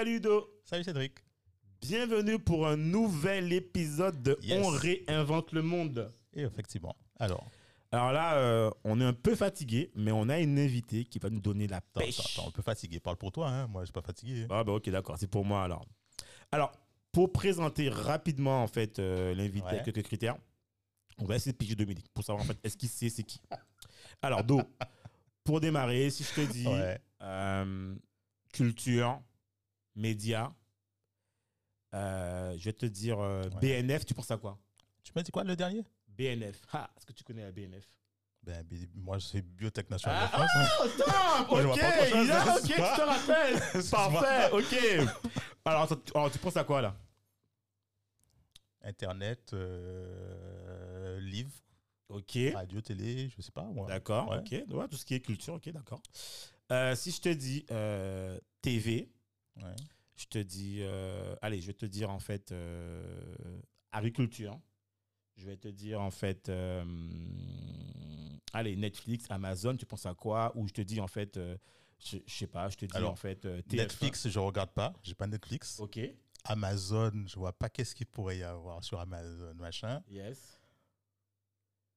Salut Do, Salut Cédric. bienvenue pour un nouvel épisode de Yes. On réinvente le monde. Et effectivement. Alors, Alors là, euh, on est un peu fatigué, mais on a une invitée qui va nous donner la attends, pêche. attends, attends, un peu fatigué. Parle pour toi, hein. Moi, je suis pas fatigué. Ah bah ok, d'accord, c'est pour moi alors. Alors, pour présenter rapidement en fait euh, l'invité Ouais. quelques critères, on va essayer de piger Dominique pour savoir en fait est-ce qu'il sait c'est qui. Alors Do, pour démarrer, si je te dis Ouais. euh, culture, médias, euh, je vais te dire euh, Ouais. BNF, tu penses à quoi? Tu m'as dit quoi le dernier? BNF. Ah, est-ce que tu connais la BNF Ben, moi, c'est Biotech Nationale Ah, de France. hein. top Moi, je Ok, là, hein, ok, tu te rappelles. Parfait, ok. Alors, tu- alors, tu penses à quoi là? Internet, euh, livre, Ok. radio, télé, je sais pas. Moi. D'accord, Ouais. ok. Ouais, tout ce qui est culture, ok, d'accord. Euh, si je te dis euh, TV, Ouais. je te dis. euh, allez, je vais te dire en fait euh, agriculture. Je vais te dire en fait. euh, allez, Netflix, Amazon, tu penses à quoi? Ou je te dis en fait. je, je sais pas, je te dis Alors, en fait. TF1. Netflix, je regarde pas. J'ai pas Netflix. Ok, Amazon, je vois pas qu'est-ce qu'il pourrait y avoir sur Amazon, machin. yes.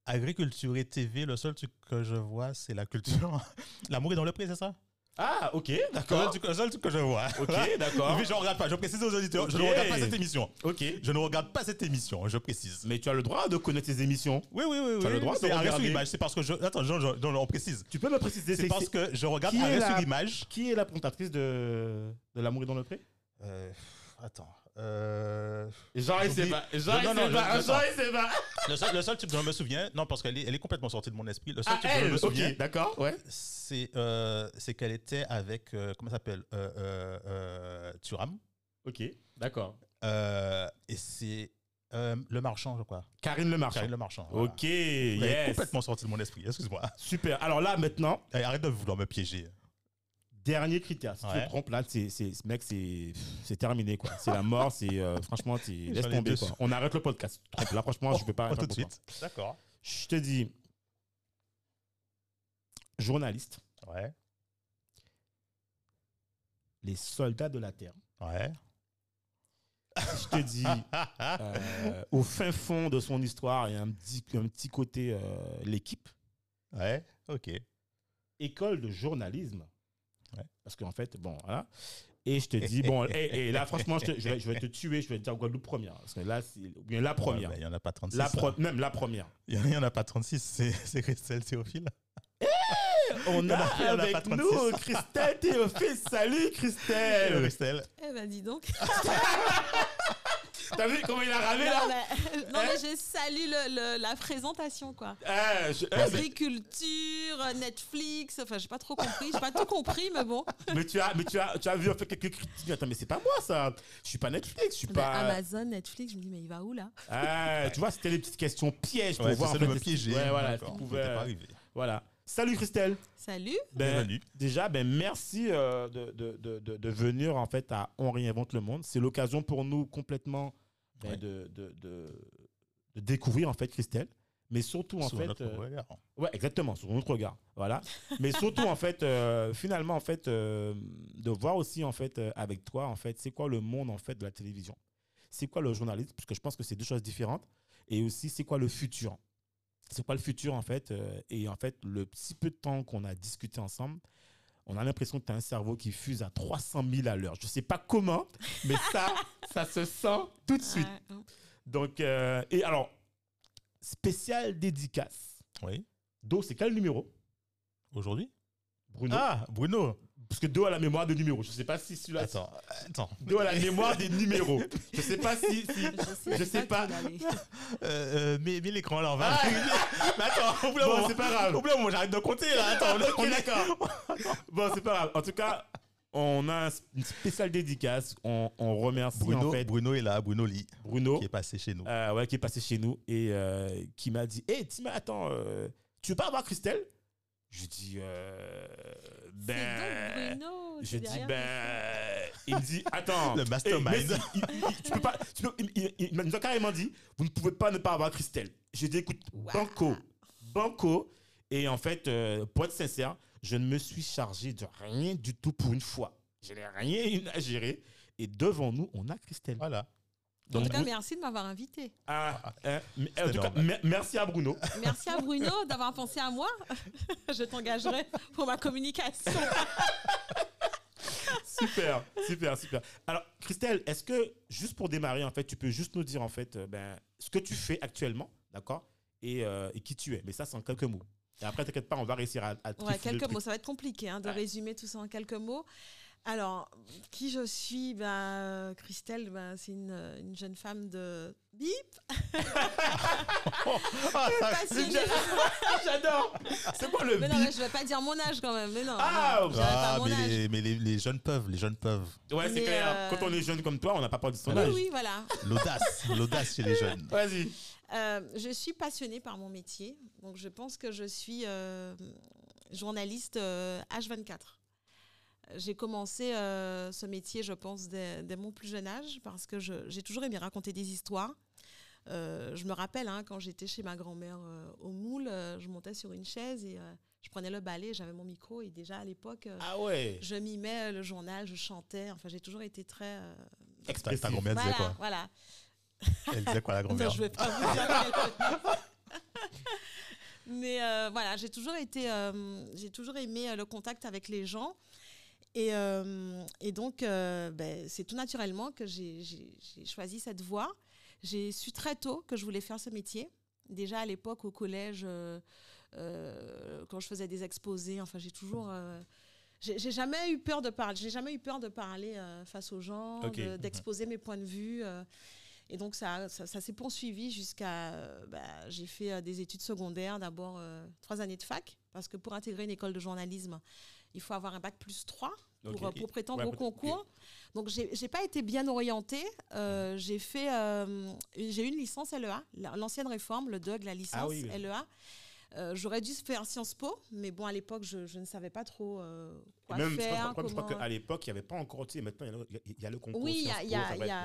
Agriculture et TV, le seul truc que je vois, c'est la culture. L'amour est dans le prix, c'est ça? Ah, ok, d'accord. truc- le seul truc que je vois. Ok, d'accord. Mais je regarde pas, je précise aux auditeurs, je ne regarde pas cette émission. Ok. Je ne regarde pas cette émission, je précise. Mais tu as le droit de connaître tes émissions. Oui, oui, oui. Tu as oui. le droit de C'est regarder. image, c'est parce que je. Attends, on précise. Tu peux me préciser C'est parce que je regarde Qui est arrêt la- sur image. Qui est la présentatrice de, de L'amour est dans le pré? Euh, attends. Euh, Jean, il J'oublie. sait pas. Le, seul, le seul truc dont je me souviens, non, parce qu'elle est, elle est complètement sortie de mon esprit. Le seul Ah, truc dont je me souviens, d'accord, ouais. c'est euh, c'est qu'elle était avec. euh, comment ça s'appelle euh, euh, euh, Thuram. Ok, d'accord. Euh, et c'est euh, Le Marchand, je crois. Karine Le Marchand. Karine Le Marchand. voilà. Ok, Elle est yes. complètement sortie de mon esprit, excuse-moi. Super. Alors là, maintenant, Allez, Arrête de vouloir me piéger. Dernier critère. Si tu te trompes, là, c'est, c'est, ce mec, c'est, terminé, quoi. C'est la mort, c'est, euh, franchement, laisse tomber, quoi. On arrête le podcast. Là, franchement, je peux pas Pas arrêter tout de suite. D'accord. Je te dis, journaliste, Ouais. les soldats de la Terre. Ouais. Je te dis, euh, au fin fond de son histoire, il y a un petit, un petit côté euh, l'équipe. Ouais. Ok. école de journalisme. Ouais. Parce qu'en fait, bon, voilà. Et je te dis, bon, et, et là, franchement, je, te- je vais, je vais te tuer, je vais te dire Guadeloupe première. Parce que là, c'est ou bien la première. Ouais, ben, Il n'y en a pas 36. la même la première. Il n'y en a pas 36, c'est c'est Christelle Théophile. On Il y en a a- en a avec 36. nous Christelle Théophile. Salut Christelle Christelle. Eh ben dis donc. T'as vu comment il a ramé non, là mais, non, Hein mais je salue le- le- la présentation quoi. Eh, je- eh, mais, Agriculture, Netflix, enfin j'ai pas trop compris, j'ai pas tout compris mais bon. mais tu as, mais tu as, tu as vu en fait quelques critiques. Attends, mais c'est pas moi ça. Je suis pas Netflix, je suis Ben, pas. Amazon, Netflix, je me dis mais il va où là? Ah, tu vois, c'était les petites questions pièges pour Ouais, voir c'est en de fait, me piéger. Ouais, voilà, pouvait- était pas arrivé. Voilà. Salut Christelle. Salut. Ben, Bienvenue. déjà, ben, merci euh, de, de, de, de, de venir en fait à On réinvente le monde. C'est l'occasion pour nous complètement ben, Ouais. de, de, de, de découvrir en fait Christelle. Mais surtout en Sous fait, notre euh, regard. ouais, exactement, sur notre regard, voilà. Mais surtout en fait, euh, finalement en fait, euh, de voir aussi en fait avec toi en fait, c'est quoi le monde en fait de la télévision, c'est quoi le journalisme, parce que je pense que c'est deux choses différentes, et aussi c'est quoi le futur, c'est quoi le futur en fait, euh, et en fait le petit peu de temps qu'on a discuté ensemble, on a l'impression que tu as un cerveau qui fuse à 300 000 à l'heure. Je sais pas comment, mais ça, ça se sent tout de suite. Donc, euh, et alors, spécial dédicace. Oui. Do, c'est quel numéro? Aujourd'hui? Bruno Ah, Bruno. Parce que Do a la mémoire de numéros. Je sais pas si celui-là. Attends, attends. Do a la mémoire des numéros. Je sais pas si. si- Je sais pas. où d'aller. Euh, euh, mets, mets l'écran là, on va. Mais attends, oublie Bon, c'est pas grave. Oublie, moi j'arrête de compter là. Attends, on est- Ok, on est- d'accord. Bon, c'est pas grave. En tout cas, On a un- une spéciale dédicace. On, on remercie Bruno, en fait Bruno est là, Bruno Lee, Bruno, qui est passé chez nous. euh, ouais, qui est passé chez nous et euh, qui m'a dit Hé, Tim, attends, euh, tu veux pas avoir Christelle? Je dis C'est Ben. donc Bruno. Je dis ben. Il me dit Attends. Le mastermind. il- il- tu peux pas, tu peux- il, il- il m'a carrément dit Vous ne pouvez pas ne pas avoir Christelle. J'ai dit Écoute, Banco, Banco. Et en fait, euh, pour être sincère, je ne me suis chargé de rien du tout pour une fois. Je n'ai rien à gérer. Et devant nous, on a Christelle. Voilà. En Donc, tout cas, merci de m'avoir invité. ah, hein, en tout cas, normal. mer- merci à Bruno. Merci à Bruno d'avoir pensé à moi. Je t'engagerai pour ma communication. super, super, super. Alors, Christelle, est-ce que, juste pour démarrer, en fait, tu peux juste nous dire, en fait, euh, ben, ce que tu fais actuellement, d'accord et, euh, et qui tu es? Mais ça, c'est en quelques mots. Et après, t'inquiète pas, on va réussir à, à Ouais, quelques mots, ça va être compliqué hein, de Ouais. résumer tout ça en quelques mots. Alors, qui je suis? Ben, euh, Christelle, ben, c'est une, une jeune femme de bip. J'adore. C'est quoi le Mais non, bip? mais je vais pas dire mon âge quand même. Mais non, Ah, non, pas Ah, mon mais, âge. les, mais les, les jeunes peuvent, les jeunes peuvent. Ouais, c'est euh, Quand on est jeune comme toi, on n'a pas peur de son Oui, âge. oui, voilà. L'audace, l'audace chez les jeunes. Vas-y. Euh, je suis passionnée par mon métier, donc je pense que je suis euh, journaliste euh, H24. J'ai commencé euh, ce métier, je pense, dès, dès mon plus jeune âge, parce que j'ai toujours aimé raconter des histoires. Euh, je me rappelle, hein, quand j'étais chez ma grand-mère euh, au Moule, je montais sur une chaise et je prenais le balai, j'avais mon micro, et déjà à l'époque, Ah ouais. je mimais le journal, je chantais. Enfin, j'ai toujours été très. euh, Ta, grand-mère disait voilà, quoi voilà. Elle disait quoi, la grand-mère je vais pas vous dire Mais euh, voilà, j'ai toujours été, euh, j'ai toujours aimé euh, le contact avec les gens. Et, euh, et donc, euh, ben, c'est tout naturellement que j'ai choisi cette voie. J'ai su très tôt que je voulais faire ce métier. Déjà à l'époque au collège, euh, euh, quand je faisais des exposés, enfin, j'ai toujours. euh, j'ai jamais eu peur de parler. J'ai jamais eu peur de parler face aux gens, de- d'exposer mes points de vue. et donc, ça, ça, ça s'est poursuivi jusqu'à. bah, j'ai fait des études secondaires, d'abord trois années de fac, parce que pour intégrer une école de journalisme, il faut avoir un bac plus 3 pour, Ok. euh, pour prétendre Ouais, au concours. Donc, j'ai pas été bien orientée. Euh, j'ai fait. euh, j'ai eu une licence LEA, la- l'ancienne réforme, le DOG, la licence Ah oui, oui. LEA. Euh, J'aurais dû faire Sciences Po, mais bon, à l'époque, je, je ne savais pas trop euh, quoi Même, je crois, faire. je crois- qu'à l'époque, il n'y avait pas encore, tu sais, maintenant, il y a le- y, a- concours. oui,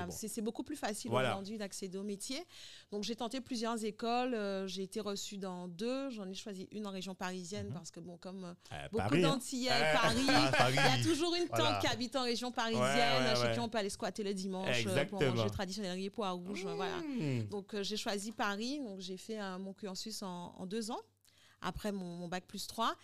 bon. c'est beaucoup plus facile Voilà. aujourd'hui d'accéder au métier. Donc j'ai tenté plusieurs écoles. euh, j'ai été reçue dans deux. J'en ai choisi une en région parisienne parce que bon, comme euh, Euh, beaucoup Paris, hein. d'Antillais, Euh, Paris, Ah, il y a toujours une tante Voilà. qui habite en région parisienne, Ouais, ouais, chez ouais. qui on peut aller squatter le dimanche euh, pour Exactement. manger traditionnel riz pois rouge. Voilà. Mmh. Donc euh, j'ai choisi Paris, donc j'ai fait mon cursus en, en deux ans, après mon, mon bac plus 3.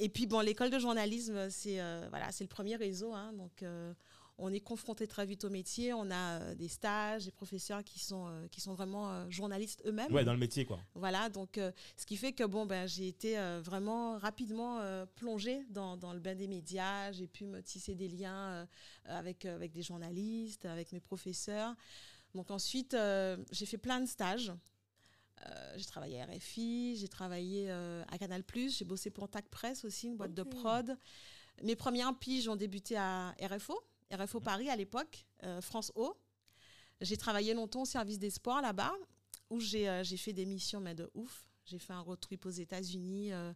Et puis bon, l'école de journalisme, c'est euh, voilà, c'est le premier réseau, hein, donc euh, on est confronté très vite au métier, on a euh, des stages, des professeurs qui sont, euh, qui sont vraiment journalistes eux-mêmes. Ouais, dans le métier, quoi. Voilà, donc ce qui fait que bon, ben, j'ai été vraiment rapidement plongée dans, dans le bain des médias. J'ai pu me tisser des liens avec, avec des journalistes, avec mes professeurs. Donc ensuite, euh, j'ai fait plein de stages. Euh, j'ai travaillé à RFI, j'ai travaillé euh, à Canal+, j'ai bossé pour Tac Press aussi, une boîte de prod. Mes premières piges ont débuté à RFO, RFO Paris à l'époque, euh, France O. J'ai travaillé longtemps au service des sports là-bas, où j'ai fait des missions mais de ouf. J'ai fait un road trip aux États-Unis euh,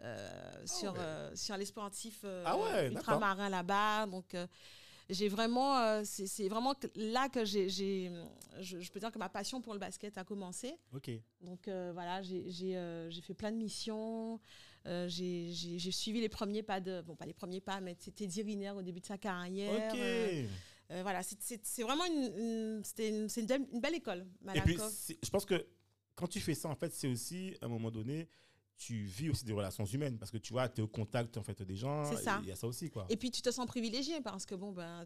euh, sur, ouais. euh, sur les sportifs Ah ouais, ultramarins là-bas. Donc, j'ai vraiment, euh, c'est vraiment là que j'ai, je, je peux dire que ma passion pour le basket a commencé. Ok. Donc euh, voilà, j'ai euh, j'ai fait plein de missions. J'ai suivi les premiers pas de, bon pas les premiers pas, mais c'était Diriner au début de sa carrière. Ok. Voilà, c'est- vraiment une, une- c'était une, c'est une belle- une belle école. Et puis, Malakoff. je pense que quand tu fais ça, en fait, c'est aussi, à un moment donné, tu vis aussi des relations humaines parce que tu vois, tu es au contact en fait, des gens. C'est ça. et Il y a ça aussi, quoi. Et puis tu te sens privilégié parce que bon ben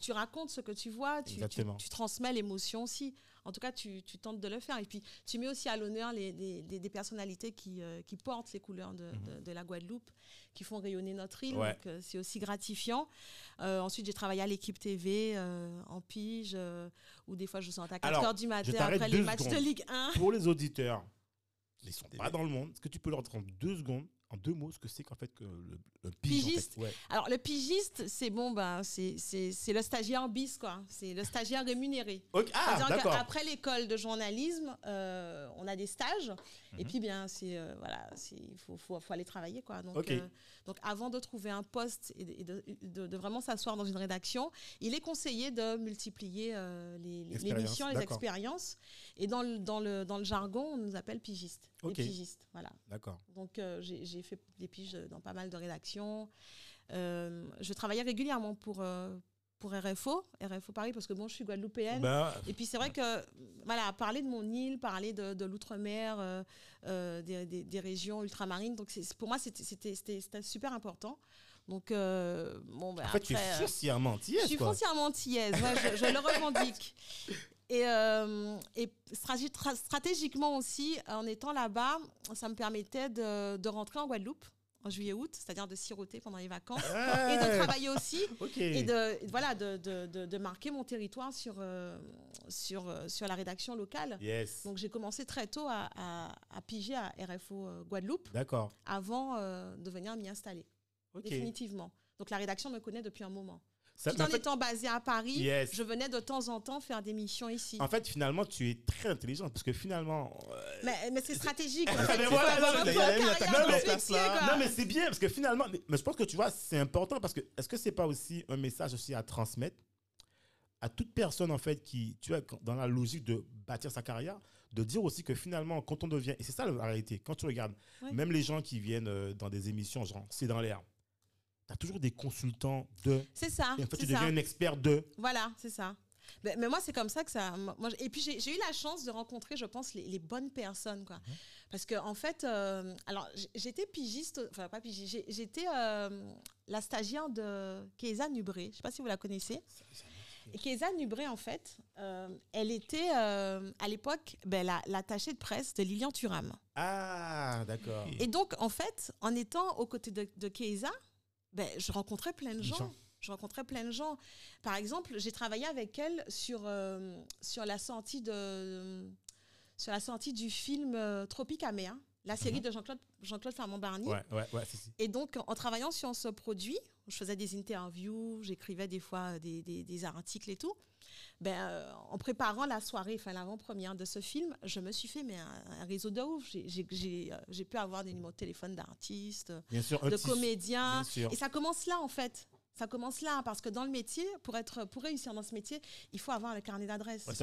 tu, racontes ce que tu vois, tu, tu, transmets l'émotion aussi. En tout cas, tu, tu tentes de le faire. Et puis tu mets aussi à l'honneur les, les- les- des personnalités qui, euh, qui portent les couleurs de, de- de la Guadeloupe, qui font rayonner notre île. Mhm. Ouais. Donc euh, c'est aussi gratifiant. Euh, ensuite, j'ai travaillé à l'équipe TV euh, en pige, où des fois je sens à 4 Alors, heures du matin après les matchs de Ligue 1. Pour les auditeurs, ils sont TV. pas dans le monde. Est-ce que tu peux leur dire en deux secondes en deux mots ce que c'est qu'en fait que le, le pige, en fait. Pigiste. Ouais. Alors, le pigiste, c'est bon, ben, c'est le stagiaire bis, quoi. C'est le stagiaire rémunéré. Ok, Ah, d'accord. qu'après l'école de journalisme, euh, on a des stages. Et Mhm. puis, bien, c'est euh, voilà, il faut, faut, faut aller travailler, quoi. Donc, euh, donc, avant de trouver un poste et de, et de- de- de vraiment s'asseoir dans une rédaction, il est conseillé de multiplier euh, les, les- les missions, les expériences. Et dans le, dans, le, dans le jargon, on nous appelle pigistes. Ok. Les pigistes, voilà. D'accord. Donc, j'ai j'ai fait des piges dans pas mal de rédactions. Euh, je travaillais régulièrement pour, euh, pour RFO, RFO Paris, parce que bon, je suis guadeloupéenne. Ben, Et puis c'est vrai que, voilà, parler de mon île, parler de, de l'outre-mer, euh, des, des- des régions ultramarines, donc c'est- pour moi, c'était- super important. Donc, euh, bon, ben, en fait, tu es après, foncièrement je antillaise, suis quoi. foncièrement antillaise, ouais, je, je le revendique. Et, euh, et stratégiquement aussi, en étant là-bas, ça me permettait de, de rentrer en Guadeloupe en juillet-août, c'est-à-dire de siroter pendant les vacances, et de travailler aussi et de voilà de, de, de- de marquer mon territoire sur euh, sur euh, sur la rédaction locale. Yes. Donc j'ai commencé très tôt à, à, à piger à RFO euh, Guadeloupe D'accord. avant euh, de venir m'y installer définitivement. Donc la rédaction me connaît depuis un moment. Ça- Tout mais en en, fait, étant basée à Paris, Yes. je venais de temps en temps faire des missions ici. en fait, finalement, tu es très intelligente parce que finalement. euh, Mais, mais c'est stratégique. en fait. mais Il faut voilà, avoir non, mais c'est bien parce que finalement, mais, mais je pense que tu vois, c'est important parce que est-ce que c'est pas aussi un message aussi à transmettre à toute personne en fait qui, tu vois, dans la logique de bâtir sa carrière, de dire aussi que finalement, quand on devient, et c'est ça la réalité, quand tu regardes, Ouais. même les gens qui viennent euh, dans des émissions, genre c'est dans l'air, tu as toujours des consultants de, C'est ça. et en fait tu ça. deviens un expert de. Voilà, c'est ça. Mais, mais moi, c'est comme ça que ça. Moi, et puis, j'ai eu la chance de rencontrer, je pense, les, les bonnes personnes. Quoi. Parce que, en fait, euh, alors, j'étais pigiste, enfin, pas pigiste, j'étais euh, la stagiaire de Kéza Nubré. Je ne sais pas si vous la connaissez. Et Kéza Nubré, en fait, euh, elle était, euh, à l'époque, ben, la- l'attachée de presse de Lilian Thuram. Ah, d'accord. Et donc, en fait, en étant aux côtés de, de Keiza, ben, je rencontrais plein de gens. gens. Je rencontrais plein de gens. Par exemple, j'ai travaillé avec elle sur, euh, sur, la, sortie de, sur la sortie du film euh, Tropicamea, la série de Jean-Claude Jean-Claude Farman-Barnier. Mhm. Ouais, ouais, ouais. Et donc, en travaillant sur ce produit, je faisais des interviews, j'écrivais des fois des, des- des articles et tout. Ben, euh, en préparant la soirée, enfin l'avant-première de ce film, je me suis fait mais un, un réseau de ouf. J'ai- euh, j'ai pu avoir des numéros de téléphone d'artistes, de comédiens. Et ça commence là, en fait. Ça commence là, parce que dans le métier, pour, être, pour réussir dans ce métier, il faut avoir le carnet d'adresses. Ouais,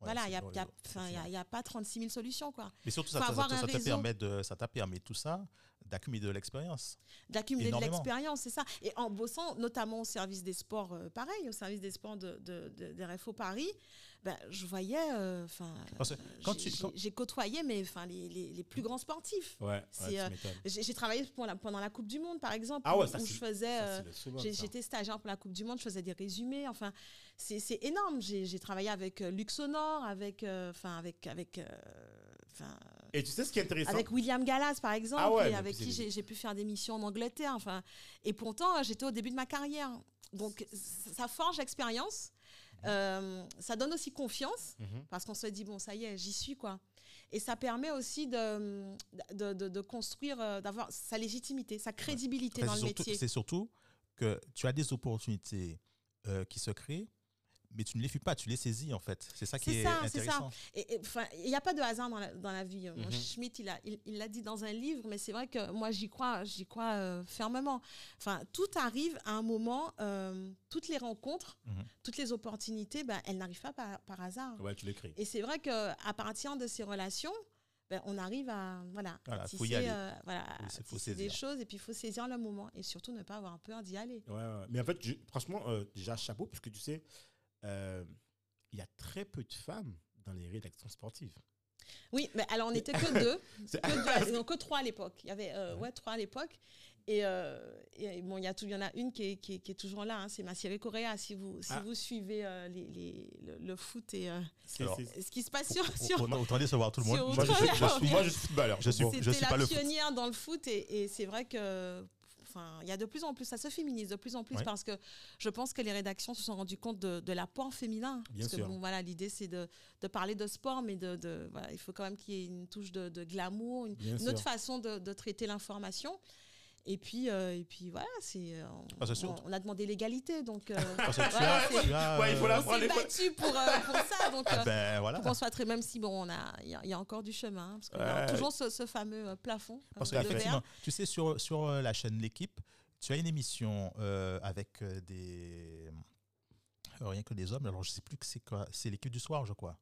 voilà, il n'y a, a- a- a pas 36 000 solutions. quoi. Mais surtout, Faut ça, ça, avoir ça, un ça te réseau. permet de, ça t'a permis tout ça d'accumuler de l'expérience. d'accumuler de l'expérience, c'est ça. Et en bossant notamment au service des sports, euh, pareil, au service des sports de, de, de- des RFO Paris, ben, je voyais, euh, enfin, quand j'ai- quand- côtoyé mais, enfin, les, les, les plus grands sportifs. Ouais, euh. J'ai travaillé pour la- pendant la Coupe du Monde, par exemple, Ah ouais, où, ça, où je faisais... Euh. J'étais stagiaire pour la Coupe du Monde, je faisais des résumés. Enfin, c'est énorme. J'ai travaillé avec euh, Luxonor, avec, euh, enfin, avec, avec, euh, enfin, Et tu sais ce qui est intéressant? Avec William Gallas, par exemple, Ah ouais, et mais avec qui j'ai pu faire des missions en Angleterre. Enfin, et pourtant, euh, j'étais au début de ma carrière. Donc, ça forge l'expérience. Euh, ça donne aussi confiance Mhm. parce qu'on se dit bon ça y est j'y suis quoi et ça permet aussi de, de, de- de construire euh, d'avoir sa légitimité sa crédibilité dans le surtout- métier C'est surtout que tu as des opportunités euh, qui se créent, mais tu ne les fuis pas, tu les saisis en fait. C'est ça qui C'est est ça, c'est ça. intéressant. Et- et, enfin, il n'y a pas de hasard dans la, dans la vie. Moi, Mhm. Schmitt, il l'a il, il l'a dit dans un livre, mais c'est vrai que moi, j'y crois, j'y crois euh, fermement. Enfin, tout arrive à un moment, euh, toutes les rencontres, Mhm. toutes les opportunités, ben, elles n'arrivent pas par, par hasard. Ouais, tu l'écris. Et c'est vrai qu'à partir de ces relations, ben, on arrive à voilà, Voilà, à faut y tisser, aller. euh, voilà, Faut- faut tisser des saisir. choses et puis il faut saisir le moment et surtout ne pas avoir peur d'y aller. Ouais, ouais. Mais en fait, je- franchement, euh, déjà chapeau, parce que tu sais, euh, il y a très peu de femmes dans les rédactions sportives. Oui, mais alors on n'était que deux, C'est- que, deux, non, que trois à l'époque. Il y avait euh, Ouais. ouais, trois à l'époque. Et, euh, et bon, il y, a tout- il y en a une qui est, qui est- qui est toujours là, hein, c'est Massiré Correa. Si vous, si Ah. vous suivez euh, les, les- le, le foot et euh, Alors, ce qui se passe sur. sur Autant, autant décevoir tout le monde. Moi, je suis, je suis- moi, je suis footballeur. Je suis- Bon. je C'était suis la pas le foot. pionnière dans le foot et, et c'est vrai que Enfin, il y a de plus en plus, ça se féminise de plus en plus Ouais. parce que je pense que les rédactions se sont rendues compte de, de l'apport féminin. Bien parce sûr. que bon, voilà, l'idée c'est de, de parler de sport, mais de, de- voilà, il faut quand même qu'il y ait une touche de, glamour, une, autre façon de traiter l'information. Et puis, euh, et puis voilà, c'est, euh, on, que sur- on- on a demandé l'égalité, donc euh, que tu Voilà, as- Ouais, il faut on s'est battu pour, pour ça. Donc, euh, ben voilà. pour qu'on soit très, même si bon, il y, a- il y a encore du chemin, hein, parce a Ouais. toujours ce, ce fameux plafond Parce qu'effectivement, tu sais, sur, sur la chaîne L'équipe, tu as une émission avec des. rien que des hommes. Alors, je sais plus que c'est quoi. C'est l'équipe du soir, je crois.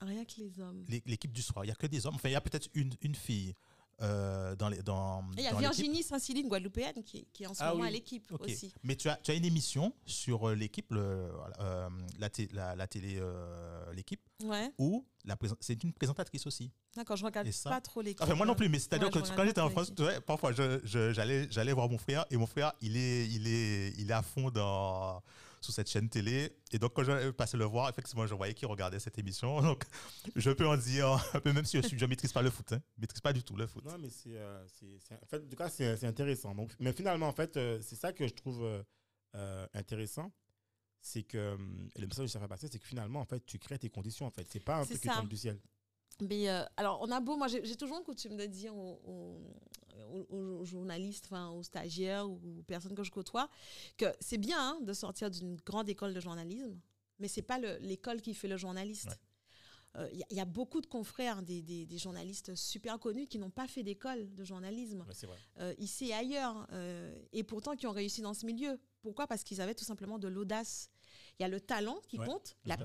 Rien que les hommes. L'é- L'équipe du soir. Il n'y a que des hommes. Enfin, il y a peut-être une, une fille euh, dans les. Dans, il y a. Virginie Saint-Cyline, guadeloupéenne, qui, qui est en ce Ah moment oui. à l'équipe Ok. aussi. Mais tu as, tu as une émission sur euh, l'équipe, euh, la, la, la télé, euh, l'équipe, Ouais, où c'est une présentatrice aussi. d'accord, je regarde ça pas trop l'équipe. Enfin, moi non plus, mais c'est-à-dire Ouais, je que quand j'étais en France, vois, parfois je- je- j'allais, j'allais voir mon frère et mon frère, il est, il est, il est à fond dans, sur cette chaîne télé. Et donc, quand je passais le voir, effectivement, je voyais qu'il regardait cette émission. Donc, je peux en dire un peu, même si je ne maîtrise pas le foot. Hein, je maîtrise pas du tout le foot. Non, mais c'est, euh, en fait, en tout cas, c'est c'est intéressant. Donc, mais finalement, en fait, euh, c'est ça que je trouve euh, intéressant. C'est que et le message que ça fait passer, c'est que finalement, en fait, tu crées tes conditions. En fait, c'est pas un truc qui tombe du ciel. Mais euh, alors, on a beau, moi j'ai toujours coutume de dire aux, aux- aux- aux journalistes, enfin aux stagiaires ou aux personnes que je côtoie, que c'est bien hein, de sortir d'une grande école de journalisme, mais c'est pas le- l'école qui fait le journaliste. Ouais. Euh, Il y, a- il y a beaucoup de confrères, des, des- des journalistes super connus qui n'ont pas fait d'école de journalisme Ouais, euh, ici et ailleurs, euh, et pourtant qui ont réussi dans ce milieu. Pourquoi? Parce qu'ils avaient tout simplement de l'audace. Il y a le talent qui Ouais, compte, la à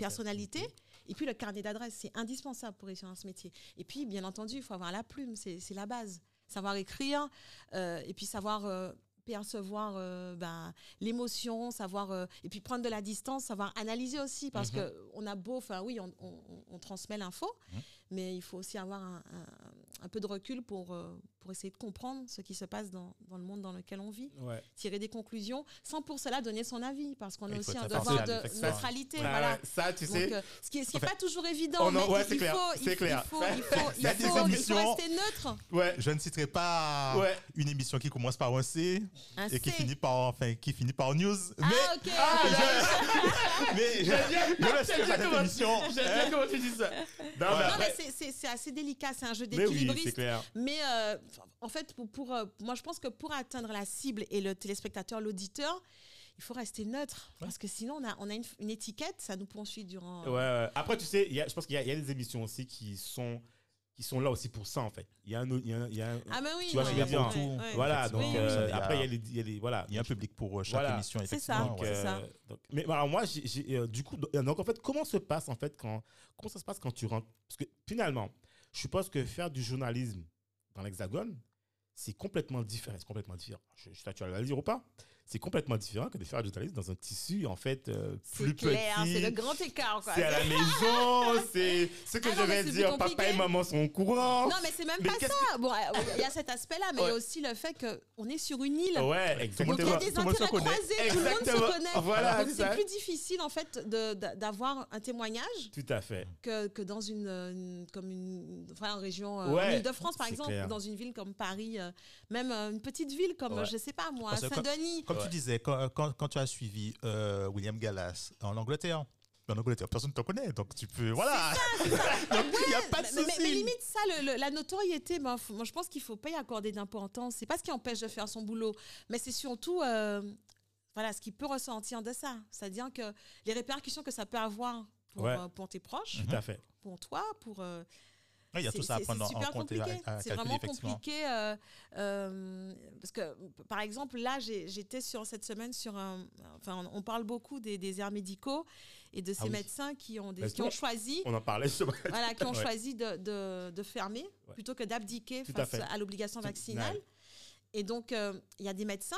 fait. Et puis le carnet d'adresse. C'est indispensable pour réussir dans ce métier. Et puis, bien entendu, il faut avoir la plume, c'est la base. Savoir écrire, euh, et puis savoir euh, percevoir euh, ben, l'émotion, savoir et puis prendre de la distance, savoir analyser aussi parce Mhm. que on a beau, enfin oui, on, on- on transmet l'info, Mhm. Mais il faut aussi avoir un, un- un peu de recul pour euh, pour essayer de comprendre ce qui se passe dans, dans le monde dans lequel on vit, Ouais. tirer des conclusions, sans pour cela donner son avis, parce qu'on a aussi un devoir de neutralité, Ouais, voilà. ouais, ça, tu Donc, sais. euh, ce qui n'est pas toujours évident, oh non, mais ouais, il, c'est il clair, faut, c'est il, clair. il faut, il faut, il faut- il faut rester neutre. Ouais. Je ne citerai pas Ouais. une émission qui commence par un C Un et qui C. finit par, enfin, qui finit par news. Ah, mais ok. Mais. J'aime bien comment tu dis ça. Non, mais Non, mais après- c'est- assez délicat, c'est un jeu mais oui, c'est d'équilibriste. clair. Mais euh, en fait, pour, pour, euh, moi, je pense que pour atteindre la cible et le téléspectateur, l'auditeur, il faut rester neutre. Parce que sinon, on a, on a une, une étiquette, ça nous poursuit durant. Ouais, ouais. Après, tu sais, il y a- je pense qu'il y a des émissions aussi qui sont, qui sont là aussi pour ça, en fait. Il y a un. autre- il y a un- il y a un- Ah, mais oui. Tu vois ce que ouais, je veux dire, ouais, tout. ouais. voilà, donc Oui, euh, oui. après, il y a les. il y a les- voilà. Il y a un public pour euh, chaque Voilà. émission, C'est ça. Donc, ouais. c'est ça. euh, donc- mais alors moi, j'ai- j'ai, euh, du coup, do- donc en fait, comment se passe en fait quand, comment ça se passe quand tu rentres? Parce que finalement, je suppose que faire du journalisme dans l'Hexagone, c'est complètement différent. C'est complètement différent. Je, je sais pas, tu vas le dire ou pas C'est complètement différent que de faire du journalisme dans un tissu en fait euh, plus clair, petit. c'est le grand écart. Quoi. C'est à la maison, c'est ce que Ah je non, mais vais dire. Papa et maman sont au courant. Non, mais c'est même Mais pas ça. Bon, euh, il y a cet aspect-là, mais il y a aussi le fait qu'on est sur une île. Ouais, monde Donc il y a des intérêts croisés, tout le monde Exactement. se connaît. Voilà, Donc c'est plus difficile en fait de- de- d'avoir un témoignage Tout à fait. que, que dans une, une- comme une enfin, en région euh, Ouais, en Île-de-France par exemple, clair. dans une ville comme Paris, euh, même une petite ville comme je sais pas moi, Saint-Denis. Comme Ouais. tu disais, quand, quand, quand tu as suivi euh, William Gallas en Angleterre, en Angleterre, personne ne te connaît, donc tu peux. Voilà! donc il n'y a pas de mais- souci. mais limite ça, le- le- la notoriété, moi je pense qu'il faut pas y accorder d'importance. C'est pas ce qui empêche de faire son boulot, mais c'est surtout euh, voilà ce qui peut ressentir de ça, c'est-à-dire que les répercussions que ça peut avoir pour, Ouais. euh, pour tes proches, Tout à fait. pour toi, pour euh, Oui, il y a tout ça à prendre en compte C'est vraiment compliqué euh, euh, parce que, par exemple, là, j'étais sur cette semaine sur un. Enfin, on, parle beaucoup des, airs médicaux et de ces Ah oui. médecins qui ont, des, Bah, qui ont choisi. On en parlait justement. Voilà, qui ont Ouais. choisi de, de, de fermer Ouais. plutôt que d'abdiquer à face à, l'obligation vaccinale. Et donc, euh, il y a des médecins,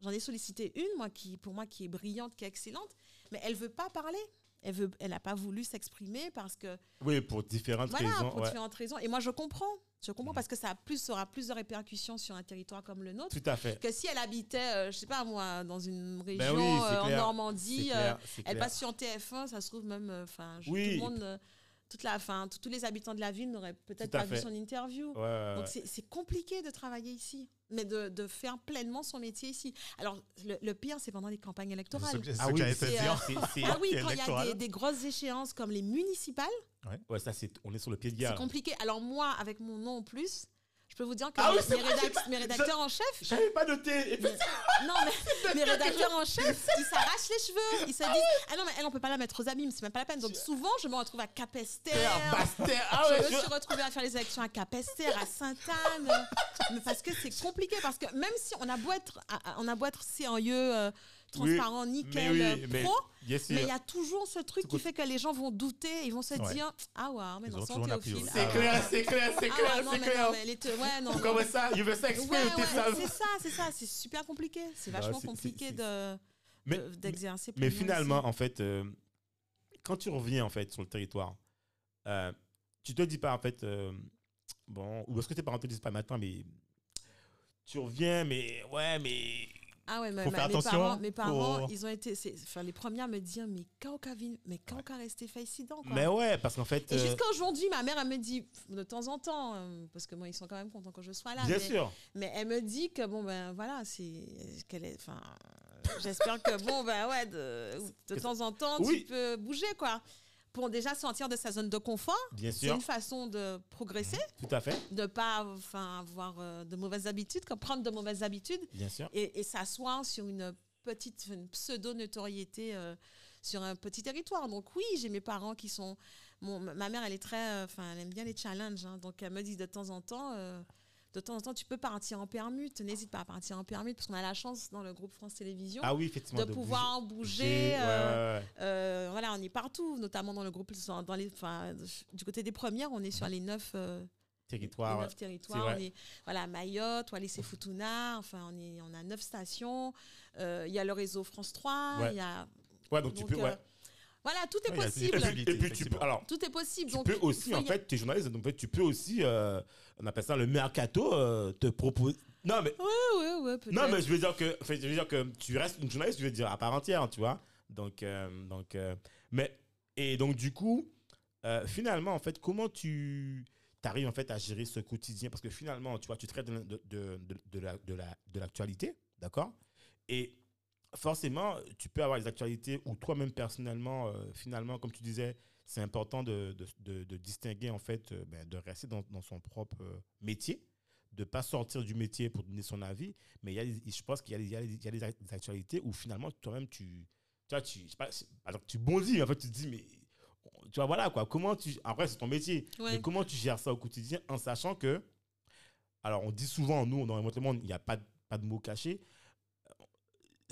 j'en ai sollicité une, moi, qui, pour moi, qui est brillante, qui est excellente, mais elle veut pas parler. Elle veut, elle n'a pas voulu s'exprimer parce que Oui, pour différentes voilà, raisons. pour ouais. différentes raisons. Et moi, je comprends. Je comprends Mhm. parce que ça a plus, aura plus de répercussions sur un territoire comme le nôtre Tout à fait. que si elle habitait, euh, je sais pas moi, dans une région Ben oui, c'est euh, en. Normandie. Euh, elle passe sur TF1, ça se trouve même. euh, Enfin, Oui. tout le monde. Euh, toute la fin, tous les habitants de la ville n'auraient peut-être pas vu son interview. Ouais, ouais, Donc ouais. c'est- c'est compliqué de travailler ici, mais de, de faire pleinement son métier ici. Alors le, le pire, c'est pendant les campagnes C'est ce électorales. c'est Ah oui, c'est. C'est- c'est- Ah oui, quand il y a des, des grosses échéances comme les municipales, ouais, ça, c'est, on est sur le pied de c'est guerre. compliqué. Alors moi, avec mon nom en plus, je peux vous dire que Ah oui, mes, c'est mes vrai, j'ai rédac- pas- mes rédacteurs en chef, J'avais pas noté. Non mais mes rédacteurs en chef, ils s'arrachent les cheveux, ils se disent ah non mais elle on peut pas la mettre aux abîmes, c'est même pas la peine. Donc souvent je me retrouve à Capesterre. Bastère. Ah je ouais, me je- suis retrouvée à faire les élections à Capesterre, à Sainte-Anne, mais parce que c'est compliqué, parce que même si on a beau être, on a beau être sérieux, euh, transparent, nickel, oui, euh, mais- pro, Bien sûr. mais il y a toujours ce truc qui fait que les gens vont douter, ils vont se Ouais. dire ah ouais, mais Ils non, la Théophile. C'est clair, c'est clair, c'est ah clair, ouais, non, c'est mais clair. non, mais les te- ouais, non, Comment ça Il veut ouais, ça. c'est ça, c'est ça, c'est super compliqué. C'est Bah, vachement c'est- compliqué c'est- de Mais, de- d'exercer. mais pleinement finalement, en fait, euh, quand tu reviens en fait sur le territoire, euh, tu te dis pas en fait, euh, bon, ou est-ce que tes parents te disent pas maintenant, mais tu reviens, mais ouais, mais ah ouais, mais, faut ma- faire mes attention parents, mes parents, pour- ils ont été, enfin les premières me dire mais quand qu'a vi- mais quand qu'a resté fait ici donc mais ouais, parce qu'en fait, Et euh, jusqu'à aujourd'hui, ma mère, elle me dit, de temps en temps, euh, parce que moi, ils sont quand même contents que je sois là. bien mais, sûr, mais elle me dit que, bon, ben voilà, c'est. qu'elle est. Enfin, j'espère que, bon, ben ouais, de, de temps en temps, Oui. tu peux bouger, quoi. Pour déjà sortir de sa zone de confort. bien C'est une façon de progresser, tout à fait, de pas enfin, avoir euh, de mauvaises habitudes, comme prendre de mauvaises habitudes bien sûr. et, et s'asseoir sur une petite une pseudo-notoriété euh, sur un petit territoire. Donc oui, j'ai mes parents qui sont... Mon, ma mère, elle est très... euh, Enfin, elle aime bien les challenges. hein. donc elle me dit de temps en temps... de temps en temps, tu peux partir en permute. N'hésite pas à partir en permute parce qu'on a la chance dans le groupe France Télévisions Ah oui, effectivement. de, pouvoir bouger. Ouais, euh, ouais, ouais. euh, voilà, on est partout, notamment dans le groupe. Dans les, enfin, du côté des premières, on est sur les neuf, euh, Territoire. les ouais. neuf territoires. Vrai. On est, voilà, Mayotte, Wallis et Futuna. Enfin, on, est, on a neuf stations. Euh, Il y a le réseau France 3. Ouais. Il y a, Ouais, donc tu donc, peux. euh, Ouais. Voilà, tout est Ouais, possible. Et puis, possibilité, et puis tu peux. Alors, Tout est possible. tu donc, peux aussi, en fait, tu es journaliste, donc en fait, tu peux aussi, euh, on appelle ça le mercato, euh, te proposer. Non, mais Ouais, ouais, ouais. Non, mais je veux dire que, je veux dire que tu restes une journaliste, je veux dire, à part entière, tu vois. Donc, euh, donc euh, mais, et donc, du coup, finalement, en fait, comment tu arrives, en fait, à gérer ce quotidien? Parce que finalement, tu vois, tu traites de, de, de, de, la, de, la, de l'actualité, d'accord? Et forcément, tu peux avoir des actualités où toi-même, personnellement, finalement, comme tu disais, c'est important de, de, de, de distinguer, en fait, euh, ben, de rester dans, dans son propre euh, métier de pas sortir du métier pour donner son avis, mais il y a, je pense qu'il y a, des- y y a actualités où finalement toi-même tu, tu vois, tu, pas, alors, bondis, en fait tu te dis, mais tu vois, voilà quoi, comment tu, après c'est ton métier, Ouais. mais comment tu gères ça au quotidien en sachant que, alors on dit souvent, nous, dans le monde, il n'y a pas, pas de mots cachés.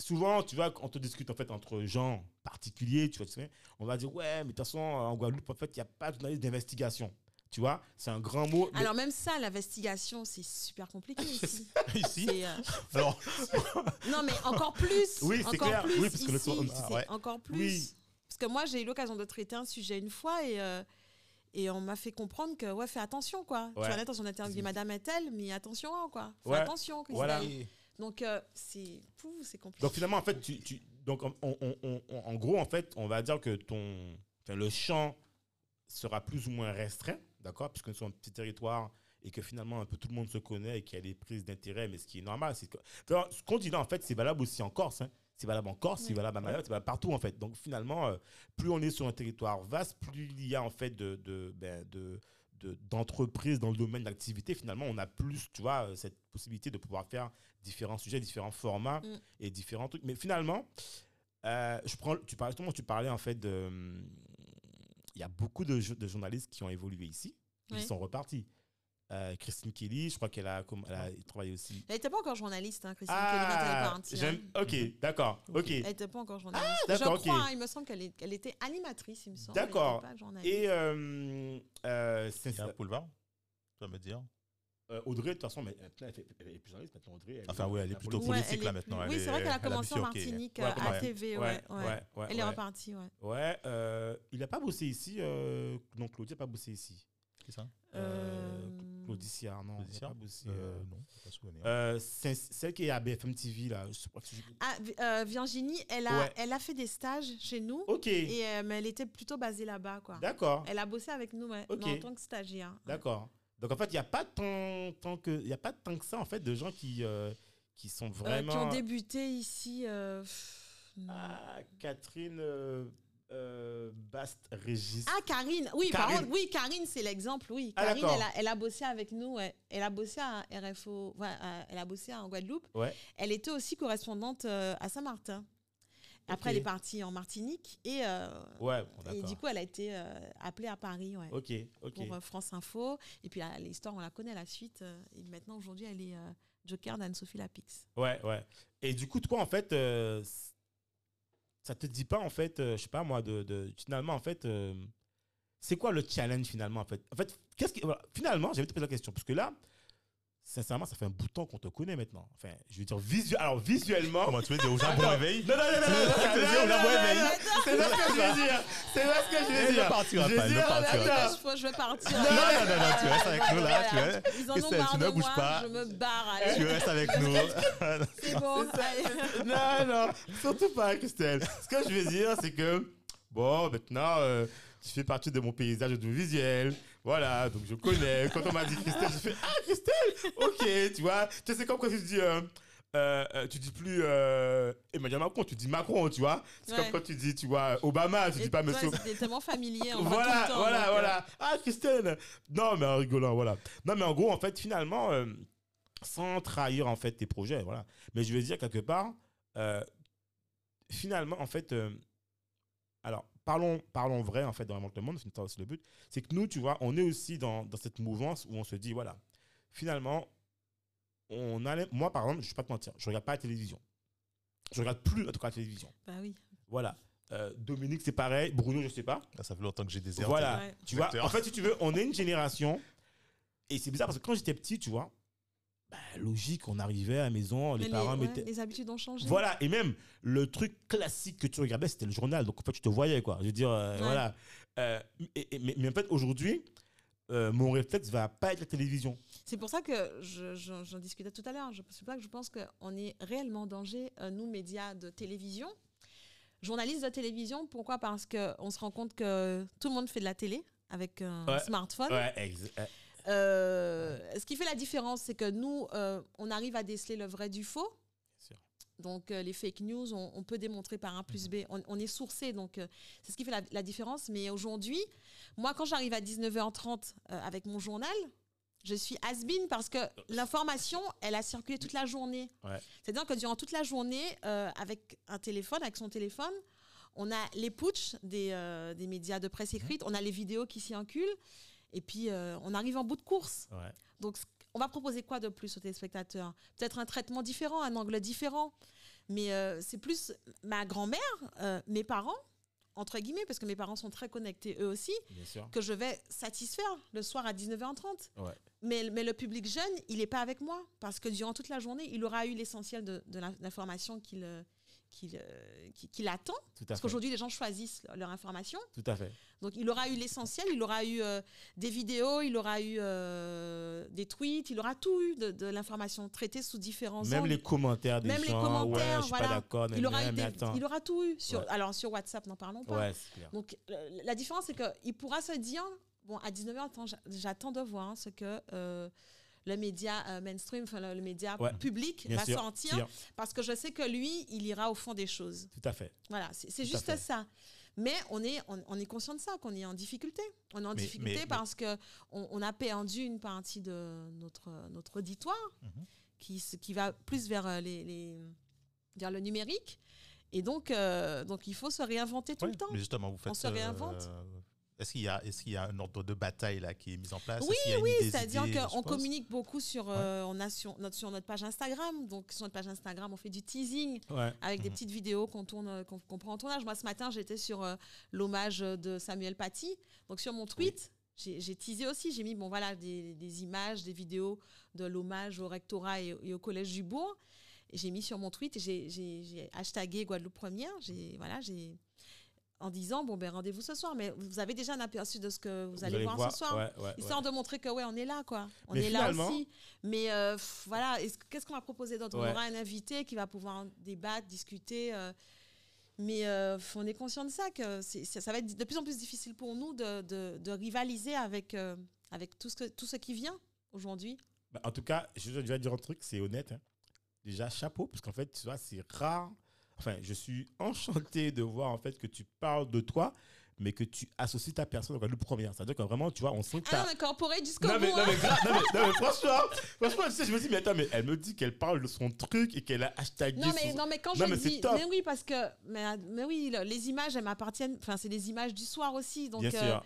Souvent, tu vois, quand on te discute en fait entre gens particuliers, tu vois, tu sais, on va dire, ouais, mais de toute façon, en Guadeloupe, en fait, il n'y a pas journaliste d'investigation. Tu vois, c'est un grand mot. mais- Alors, même ça, l'investigation, c'est super compliqué ici. Ici, euh, alors, Non, mais encore plus. Oui, c'est clair. Plus Oui, parce que le ici, son- ah, c'est ouais. encore plus. Oui. Parce que moi, j'ai eu l'occasion de traiter un sujet une fois et, euh, et on m'a fait comprendre que, ouais, fais attention, quoi. Ouais. Tu vas dans on interview Madame Etel, mais attention, hein, quoi. Fais Ouais. attention. que Voilà. Donc, euh, c'est compliqué. Donc finalement, en fait, tu, tu- donc on- on- en gros, en fait, on va dire que ton, enfin, le champ sera plus ou moins restreint, d'accord, puisque nous sommes un petit territoire et que finalement un peu tout le monde se connaît et qu'il y a des prises d'intérêt, mais ce qui est normal, c'est que enfin, ce qu'on dit là, en fait, c'est valable aussi en Corse. hein. C'est valable en Corse, c'est valable à Mayotte, c'est valable partout en fait. Donc finalement, euh, plus on est sur un territoire vaste, plus il y a en fait de, de, ben, de- de- d'entreprises dans le domaine d'activité. Finalement, on a plus, tu vois, euh, cette possibilité de pouvoir faire différents sujets, différents formats Mm. et différents trucs. Mais finalement, euh, je prends, tu parlais, justement, tu parlais en fait de. Il y a beaucoup de, jo- de journalistes qui ont évolué ici, ils sont repartis. Euh, Christine Kelly, je crois qu'elle a, comme- elle a travaillé aussi. Elle n'était pas encore journaliste, hein, Christine Kelly, quand elle est Ah, partie, j'aime. hein. Ok, d'accord. Ok. Elle n'était pas encore journaliste. d'accord, Je crois, ok. hein, il me semble qu'elle était animatrice, il me semble. D'accord. Et euh, euh, c'est un boulevard, tu vas me dire. Euh, Audrey, de toute façon, mais, euh, elle, fait- elle est plus journaliste maintenant. Audrey, elle Enfin, oui, elle est plutôt politique. Ouais, là, maintenant. Oui, c'est vrai qu'elle a commencé en. Martinique, Ouais, à TV. Ouais, Ouais, ouais. ouais, ouais, Elle est repartie, ouais. Ouais, euh, il n'a pas bossé ici. Euh, non, Claudia n'a pas bossé ici. Qui ça? Euh, Claudiciard, non. Claudiciard elle a pas bossé, Euh, euh, non, pas souvenir. euh, c'est celle qui est à BFM TV, là. Je sais pas si je- Ah, Vi- euh, Virginie, elle a, Ouais. elle a fait des stages chez nous. Ok, Et, euh, mais elle était plutôt basée là-bas, quoi. d'accord. Elle a bossé avec nous, ouais, Ok. mais en tant que stagiaire. D'accord. Donc en fait, il n'y a pas tant, tant que il y a pas tant que ça en fait de gens qui euh, qui sont Euh, vraiment qui ont débuté ici. euh, non. Ah, Catherine euh, euh, Bast-Régis. Ah, Karine, oui, par Karine. contre, oui, Karine, c'est l'exemple, oui. Ah, Karine, elle a, elle a bossé avec nous, elle a bossé à RFO, ouais, elle a bossé en Guadeloupe. Ouais. Elle était aussi correspondante euh, à Saint-Martin. Après, elle est partie en Martinique et, euh, Ouais, bon, et d'accord. du coup, elle a été euh, appelée à Paris, ouais. Pour euh, France Info. Et puis l'histoire, on la connaît, la suite. et maintenant, aujourd'hui, elle est Joker d'Anne-Sophie Lapix. Ouais, ouais. Et du coup, toi, en fait, ça te dit pas, en fait, euh, je sais pas moi, de, finalement, en fait, euh, c'est quoi le challenge finalement, en fait? En fait, qu'est-ce que, voilà, finalement, j'avais te poser la question parce que là, sincèrement, ça fait un bout de temps qu'on te connaît maintenant. Enfin, je veux dire, visu- alors visuellement. Comment tu veux dire au Japon Attends. réveil Non, non, non, non, non, éveil. C'est pas ce que je veux dire. C'est pas ce que je veux Eh, dire. ne partira pas, ne partira pas. Je, vais partir. Non, non, non, non, tu restes avec nous là, tu Voilà. es. Ils en ont marre tu ne de bouges moi, pas. Je me barre. Tu restes avec nous. C'est bon. non, non, surtout pas, Christelle. Ce que je veux dire, c'est que, bon, maintenant, euh, tu fais partie de mon paysage audiovisuel. Voilà, donc je connais. Quand on m'a dit Christelle, j'ai fait Ah, Christelle Ok, tu vois. Tu sais, c'est comme quand tu dis. euh, euh, euh, tu dis plus euh, Emmanuel Macron, tu dis Macron, tu vois. C'est Ouais. comme quand tu dis, tu vois, Obama, tu Et dis pas toi, Monsieur. C'était tellement familier. on voit tout Voilà, le temps, voilà, donc, voilà. Ah, Christelle Non, mais en rigolant, voilà. Non, mais en gros, en fait, finalement, euh, sans trahir, en fait, tes projets, voilà. Mais je veux dire, quelque part, finalement, en fait, alors, parlons, parlons vrai, en fait, dans vraiment le monde, c'est aussi le but, c'est que nous, tu vois, on est aussi dans, dans cette mouvance où on se dit, voilà, finalement, on allait, moi, par exemple, je ne vais pas te mentir, je regarde pas la télévision. Je regarde plus, en tout cas, la télévision. Bah oui. Voilà. Euh, Dominique, c'est pareil. Bruno, je sais pas. Ah, Ça fait longtemps que j'ai déserté. Voilà. Ouais. Tu vois, en fait, si tu veux, on est une génération. Et c'est bizarre parce que quand j'étais petit, tu vois, bah, logique, on arrivait à la maison, les parents ouais, mettaient. les habitudes ont changé. Voilà, et même le truc classique que tu regardais, c'était le journal. Donc en fait, tu te voyais, quoi. Je veux dire, euh, Ouais. voilà. Euh, et- et- mais, mais en fait, aujourd'hui, euh, mon réflexe va pas être la télévision. C'est pour ça que je- je- j'en discutais tout à l'heure. Je- C'est pour ça que je pense qu'on est réellement en danger, nous, médias de télévision. Journalistes de télévision, pourquoi? Parce qu'on se rend compte que tout le monde fait de la télé avec un Ouais. smartphone. Ouais, ex- euh, ce qui fait la différence, c'est que nous, euh, on arrive à déceler le vrai du faux. Donc, euh, les fake news, on, on peut démontrer par A plus B. On, on est sourcé, donc euh, c'est ce qui fait la, la différence. Mais aujourd'hui, moi, quand j'arrive à 19h30 euh, avec mon journal, je suis has-been parce que l'information, elle a circulé toute la journée. Ouais. C'est-à-dire que durant toute la journée, avec un téléphone, avec son téléphone, on a les putsch des, des médias de presse écrite, on a les vidéos qui s'y enculent, et puis euh, on arrive en bout de course. ouais. Donc, on va proposer quoi de plus aux téléspectateurs? Peut-être un traitement différent, un angle différent. Mais euh, c'est plus ma grand-mère, euh, mes parents, entre guillemets, parce que mes parents sont très connectés eux aussi, que je vais satisfaire le soir à 19h30. Ouais. Mais, mais le public jeune, il n'est pas avec moi, parce que durant toute la journée, il aura eu l'essentiel de, l'information qu'il attend. Tout à Parce qu'aujourd'hui, les gens choisissent leur- information. Tout à fait. Donc il aura eu l'essentiel, il aura eu euh, des vidéos, il aura eu euh, des tweets, il aura tout eu de, de l'information traitée sous différents Même angles. les commentaires des Même les gens. commentaires, ouais, je suis voilà. pas d'accord. il, aura mais eu des- attends. il aura tout eu. Sur, Ouais. Alors sur WhatsApp, n'en parlons pas. Ouais, clair. Donc euh, la différence, c'est qu'il pourra se dire, bon, à 19h, attends, j'a- j'attends de voir hein, ce que euh, le média euh, mainstream, enfin le, le média Ouais. public va sûr. Sûr. parce que je sais que lui, il ira au fond des choses. Tout à fait. Voilà, c'est juste ça. Mais on est, on, on est conscient de ça, qu'on est en difficulté. On est en Mais- difficulté mais- parce que on, on a perdu une partie de notre, notre auditoire qui, se- qui va plus vers, euh, les, les- vers le numérique. Et donc, euh, donc, il faut se réinventer tout Ouais, le temps. Mais justement, vous faites. se réinvente. euh, Est-ce qu'il y, a- est-ce qu'il y a un ordre de bataille là, qui est mis en place? Oui, oui, C'est-à-dire qu'on communique beaucoup sur, euh, on a sur, notre, sur notre page Instagram. Donc, sur notre page Instagram, on fait du teasing. Ouais. avec des Mhm. petites vidéos qu'on tourne, euh, qu'on prend en tournage. Moi, ce matin, j'étais sur euh, l'hommage de Samuel Paty. Donc, sur mon tweet, j'ai j'ai teasé aussi. J'ai mis, bon, voilà, des, des images, des vidéos de l'hommage au rectorat et, et au collège du Bourg. J'ai mis sur mon tweet, et j'ai- hashtagué Guadeloupe Première. J'ai, voilà, j'ai... en disant bon ben rendez-vous ce soir, mais vous avez déjà un aperçu de ce que vous, Vous allez, voir, ce soir, ouais, ouais, histoire ouais. de montrer que ouais on est là quoi, on Mais est là aussi. Mais euh, pff, voilà, est-ce- qu'est-ce qu'on va proposer d'autre? On aura un invité qui va pouvoir débattre, discuter. euh, mais euh, on est conscient de ça que ça, ça va être de plus en plus difficile pour nous de, de- de rivaliser avec avec tout ce que tout ce qui vient aujourd'hui. Bah, en tout cas, je vais dire un truc, c'est honnête. hein. Déjà, chapeau, parce qu'en fait, tu vois, c'est rare. Enfin, je suis enchanté de voir en fait que tu parles de toi, mais que tu associes ta personne au le première. C'est-à-dire que vraiment, tu vois, on sent que Ah corporate jusqu'au Non bout. mais, non, hein. mais, non, mais, non, mais franchement, franchement, tu sais, je me dis, mais attends, mais elle me dit qu'elle parle de son truc et qu'elle a hashtagué Non mais, son- non, mais quand je c'est dis. Mais oui, parce que. Mais, mais oui, le- les images, elles m'appartiennent. Enfin, c'est des images du soir aussi. Donc, Bien euh, sûr.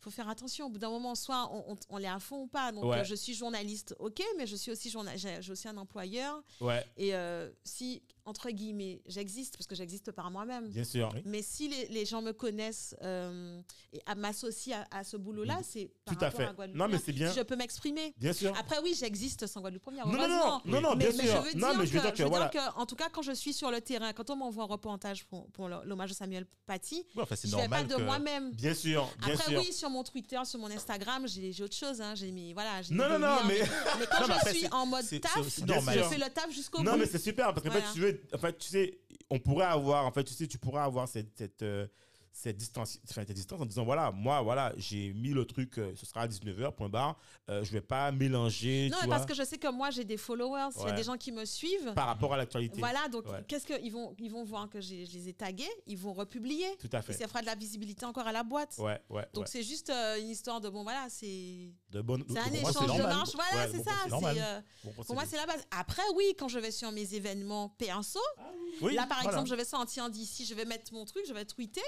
faut faire attention. Au bout d'un moment, soit on, on, on l'est à fond ou pas. Donc, Ouais. euh, je suis journaliste, ok, mais je suis aussi, j'ai aussi un employeur. Ouais, Et euh, si, entre guillemets, j'existe, parce que j'existe par moi-même. bien sûr. Mais si les, les gens me connaissent euh, et m'associent à, à ce boulot-là, c'est par. Tout à fait. Guadeloupe Non, mais c'est bien. Si je peux m'exprimer. Bien sûr. Après, oui, j'existe sans Guadeloupe Première. Non, non, non, non, non, mais, bien mais sûr. je veux Non, dire mais je veux que, dire que je veux voilà. dire que, en tout cas, quand je suis sur le terrain, quand on m'envoie un reportage pour, pour l'hommage à Samuel Paty, Ouais, enfin, c'est je ne fais pas de que- moi-même. Bien sûr, bien Après, sûr. oui, sur mon Twitter, sur mon Instagram, j'ai autre chose. Hein. J'ai mis, voilà, Non, non, non, mais- mais quand Non, je suis en mode taf, je fais le taf jusqu'au Non, bout. mais c'est super parce fait, tu veux, en fait, tu sais, on pourrait avoir, en fait, tu sais, tu pourrais avoir cette, euh, cette distance, enfin, cette distance en disant voilà, moi, voilà, j'ai mis le truc, euh, ce sera à 19h, point barre, euh, je vais pas mélanger, Non, tu mais vois, parce que je sais que moi, j'ai des followers, il y a des gens qui me suivent. par rapport à l'actualité. Voilà, donc Ouais. qu'est-ce qu'ils vont, ils vont voir que je les ai tagués, ils vont republier. Tout à Et fait. ça fera de la visibilité encore à la boîte. Ouais, ouais, Donc ouais. c'est juste euh, une histoire de bon voilà, c'est De bonne, c'est un échange de marche. Voilà, c'est bon ça. euh, Bon pour moi, c'est la base. Après, oui, quand je vais sur mes événements perso, Oui, là par voilà. exemple, je vais sortir d'ici, je vais mettre mon truc, je vais tweeter.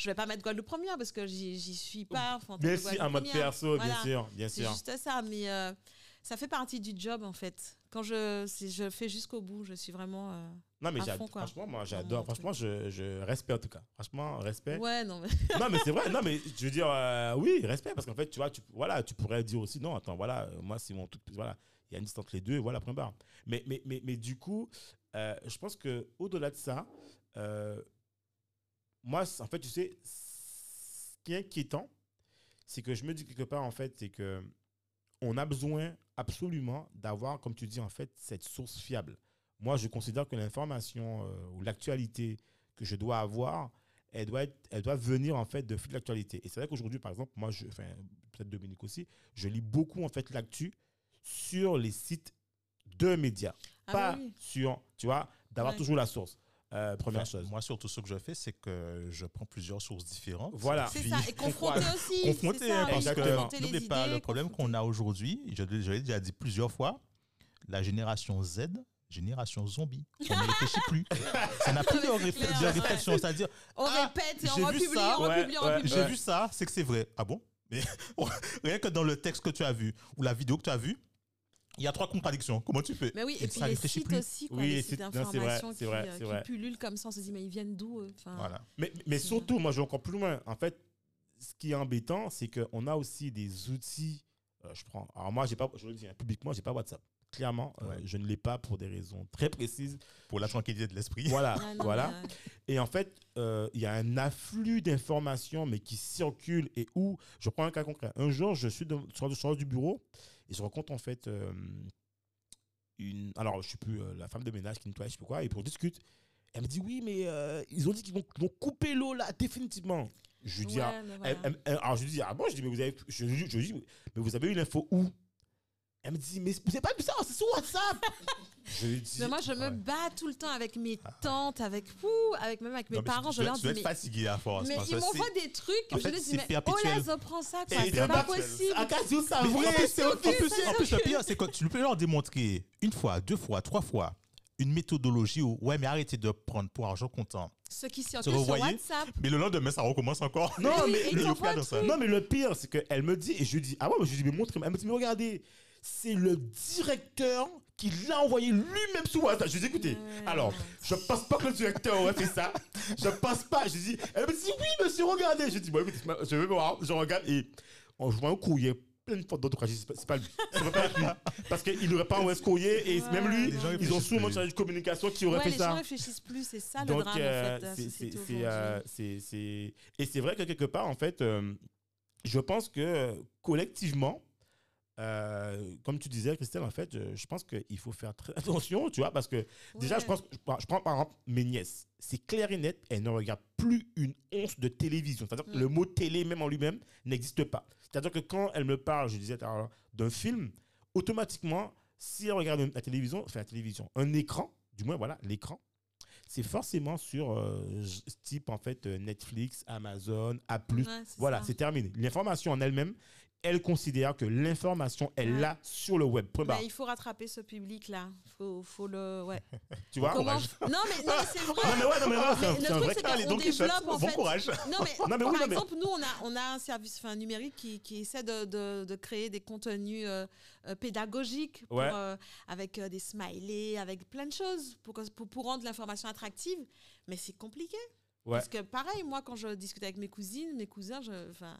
Je vais pas mettre Guadeloupe Première parce que j'y, suis pas. enfin, Bien sûr, en mode perso, bien sûr, bien C'est sûr. juste ça, mais euh, ça fait partie du job en fait. Quand je, c'est- je fais jusqu'au bout, je suis vraiment. euh, Non, mais à j'adore, fond, quoi. franchement, moi, j'adore. Franchement, je, je respecte en tout cas. Franchement, respect. Ouais, non, mais. non, mais c'est vrai. Non, mais je veux dire, euh, oui, respect, parce qu'en fait, tu vois, tu, voilà, tu pourrais dire aussi, non, attends, voilà, moi, c'est mon truc, voilà, il y a une distance entre les deux, voilà, point barre. Mais, mais, mais, mais du coup, je pense que au delà de ça, moi, en fait, tu sais, ce qui est inquiétant, c'est que je me dis quelque part, en fait, c'est que on a besoin absolument d'avoir, comme tu dis, en fait, cette source fiable. Moi, je considère que l'information euh, ou l'actualité que je dois avoir, elle doit, être, elle doit venir en fait de fil d'actualité. Et c'est vrai qu'aujourd'hui, par exemple, moi, je, enfin, peut-être Dominique aussi, je lis beaucoup en fait l'actu sur les sites de médias, Ah pas oui. sur, tu vois, d'avoir toujours la source. Euh, première Enfin, chose. Moi, surtout, ce que je fais, c'est que je prends plusieurs sources différentes. Voilà. C'est ça, et confronter aussi. confronter, ça, parce que n'oubliez pas idées, le problème qu'on a aujourd'hui. Je, je l'ai déjà dit plusieurs fois. La génération Z, génération zombie. On ne réfléchit plus. Ça n'a plus de, ouais. réflexion. C'est-à-dire, On Ah, répète et on j'ai vu republie, ça, on ouais, republie, on ouais, republie. j'ai vu ça, c'est que c'est vrai. Ah bon? Mais rien que dans le texte que tu as vu ou la vidéo que tu as vue, il y a trois contradictions. Comment tu fais? Mais oui, Et et puis ça les sites plus. aussi, quoi, Oui, les les sites d'information c'est qui, vrai, euh, c'est qui vrai. pullulent comme ça, on se dit, mais ils viennent d'où Voilà. Mais, mais surtout, moi, je vais encore plus loin. En fait, ce qui est embêtant, c'est qu'on a aussi des outils. euh, je prends. Alors, moi, j'ai pas, je le dis hein, publiquement, j'ai pas WhatsApp. Clairement, euh, je ne l'ai pas pour des raisons très précises. Pour la tranquillité de l'esprit. Voilà, non, voilà. Et en fait, euh, il y a un afflux d'informations, mais qui circulent et où, je prends un cas concret. Un jour, je suis de, sur le sors du bureau et je rencontre en fait euh, une. Alors, je ne sais plus, euh, la femme de ménage qui nettoie, je sais plus quoi, et pour discute. Elle me dit Oui, mais euh, ils ont dit qu'ils vont, couper l'eau là, définitivement. Je lui dis, ouais, ah, mais elle- voilà. elle- elle- alors je lui dis, ah bon, je dis, mais vous avez, je, je- je lui dis, mais vous avez eu l'info où? Elle me dit, mais n'avez pas ça, c'est sur WhatsApp Je lui dis, Mais moi, je me ouais. bats tout le temps avec mes tantes, avec vous, avec même avec mes Non, parents. Je tu leur dis, tu dois mais, être fatigué à force. mais ils m'envoient c'est- des trucs. en je leur dis, c'est mais oh là, je prends ça, quoi. C'est pas possible. Ça vrai, c'est en ok. plus, ça en plus, le pire, c'est que tu peux leur démontrer une fois, deux fois, trois fois une méthodologie où, ouais, mais arrêtez de prendre pour argent comptant. Ceux qui vous circulent sur WhatsApp. Mais le lendemain, ça recommence encore. Non, mais le, non, mais le pire, c'est qu'elle me dit, et je lui dis, ah ouais, mais je lui dis, mais montrez-moi. Elle me dit, mais regardez, c'est le directeur qui l'a envoyé lui-même sur WhatsApp. Je lui dis, écoutez, alors, je pense pas que le directeur aurait fait ça. Je pense pas. Je dis, elle me dit, oui, monsieur, regardez. Je dis, bon, écoutez, je vais voir, je regarde et on vois un courrier plein de fautes d'orthographe. C'est pas- C'est pas lui. Peut pas lui. Parce qu'il n'aurait pas un West courrier et Ouais. même lui, Les gens ils ont plus. chargé de communication qui aurait Ouais, fait les ça. gens réfléchissent plus, c'est ça le drame euh, en fait. c'est- c'est- c'est, euh, c'est- c'est- et c'est vrai que quelque part, en fait, euh, je pense que euh, collectivement, euh, comme tu disais, Christelle, en fait, je, je pense qu'il faut faire très attention, tu vois, parce que déjà, je pense, je prends, je prends par exemple mes nièces. C'est clair et net, elles ne regardent plus une once de télévision. C'est-à-dire que Mm. le mot télé, même en lui-même, n'existe pas. C'est-à-dire que quand elles me parlent, je disais d'un film, automatiquement, si elles regardent la télévision, enfin la télévision, un écran, du moins, voilà, l'écran, c'est forcément sur euh, type, en fait, euh, Netflix, Amazon, A+. Ouais, voilà, c'est terminé. L'information en elle-même, elle considère que l'information est là sur le web. Point barre. Mais il faut rattraper ce public-là. Faut, faut le. Ouais. Tu vois Comment Non, mais, non, mais c'est vrai. Non, mais ouais, non, mais voilà, c'est un- Mais le c'est un truc, vrai c'est cas. Qu'on donc, Quichotte, développe, en bon fait- courage. Non, mais, Non, mais oui, par non, mais- exemple, nous, on a, on a un service enfin, numérique qui, qui essaie de, de, de créer des contenus euh, euh, pédagogiques pour, Ouais. euh, avec euh, des smileys, avec plein de choses pour, que- pour, pour rendre l'information attractive. Mais c'est compliqué. Ouais. Parce que pareil, moi, quand je discute avec mes cousines, mes cousins, je, enfin,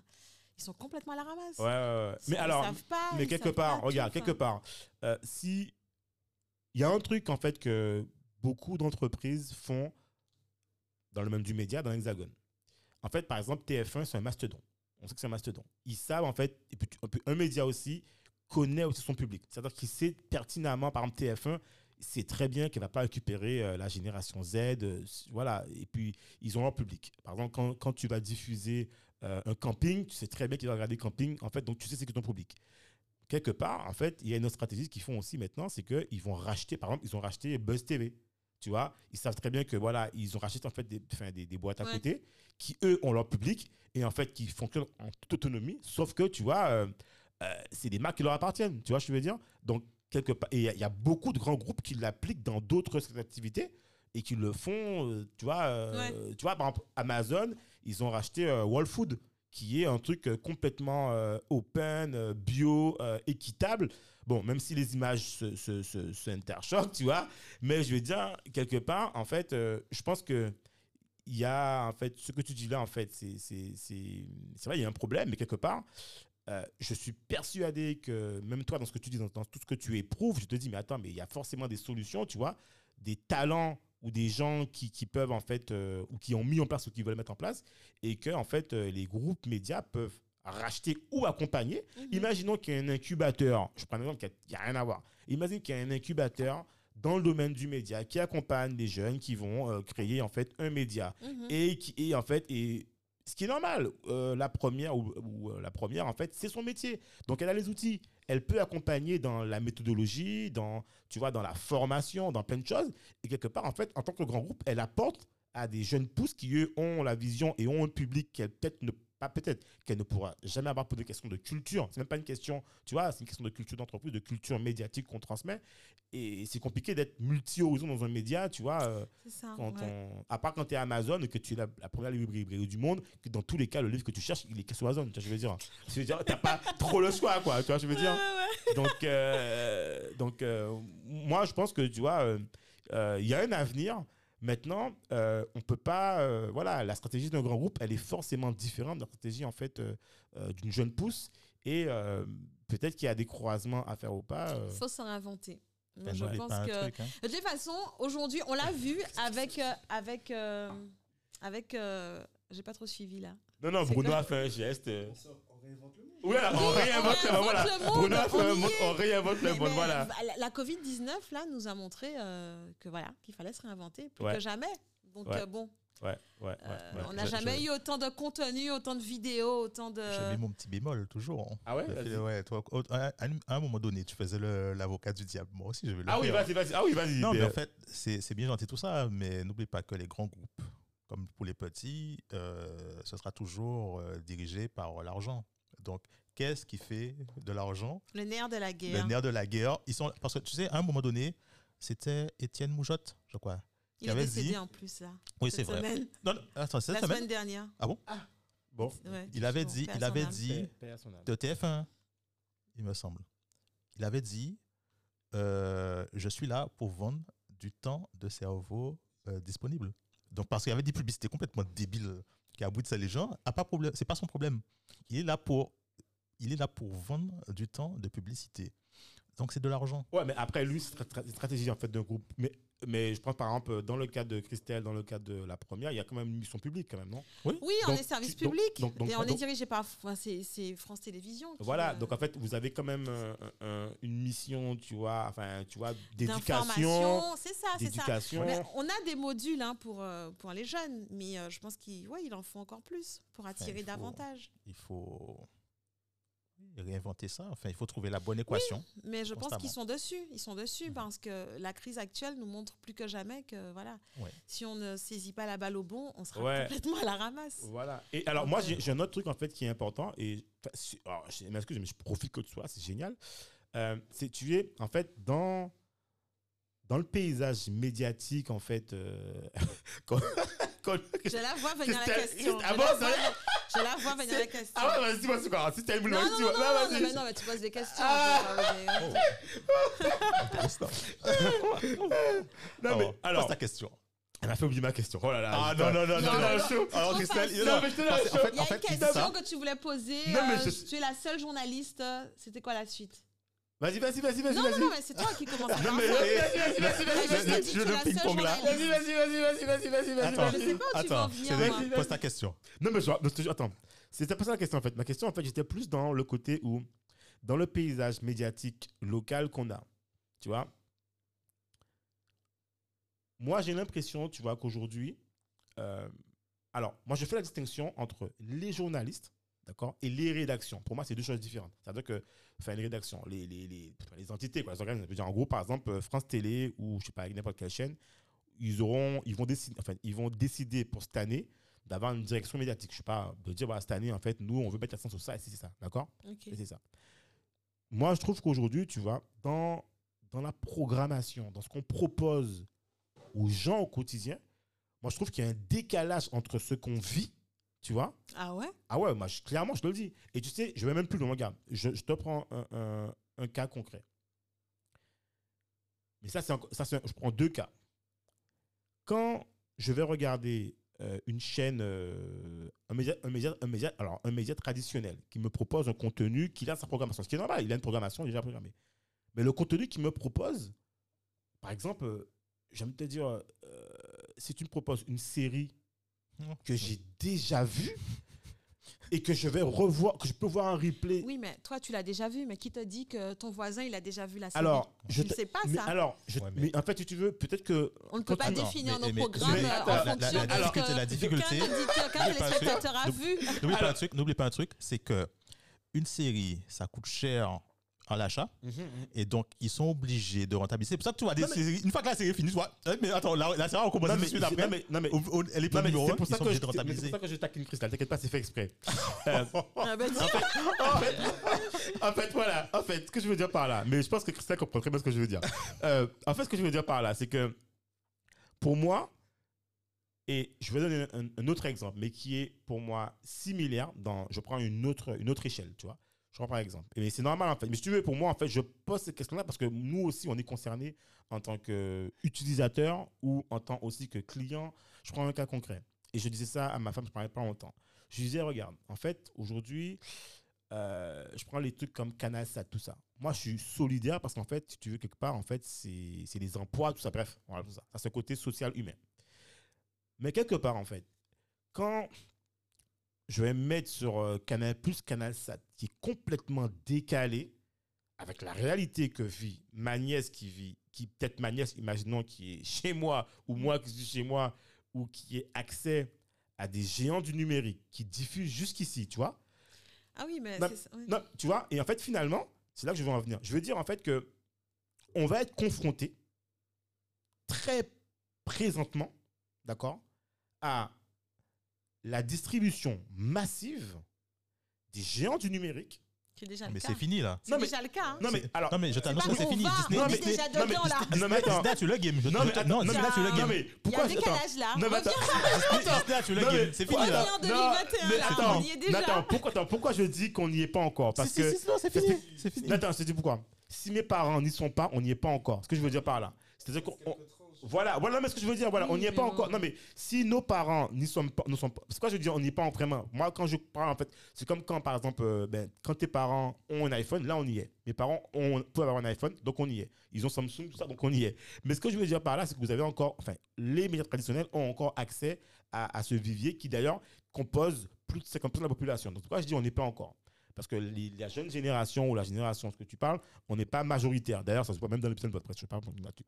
ils sont complètement à la ramasse. Ouais, ouais, ouais. Ils Mais alors, pas, mais ils quelque savent part, pas regarde, quelque part, euh, si il y a un truc en fait que beaucoup d'entreprises font dans le même du média, dans l'Hexagone. En fait, par exemple, TF1, c'est un mastodon. On sait que c'est un mastodon. Ils savent en fait, et puis un, peu- un média aussi connaît aussi son public. C'est-à-dire qu'il sait pertinemment, par exemple, TF1, c'est très bien qu'elle ne va pas récupérer euh, la génération Z. euh, voilà. Et puis, ils ont leur public. Par exemple, quand, quand tu vas diffuser euh, un camping, tu sais très bien qu'ils vont regarder camping. En fait, donc tu sais c'est que ton public. Quelque part, en fait, il y a une autre stratégie qu'ils font aussi maintenant, c'est qu'ils vont racheter, par exemple, ils ont racheté Buzz TV. Tu vois, ils savent très bien que voilà, ils ont racheté en fait des, enfin, des, des boîtes à Ouais. côté qui eux ont leur public et en fait qui fonctionnent en toute autonomie. Sauf que tu vois, euh, euh, c'est des marques qui leur appartiennent. Tu vois, je veux dire? Donc quelque part, et il y a- il y, a beaucoup de grands groupes qui l'appliquent dans d'autres activités et qui le font. euh, tu vois, euh, tu vois, par exemple, Amazon, ils ont racheté euh, Whole Food qui est un truc complètement open, bio, équitable. Bon, même si les images se, se, se, se interchoquent, tu vois, mais je veux dire, quelque part, en fait, je pense que il y a, en fait, ce que tu dis là, en fait, c'est vrai, il y a un problème, mais quelque part, euh, je suis persuadé que, même toi, dans ce que tu dis, dans, dans tout ce que tu éprouves, je te dis, mais attends, mais il y a forcément des solutions, tu vois, des talents ou des gens qui, qui peuvent, en fait, euh, ou qui ont mis en place ou qui veulent mettre en place, et que, en fait, euh, les groupes médias peuvent racheter ou accompagner. Mhm. Imaginons qu'il y a un incubateur, je prends un exemple qui n'a rien à voir. Imagine qu'il y a un incubateur dans le domaine du média qui accompagne des jeunes qui vont euh, créer en fait un média Mhm. et qui et en fait et ce qui est normal la première ou, ou, la première en fait c'est son métier donc elle a les outils elle peut accompagner dans la méthodologie dans tu vois dans la formation dans plein de choses. Et quelque part en fait en tant que grand groupe elle apporte à des jeunes pousses qui eux ont la vision et ont un public qu'elle peut-être ne pas peut-être qu'elle ne pourra jamais avoir pour des questions de culture c'est même pas une question tu vois c'est une question de culture d'entreprise de culture médiatique qu'on transmet et c'est compliqué d'être multi-horizon dans un média tu vois euh, ça. quand ouais. on- à part quand tu es Amazon et que tu es la, la première librairie du monde, que dans tous les cas, le livre que tu cherches, il est sur Amazon. Tu vois, je veux dire, je veux dire, t'as pas trop le choix, quoi. Tu vois, je veux dire. Donc, euh, donc euh, moi, je pense que tu vois, euh, il y a un avenir. Maintenant, euh, on peut pas, euh, voilà, la stratégie d'un grand groupe, elle est forcément différente de la stratégie en fait euh, euh, d'une jeune pousse. Et euh, peut-être qu'il y a des croisements à faire ou pas. euh. Il faut se réinventer. Moi, T'as je pense que truc, hein. de toute façon, aujourd'hui, on l'a vu avec euh, avec euh, avec. euh, J'ai pas trop suivi là. Non, non, Bruno a fait un geste. On réinvente le Ouais, on réinvente le monde, voilà. Bruno a fait on un y monde, est. on réinvente le monde, voilà. La, la Covid-19 là nous a montré euh, que voilà qu'il fallait se réinventer plus Ouais. que jamais. Donc Ouais. euh, bon, Ouais, ouais, ouais. euh, ouais. on n'a jamais je- eu autant de contenu, autant de vidéos, autant de. Mets mon petit bémol toujours. Ah ouais, fait, ouais, toi, à, à un- moment donné, tu faisais l'avocat du diable. Moi aussi, je vais le Ah oui, vas-y, vas-y. Ah oui, vas-y. Non, mais en fait, c'est c'est bien gentil tout ça, mais n'oublie pas que les grands groupes, comme pour les petits, euh, ce sera toujours euh, dirigé par l'argent. Donc, qu'est-ce qui fait de l'argent? Le nerf de la guerre. Le nerf de la guerre. Ils sont, parce que tu sais, à un moment donné, c'était Étienne Moujotte, je crois. Il est avait décédé dit- en plus là. Oui, c'est vrai. Non, non, attends, cette La semaine, semaine dernière. Bon, Ouais, il avait bon, dit, il avait dit de TF1, il me semble. Il avait dit euh, Je suis là pour vendre du temps de cerveau euh, disponible. Donc, parce qu'il y avait des publicités complètement débiles qui aboutissaient les gens, à pas problème, c'est pas son problème. Il est là pour il est là pour vendre du temps de publicité. Donc c'est de l'argent. Ouais, mais après, lui, c'est stratégie en fait d'un groupe. Mais, mais je pense par exemple, dans le cas de Christelle, dans le cas de la première, il y a quand même une mission publique, quand même, non? Oui, on Donc, est service tu- public. donc- donc- et on est dirigé par enfin, c'est c'est France Télévisions. Voilà, euh, donc en fait, vous avez quand même euh, un- un- une mission, tu vois, enfin, tu vois, d'éducation. C'est ça, c'est ça. Mais on a des modules hein, pour, euh, pour les jeunes, mais euh, je pense qu'il ouais, il en faut encore plus pour attirer il faut- davantage. Il faut réinventer ça. Enfin, il faut trouver la bonne équation. Mais je pense qu'ils sont dessus. Ils sont dessus parce que la crise actuelle nous montre plus que jamais que voilà, Ouais. si on ne saisit pas la balle au bon, on sera Ouais. complètement à la ramasse. Voilà. Et alors, Donc, moi, euh, j'ai un autre truc, en fait, qui est important. Et alors, je m'excuse, mais je profite que de soi, c'est génial. Euh, c'est tu es, en fait, dans, dans le paysage médiatique, en fait. euh, Je la vois venir la question. Ah Je bon, vois- Je la vois venir la question. Ah ouais, vas-y, dis-moi c'est quoi. Si t'as une boule, Non, non, vas-y, non, dis-moi. non, Non, non, vas-y. mais non, mais tu poses des questions. Ah. Non, mais Alors, alors, pose ta question. elle m'a fait oublier ma question. Oh là là. Ah non, non, non, non, non. Alors, Christelle, Il y a une question que tu voulais poser. Non, mais euh, Tu es la seule journaliste. C'était quoi la suite? Vas-y, vas-y, vas-y, vas-y, Non, non, vas-y. non, mais c'est toi qui commence à Non, mais ça. vas-y, vas-y, vas-y, vas-y, je tu le ping-pong là. Vas-y, vas-y, vas-y, vas-y, vas-y, vas-y, vas-y, Attends, Je sais pas où tu en attends, venir, Cédric, moi. pose ta question. Non, mais je, non, attends. C'était pas ça la question, en fait. Ma question, en fait, j'étais plus dans le côté où, dans le paysage médiatique local qu'on a, tu vois, moi, j'ai l'impression, tu vois, qu'aujourd'hui, euh, alors, moi, je fais la distinction entre les journalistes, d'accord, et les rédactions. Pour moi, c'est deux choses différentes. C'est-à-dire que, enfin, les rédactions, les, les, les, les entités, quoi, les organismes. Je veux dire, en gros, par exemple, euh, France Télé ou, je sais pas, n'importe quelle chaîne, ils auront, ils vont décider, enfin, ils vont décider pour cette année d'avoir une direction médiatique. Je sais pas, de dire, voilà, cette année, en fait, nous, on veut mettre l'accent sur ça et c'est ça, d'accord? Et c'est ça. Moi, je trouve qu'aujourd'hui, tu vois, dans, dans la programmation, dans ce qu'on propose aux gens au quotidien, moi, je trouve qu'il y a un décalage entre ce qu'on vit, tu vois? Ah ouais? Ah ouais, moi, je- clairement, je te le dis. Et tu sais, je vais même plus loin. Regarde, je, je te prends un, un- un cas concret. Mais ça, c'est ça, un- je prends deux cas. Quand je vais regarder euh, une chaîne, euh, un, média, un, média, un, média, alors, un média traditionnel qui me propose un contenu, qui a sa programmation, ce qui est normal, il a une programmation déjà programmée. Mais le contenu qu'il me propose, par exemple, euh, j'aime te dire, euh, si tu me proposes une série que j'ai déjà vue et que je vais revoir, que je peux voir un replay. Oui, mais toi, tu l'as déjà vu, mais qui te dit que ton voisin, il a déjà vu la série? Alors, je te- sais pas mais ça. alors, je- Ouais, mais- mais en fait, si tu veux, peut-être que On ne peut pas définir mais- nos mais- programmes en la- fonction la de ce difficulté- que la difficulté- qu'un téléspectateur a vu. Alors- n'oublie pas un truc, c'est que une série, ça coûte cher à l'achat. Et donc, ils sont obligés de rentabiliser. C'est pour ça que tu vois des Non, mais- séries. Une fois que la série est finie, tu vois. eh, Mais attends, la, la série, on commence Non, tout de mais, suite non, après. mais, non, mais, Au- au- Elle est non, pas mais numéro c'est 1, pour, ils ça que je- c'est pour ça que je taquine Cristal. T'inquiète pas, c'est fait exprès. Euh, Ah ben, dis- en, fait, en fait, voilà. En fait, ce que je veux dire par là, mais je pense que Christelle comprend très bien ce que je veux dire. Euh, en fait, ce que je veux dire par là, c'est que pour moi, et je vais donner un, un autre exemple, mais qui est pour moi similaire dans, je prends une autre, une autre échelle, tu vois. Je prends par exemple. Et c'est normal en fait. Mais si tu veux, pour moi, en fait, je pose cette question-là parce que nous aussi, on est concernés en tant qu'utilisateur ou en tant aussi que client. Je prends un cas concret. Et je disais ça à ma femme, je parlais pas longtemps. Je disais, regarde, en fait, aujourd'hui, euh, je prends les trucs comme CanalSat, tout ça. Moi, je suis solidaire parce qu'en fait, si tu veux, quelque part, en fait, c'est des emplois, tout ça. Bref, voilà, tout ça. Ça, c'est côté social humain. Mais quelque part, en fait, quand je vais me mettre sur euh, Canal Plus, CanalSat, qui est complètement décalé avec la réalité que vit ma nièce qui vit, qui peut-être ma nièce, imaginons, qui est chez moi, ou moi qui suis chez moi, ou qui ait accès à des géants du numérique qui diffusent jusqu'ici, tu vois. Ah oui, mais Non, c'est ça, oui. Non, tu vois, et en fait, finalement, c'est là que je veux en venir. Je veux dire, en fait, que on va être confronté très présentement, d'accord, à la distribution massive des géants du numérique. C'est déjà le Mais cas. c'est fini là. C'est Non, mais- déjà le cas. hein. Non, mais alors. Non, mais je t'annonce que c'est fini. Disney, on non, est mais, Disney, déjà non, mais- dedans, là. non, mais attends. Disney le game. Je- Non, mais attends, Non, non, Disney non, mais Il y a pourquoi un attends, décalage là. Non, mais attends. Disney a tué le Non, mais- game. C'est fini là. 2021 mais attends, y pourquoi, attends, pourquoi je dis qu'on n'y est pas encore? Parce que. non, c'est fini. C'est fini. Nathan, je te dis pourquoi. Si mes parents n'y sont pas, on n'y est pas encore. Ce que je veux dire par là. C'est-à-dire qu'on. Voilà, voilà mais ce que je veux dire. Voilà, Oui, on n'y est pas encore. Non, mais si nos parents n'y sont pas, sont. C'est quoi je veux dire, on n'y est pas en vraiment. Moi, quand je parle, en fait, c'est comme quand, par exemple, euh, ben, quand tes parents ont un iPhone, là, on y est. Mes parents ont, peuvent avoir un iPhone, donc on y est. Ils ont Samsung, tout ça, donc on y est. Mais ce que je veux dire par là, c'est que vous avez encore, enfin, les médias traditionnels ont encore accès à, à ce vivier qui, d'ailleurs, compose plus de 50% de la population. Donc, pourquoi je dis on n'y est pas encore? Parce que les- la jeune génération ou la génération, ce que tu parles, on n'est pas majoritaire. D'ailleurs, ça se voit même dans l'épisode de votre presse. Je parle là-dessus.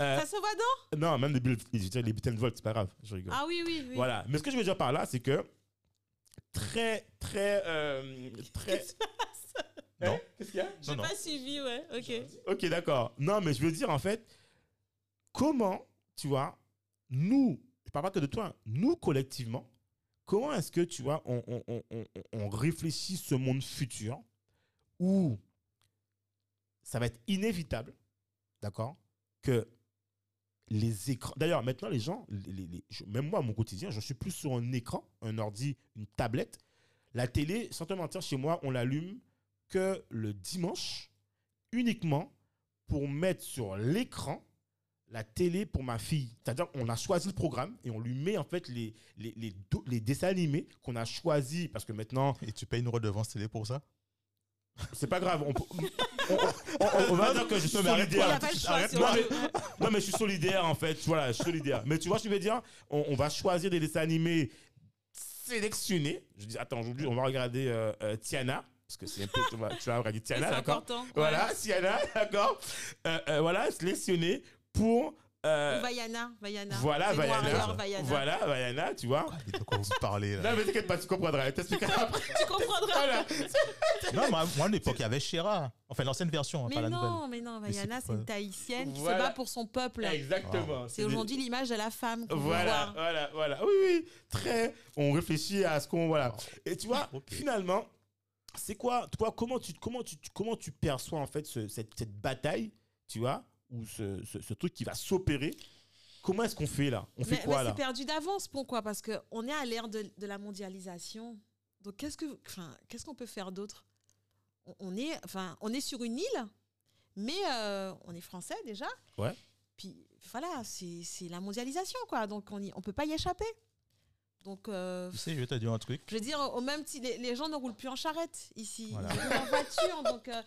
Euh, Ça se voit dans? Non, même les, je dirais les Beatles Volt, c'est pas grave, je rigole. Ah oui, oui, oui. Voilà. Mais ce que je veux dire par là, c'est que très, très, euh, très. Qu'est-ce qui se passe? Non. Hein? Qu'est-ce qu'il y a? J'ai Non, non. pas suivi, ouais. Ok. Ok, d'accord. Non, mais je veux dire, en fait, comment, tu vois, nous, je parle pas que de toi, nous, collectivement, comment est-ce que, tu vois, on, on, on, réfléchit ce monde futur où ça va être inévitable, d'accord, que les écrans. D'ailleurs, maintenant, les gens, même moi, mon quotidien, je suis plus sur un écran, un ordi, une tablette. La télé, sans te mentir, chez moi, on l'allume que le dimanche, uniquement pour mettre sur l'écran la télé pour ma fille. C'est-à-dire qu'on a choisi le programme et on lui met en fait les, les, les, do- les dessins animés qu'on a choisis parce que maintenant, Et tu payes une redevance télé pour ça? C'est pas grave. On, peut- on- on- on- on va dire que je suis Il solidaire. a pas le choix. Arrête, c'est non, mais je suis solidaire en fait. Voilà, je suis solidaire. Mais tu vois, ce que je veux dire, on, on va choisir des dessins animés sélectionnés. Je dis, attends, aujourd'hui, on va regarder euh, euh, Tiana. Parce que c'est un peu, tu vas, tu vas regarder C'est Tiana, d'accord? important. Voilà, Ouais. Tiana, d'accord? Euh, euh, Voilà, sélectionné pour. euh, Vaiana, Vaiana. voilà, Vaiana. Voilà, Vaiana, tu vois. De quoi vous parlez là Non, mais t'inquiète pas, tu comprendras. Après. Tu comprendras. Voilà. Non, moi, moi, à l'époque, il y avait Shera. Enfin, l'ancienne version, hein, Mais pas la nouvelle. non, mais non, Vaiana, c'est une tahitienne qui Voilà. se bat pour son peuple. Exactement. C'est aujourd'hui l'image de la femme qu'on Voilà, voilà, voilà. Oui, oui, très. On réfléchit à ce qu'on. Voilà. Et tu vois, finalement, c'est quoi, toi, comment tu, comment tu, comment tu perçois en fait ce- cette, cette bataille, tu vois, ou ce, ce, ce truc qui va s'opérer Comment est-ce qu'on fait là? On fait Mais, quoi mais là? c'est perdu d'avance, pourquoi? Parce qu'on est à l'ère de, de la mondialisation. Donc qu'est-ce que, enfin, qu'est-ce qu'on peut faire d'autre? On, on est, enfin, on est sur une île, mais euh, on est français déjà. Ouais. Puis voilà, c'est c'est la mondialisation, quoi. Donc on ne peut pas y échapper. Donc euh, Tu sais, je vais te dire un truc. je veux dire, au même si les, les gens ne roulent plus en charrette ici, Voilà. ils roulent en voiture. donc, euh,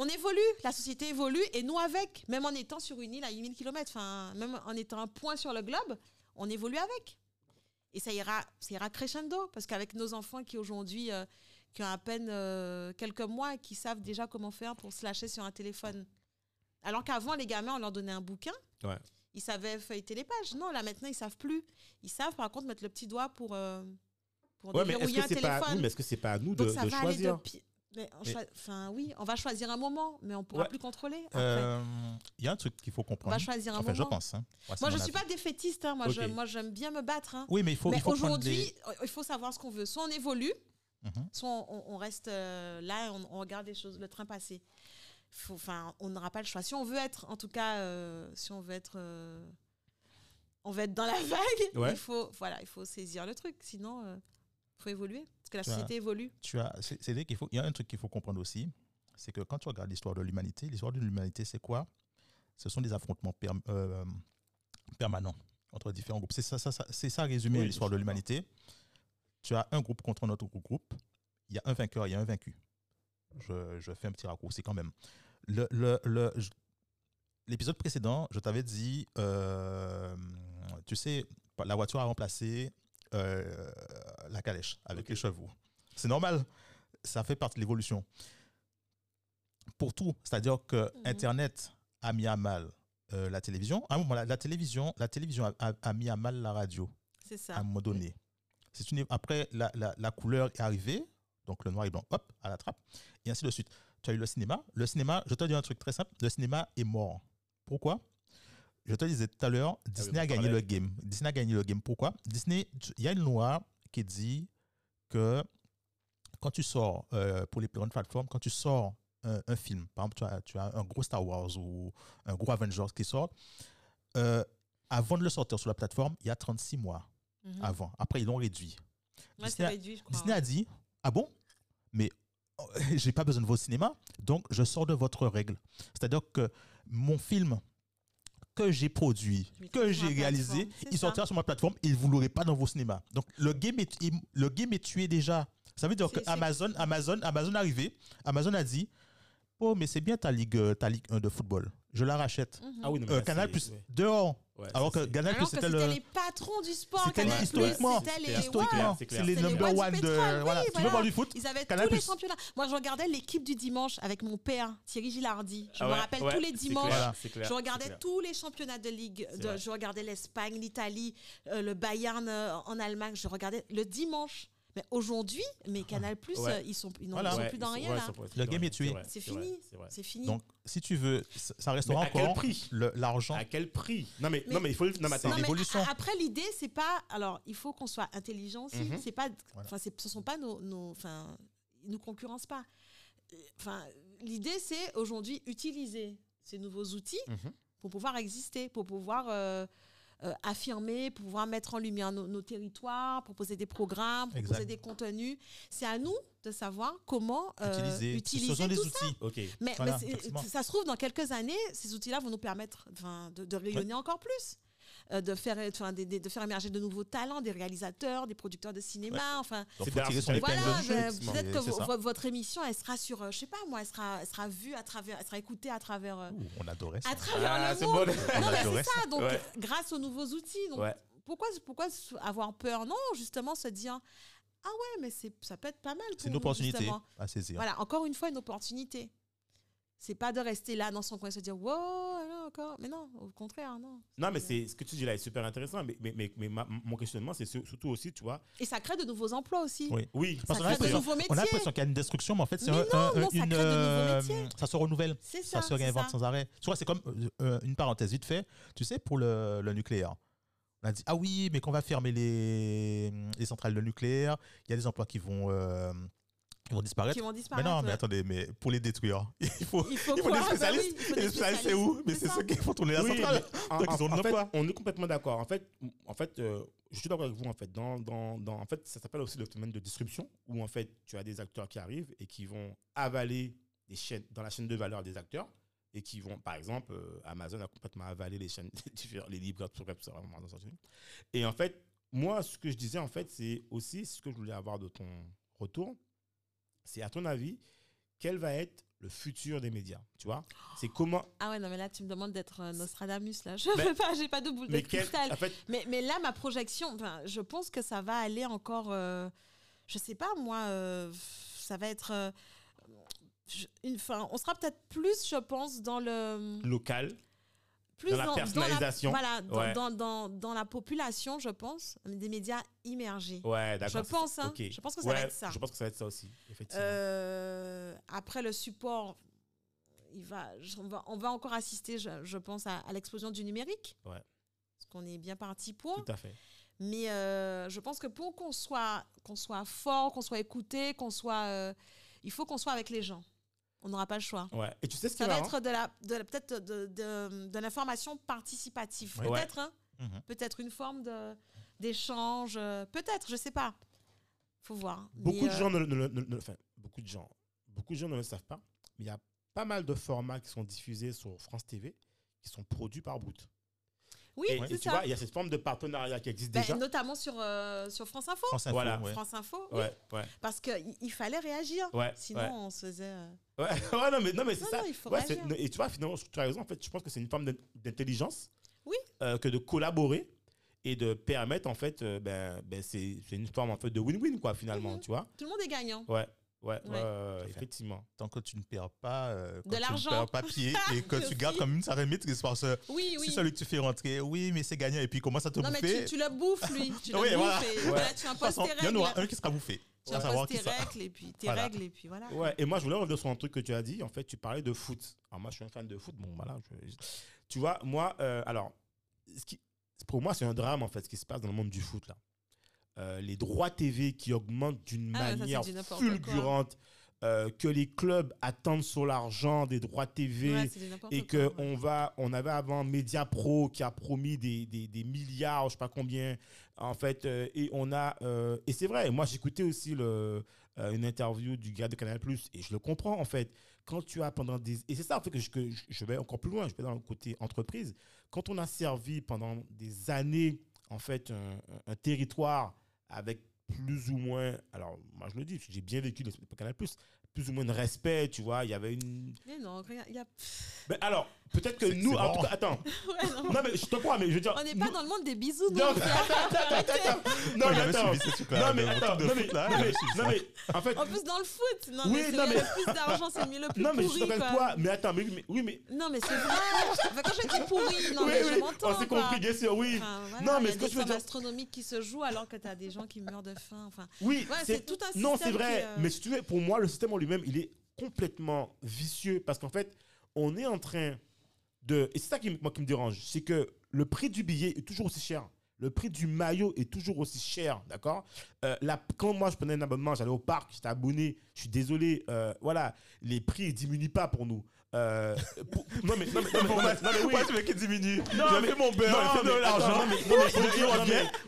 on évolue, la société évolue, et nous avec, même en étant sur une île à 8000 km, enfin, même en étant un point sur le globe, on évolue avec. Et ça ira, ça ira crescendo, parce qu'avec nos enfants qui aujourd'hui, euh, qui ont à peine euh, quelques mois, qui savent déjà comment faire pour se lâcher sur un téléphone. Alors qu'avant, les gamins, on leur donnait un bouquin. Ouais. Ils savaient feuilleter les pages. Non, là maintenant, ils savent plus. Ils savent par contre mettre le petit doigt pour, euh, pour Ouais, mais est-ce que c'est pas, mais est-ce que c'est pas à nous de, Donc ça de va aller de choisir mais on Enfin oui, on va choisir un moment, mais on pourra Ouais. plus contrôler. Euh, Il y a un truc qu'il faut on comprendre. va choisir un Enfin, je moment. pense. hein. Ouais, c'est Moi, je mon suis pas défaitiste. hein. Moi, je- j'aime bien me battre. hein. Oui, mais il faut, mais il faut prendre aujourd'hui, il faut savoir ce qu'on veut. Soit on évolue, Mhm. soit on, on reste euh, là, et on, on regarde les choses, le train passer. Enfin, on n'aura pas le choix. Si on veut être, en tout cas, euh, si on veut être, on veut être dans la vague, Ouais. il faut, voilà, il faut saisir le truc. Sinon, il faut évoluer parce que la as- société évolue. tu as, c'est, qu'il faut, il y a un truc qu'il faut comprendre aussi, c'est que quand tu regardes l'histoire de l'humanité, l'histoire de l'humanité, c'est quoi? Ce sont des affrontements euh, permanents entre différents groupes. C'est ça, ça, ça- c'est ça résumé Oui, l'histoire de l'humanité. Tu as un groupe contre un autre groupe. Il y a un vainqueur, il y a un vaincu. Je, je fais un petit raccourci quand même. Le, le, le- je- l'épisode précédent, je t'avais dit, euh, tu sais, la voiture a remplacé euh, la calèche avec les chevaux. C'est normal. Ça fait partie de l'évolution. Pour tout, c'est-à-dire que Mhm. Internet a mis à mal euh, la télévision. À un moment, la, la télévision, la télévision a, a- a mis à mal la radio C'est à ça. un moment donné. C'est une, après, la, la- la couleur est arrivée, donc le noir et blanc, hop, à la trappe, et ainsi de suite. Tu as eu le cinéma. Le cinéma, je te dis un truc très simple, le cinéma est mort. Pourquoi? Je te disais tout à l'heure, Disney on a gagné le game. Disney a gagné le game. Pourquoi? Disney, il y a une loi qui dit que quand tu sors, euh, pour les grandes plateformes, quand tu sors un, un film, par exemple, tu as, tu as un gros Star Wars ou un gros Avengers qui sort, euh, avant de le sortir sur la plateforme, il y a 36 mois Mhm. avant. Après, ils l'ont réduit. Disney a- réduit, je crois. Disney a dit Ah bon? Mais oh, j'ai pas besoin de vos cinémas, donc je sors de votre règle. C'est-à-dire que mon film, que j'ai produit, que j'ai réalisé, il ça. sortira sur ma plateforme et vous l'aurez pas dans vos cinémas. Donc le game est, il- le game est tué déjà. Ça veut dire que Amazon, Amazon, Amazon est arrivé, Amazon a dit, oh mais c'est bien ta ligue, euh, ta ligue 1 de football, je la rachète. Ah oui, non, mais Euh, là, Canal plus ouais. dehors. Ouais, Alors que que c'était c'était le les patrons du sport. C'était Canal+, historiquement. C'était les, historiquement, c'est clair, c'est les c'est number one de voilà. Tu veux voir du foot Ils avaient Canal+. tous les championnats. Moi, je regardais l'équipe du dimanche avec mon père, Thierry Gilardi. Je Ah me rappelle ouais, tous les c'est dimanches. clair, Voilà. c'est clair, Je regardais tous les championnats de ligue. Je regardais l'Espagne, l'Italie, euh, le Bayern euh, en Allemagne. Je regardais le dimanche. Mais aujourd'hui, mes Canal Plus, Ouais. ils sont, ils n'ont- Voilà. Ouais, plus dans ils rien là. Le game est tué. C'est fini. c'est fini. Donc si tu veux, ça restera Mais à quel encore prix le- l'argent. À quel prix? Non mais, Mais- non mais il faut non, mais attends. Mais l'évolution. Après, l'idée, c'est pas. Alors, il faut qu'on soit intelligent aussi. Mhm. C'est pas. Enfin, ce sont pas nos. nos enfin, ils nous concurrencent pas. Enfin, l'idée, c'est aujourd'hui utiliser ces nouveaux outils Mhm. pour pouvoir exister, pour pouvoir euh, euh, affirmer, pouvoir mettre en lumière nos, nos territoires, proposer des programmes, proposer Exact. des contenus. C'est à nous de savoir comment euh, Utiliser, utiliser ce sont des tout ça. outils. Ok. Mais, Voilà, ça se trouve, dans quelques années, ces outils-là vont nous permettre de, de rayonner encore plus, de, faire, enfin, des- des- de faire émerger de nouveaux talents, des réalisateurs, des producteurs de cinéma. Enfin, Donc faut tirer voilà, peut-être que vo- votre émission, elle sera sur, euh, je sais pas moi, elle sera, elle sera vue à travers, elle sera écoutée à travers, euh, Ouh, On adorait ça. à travers Ah, le c'est monde. bon. On Non, mais c'est ça. Donc, Ouais. grâce aux nouveaux outils. Donc, Ouais. pourquoi, pourquoi avoir peur? Non, justement, se dire ah ouais, mais c'est, ça peut être pas mal. C'est une opportunité justement. à saisir. Voilà, encore une fois, une opportunité. C'est pas de rester là dans son coin et se dire wow, là encore. Mais non, au contraire, non. Non mais c'est ce que tu dis là est super intéressant mais mais mais, mais ma- mon questionnement c'est sur- surtout aussi tu vois. Et ça crée de nouveaux emplois aussi. Oui. Oui. Parce Ça qu'on a crée de l'impression- nouveaux on a métiers. l'impression qu'il y a une destruction, mais en fait, c'est Mais un- non, un- non, ça une, crée de nouveaux métiers. ça se renouvelle. C'est Ça ça. se réinvente ça. sans arrêt. Tu vois, c'est comme euh, euh, une parenthèse vite fait. Tu sais, pour le, le nucléaire, on a dit ah oui, mais qu'on va fermer les, les centrales de nucléaire, il y a des emplois qui vont, euh, qui vont disparaître. Qui vont Mais disparaître. non, mais attendez, mais pour les détruire, il faut, Il faut il faut quoi des Bah spécialistes. oui, il faut et des les spécialistes, c'est où Mais C'est ceux qui font tourner la Oui, centrale. mais en, Donc, ils en- ont en neuf fait, on est complètement d'accord. En fait, en fait, euh, je suis d'accord avec vous. En fait, dans, dans, dans- en fait, ça s'appelle aussi le phénomène de disruption, où en fait, tu as des acteurs qui arrivent et qui vont avaler des chaînes dans la chaîne de valeur des acteurs et qui vont, par exemple, euh, Amazon a complètement avalé les chaînes les livres sur. Et en fait, moi, ce que je disais, en fait, c'est aussi ce que je voulais avoir de ton retour. C'est à ton avis, quel va être le futur des médias Tu vois? C'est comment Ah ouais, non, mais là, tu me demandes d'être euh, Nostradamus, là. Je Mais- peux pas, j'ai pas de boule de mais quel, cristal. en fait, Mais, mais là, ma projection, je pense que ça va aller encore. euh, je sais pas, moi, euh, ça va être. euh, je- une, enfin, on sera peut-être plus, je pense, dans le. local, Plus Dans la personnalisation. voilà, dans, Ouais. dans, dans, dans la population, je pense, des médias immergés. Ouais, je d'accord. c'est pense, hein. Ok. Je pense que ça Ouais, va être ça. Je pense que ça va être ça aussi, effectivement. Euh, après le support, il va, on, va, on va encore assister, je, je pense, à, à l'explosion du numérique. Ouais. Parce qu'on est bien parti pour. Tout à fait. Mais euh, je pense que pour qu'on soit, qu'on soit fort, qu'on soit écouté, qu'on soit. euh, il faut qu'on soit avec les gens. On n'aura pas le choix. Ouais. Et tu sais ce qui Ça va marrant être de la, de la- peut-être de, de, de l'information participative. Ouais. Peut-être, hein Mhm. Peut-être une forme de, d'échange. euh, Peut-être, je sais pas. faut voir. Beaucoup Mais, de euh, gens ne, ne- ne- ne- enfin, beaucoup de gens, beaucoup de gens ne le savent pas, mais il y a pas mal de formats qui sont diffusés sur France TV qui sont produits par Brut. Oui, et, et c'est tu ça. vois, il y a cette forme de partenariat qui existe Ben, déjà. notamment sur, euh, sur France Info. France Info, Voilà. ouais. France Info, oui. Ouais, ouais, Parce qu'il il fallait réagir. ouais. Sinon, ouais. on se faisait. euh, Ouais, ouais, non, mais, non, mais c'est ça. non, il faut Ouais, c'est- réagir. et tu vois, finalement, tu as raison. En fait, je pense que c'est une forme d'in- d'intelligence Oui. euh, que de collaborer et de permettre, en fait, euh, ben, ben, c'est c'est une forme en fait, de win-win, quoi, finalement, Mhm. tu vois. Tout le monde est gagnant. Ouais, ouais, Ouais. ouais, ouais, fait. effectivement. Tant que tu ne perds pas, euh, quand De tu ne l'argent. perds pas pied et que tu Aussi. gardes comme une certaine maîtrise parce que Oui, oui. si celui que tu fais rentrer, oui, mais c'est gagnant et puis il commence à te non, mais bouffer. tu, tu le bouffes, lui. Tu le Oui, bouffes voilà. et Ouais. voilà, tu de toute imposes façon, tes il y en règles. aura un qui sera bouffé. Savoir tes ça. règles et puis tes Voilà. règles et puis voilà. Ouais, et moi, je voulais revenir sur un truc que tu as dit. En fait, tu parlais de foot. Alors, moi, je suis un fan de foot. Bon, voilà. je- Tu vois, moi, euh, alors, ce qui, pour moi, c'est un drame, en fait, ce qui se passe dans le monde du foot, là. Euh, les droits TV qui augmentent d'une Ah ça, manière quoi. Euh, que les clubs attendent sur l'argent des droits TV. Ouais, et quoi, que ouais. on va, on avait avant Media Pro qui a promis des, des, des milliards, je sais pas combien, en fait, euh, et on a, euh, et c'est vrai, moi j'écoutais aussi le, une interview du gars de Canal et je le comprends en fait. Quand tu as pendant des, et c'est ça en fait que je, que je- je vais encore plus loin, je vais dans le côté entreprise. quand on a servi pendant des années, en fait, un, un territoire avec plus ou moins, alors moi je le dis, j'ai bien vécu le Canal Plus, plus ou moins de respect, tu vois, il y avait une... Mais non, il y a... Ben alors, peut-être que nous, c'est en bon. tout cas, attends, Ouais, non. non mais je te crois, mais je veux dire... On n'est pas nous- dans le monde des bisous, Non, non. mais attends, attends, attends, attends. Non, mais attends. Non, mais attends, non, mais, non, mais, non, mais, en fait, En plus, dans le foot. Non, Oui, mais c'est non, mais- le plus d'argent, c'est le milieu le plus non, mais je pourri, suis d'accord avec quoi. toi, mais attends, mais, mais- oui, mais... Non, mais c'est vrai. Enfin, quand je dis pourri, non, oui, mais oui, je m'entends. on s'est quoi. compris, bien sûr, oui. Enfin, voilà, Non, mais il y ce que des je veux sommes dire- astronomiques qui se jouent alors que tu as des gens qui meurent de faim. Enfin, Oui, Ouais, c'est tout un Non, système c'est vrai. qui euh, Mais si tu veux, pour moi, le système en lui-même, il est complètement vicieux parce qu'en fait, on est en train de. Et c'est ça qui, moi, qui me dérange. C'est que le prix du billet est toujours aussi cher. Le prix du maillot est toujours aussi cher, d'accord? Euh, la- Quand moi, je prenais un abonnement, j'allais au parc, j'étais abonné, je suis désolé, euh, voilà, les prix ne diminuent pas pour nous. Euh, pour- non, mais, non, mais, non, mais, non, mais- non, mais oui. Pourquoi tu veux qu'il diminue Non, fait mon beurre, non, de l'argent.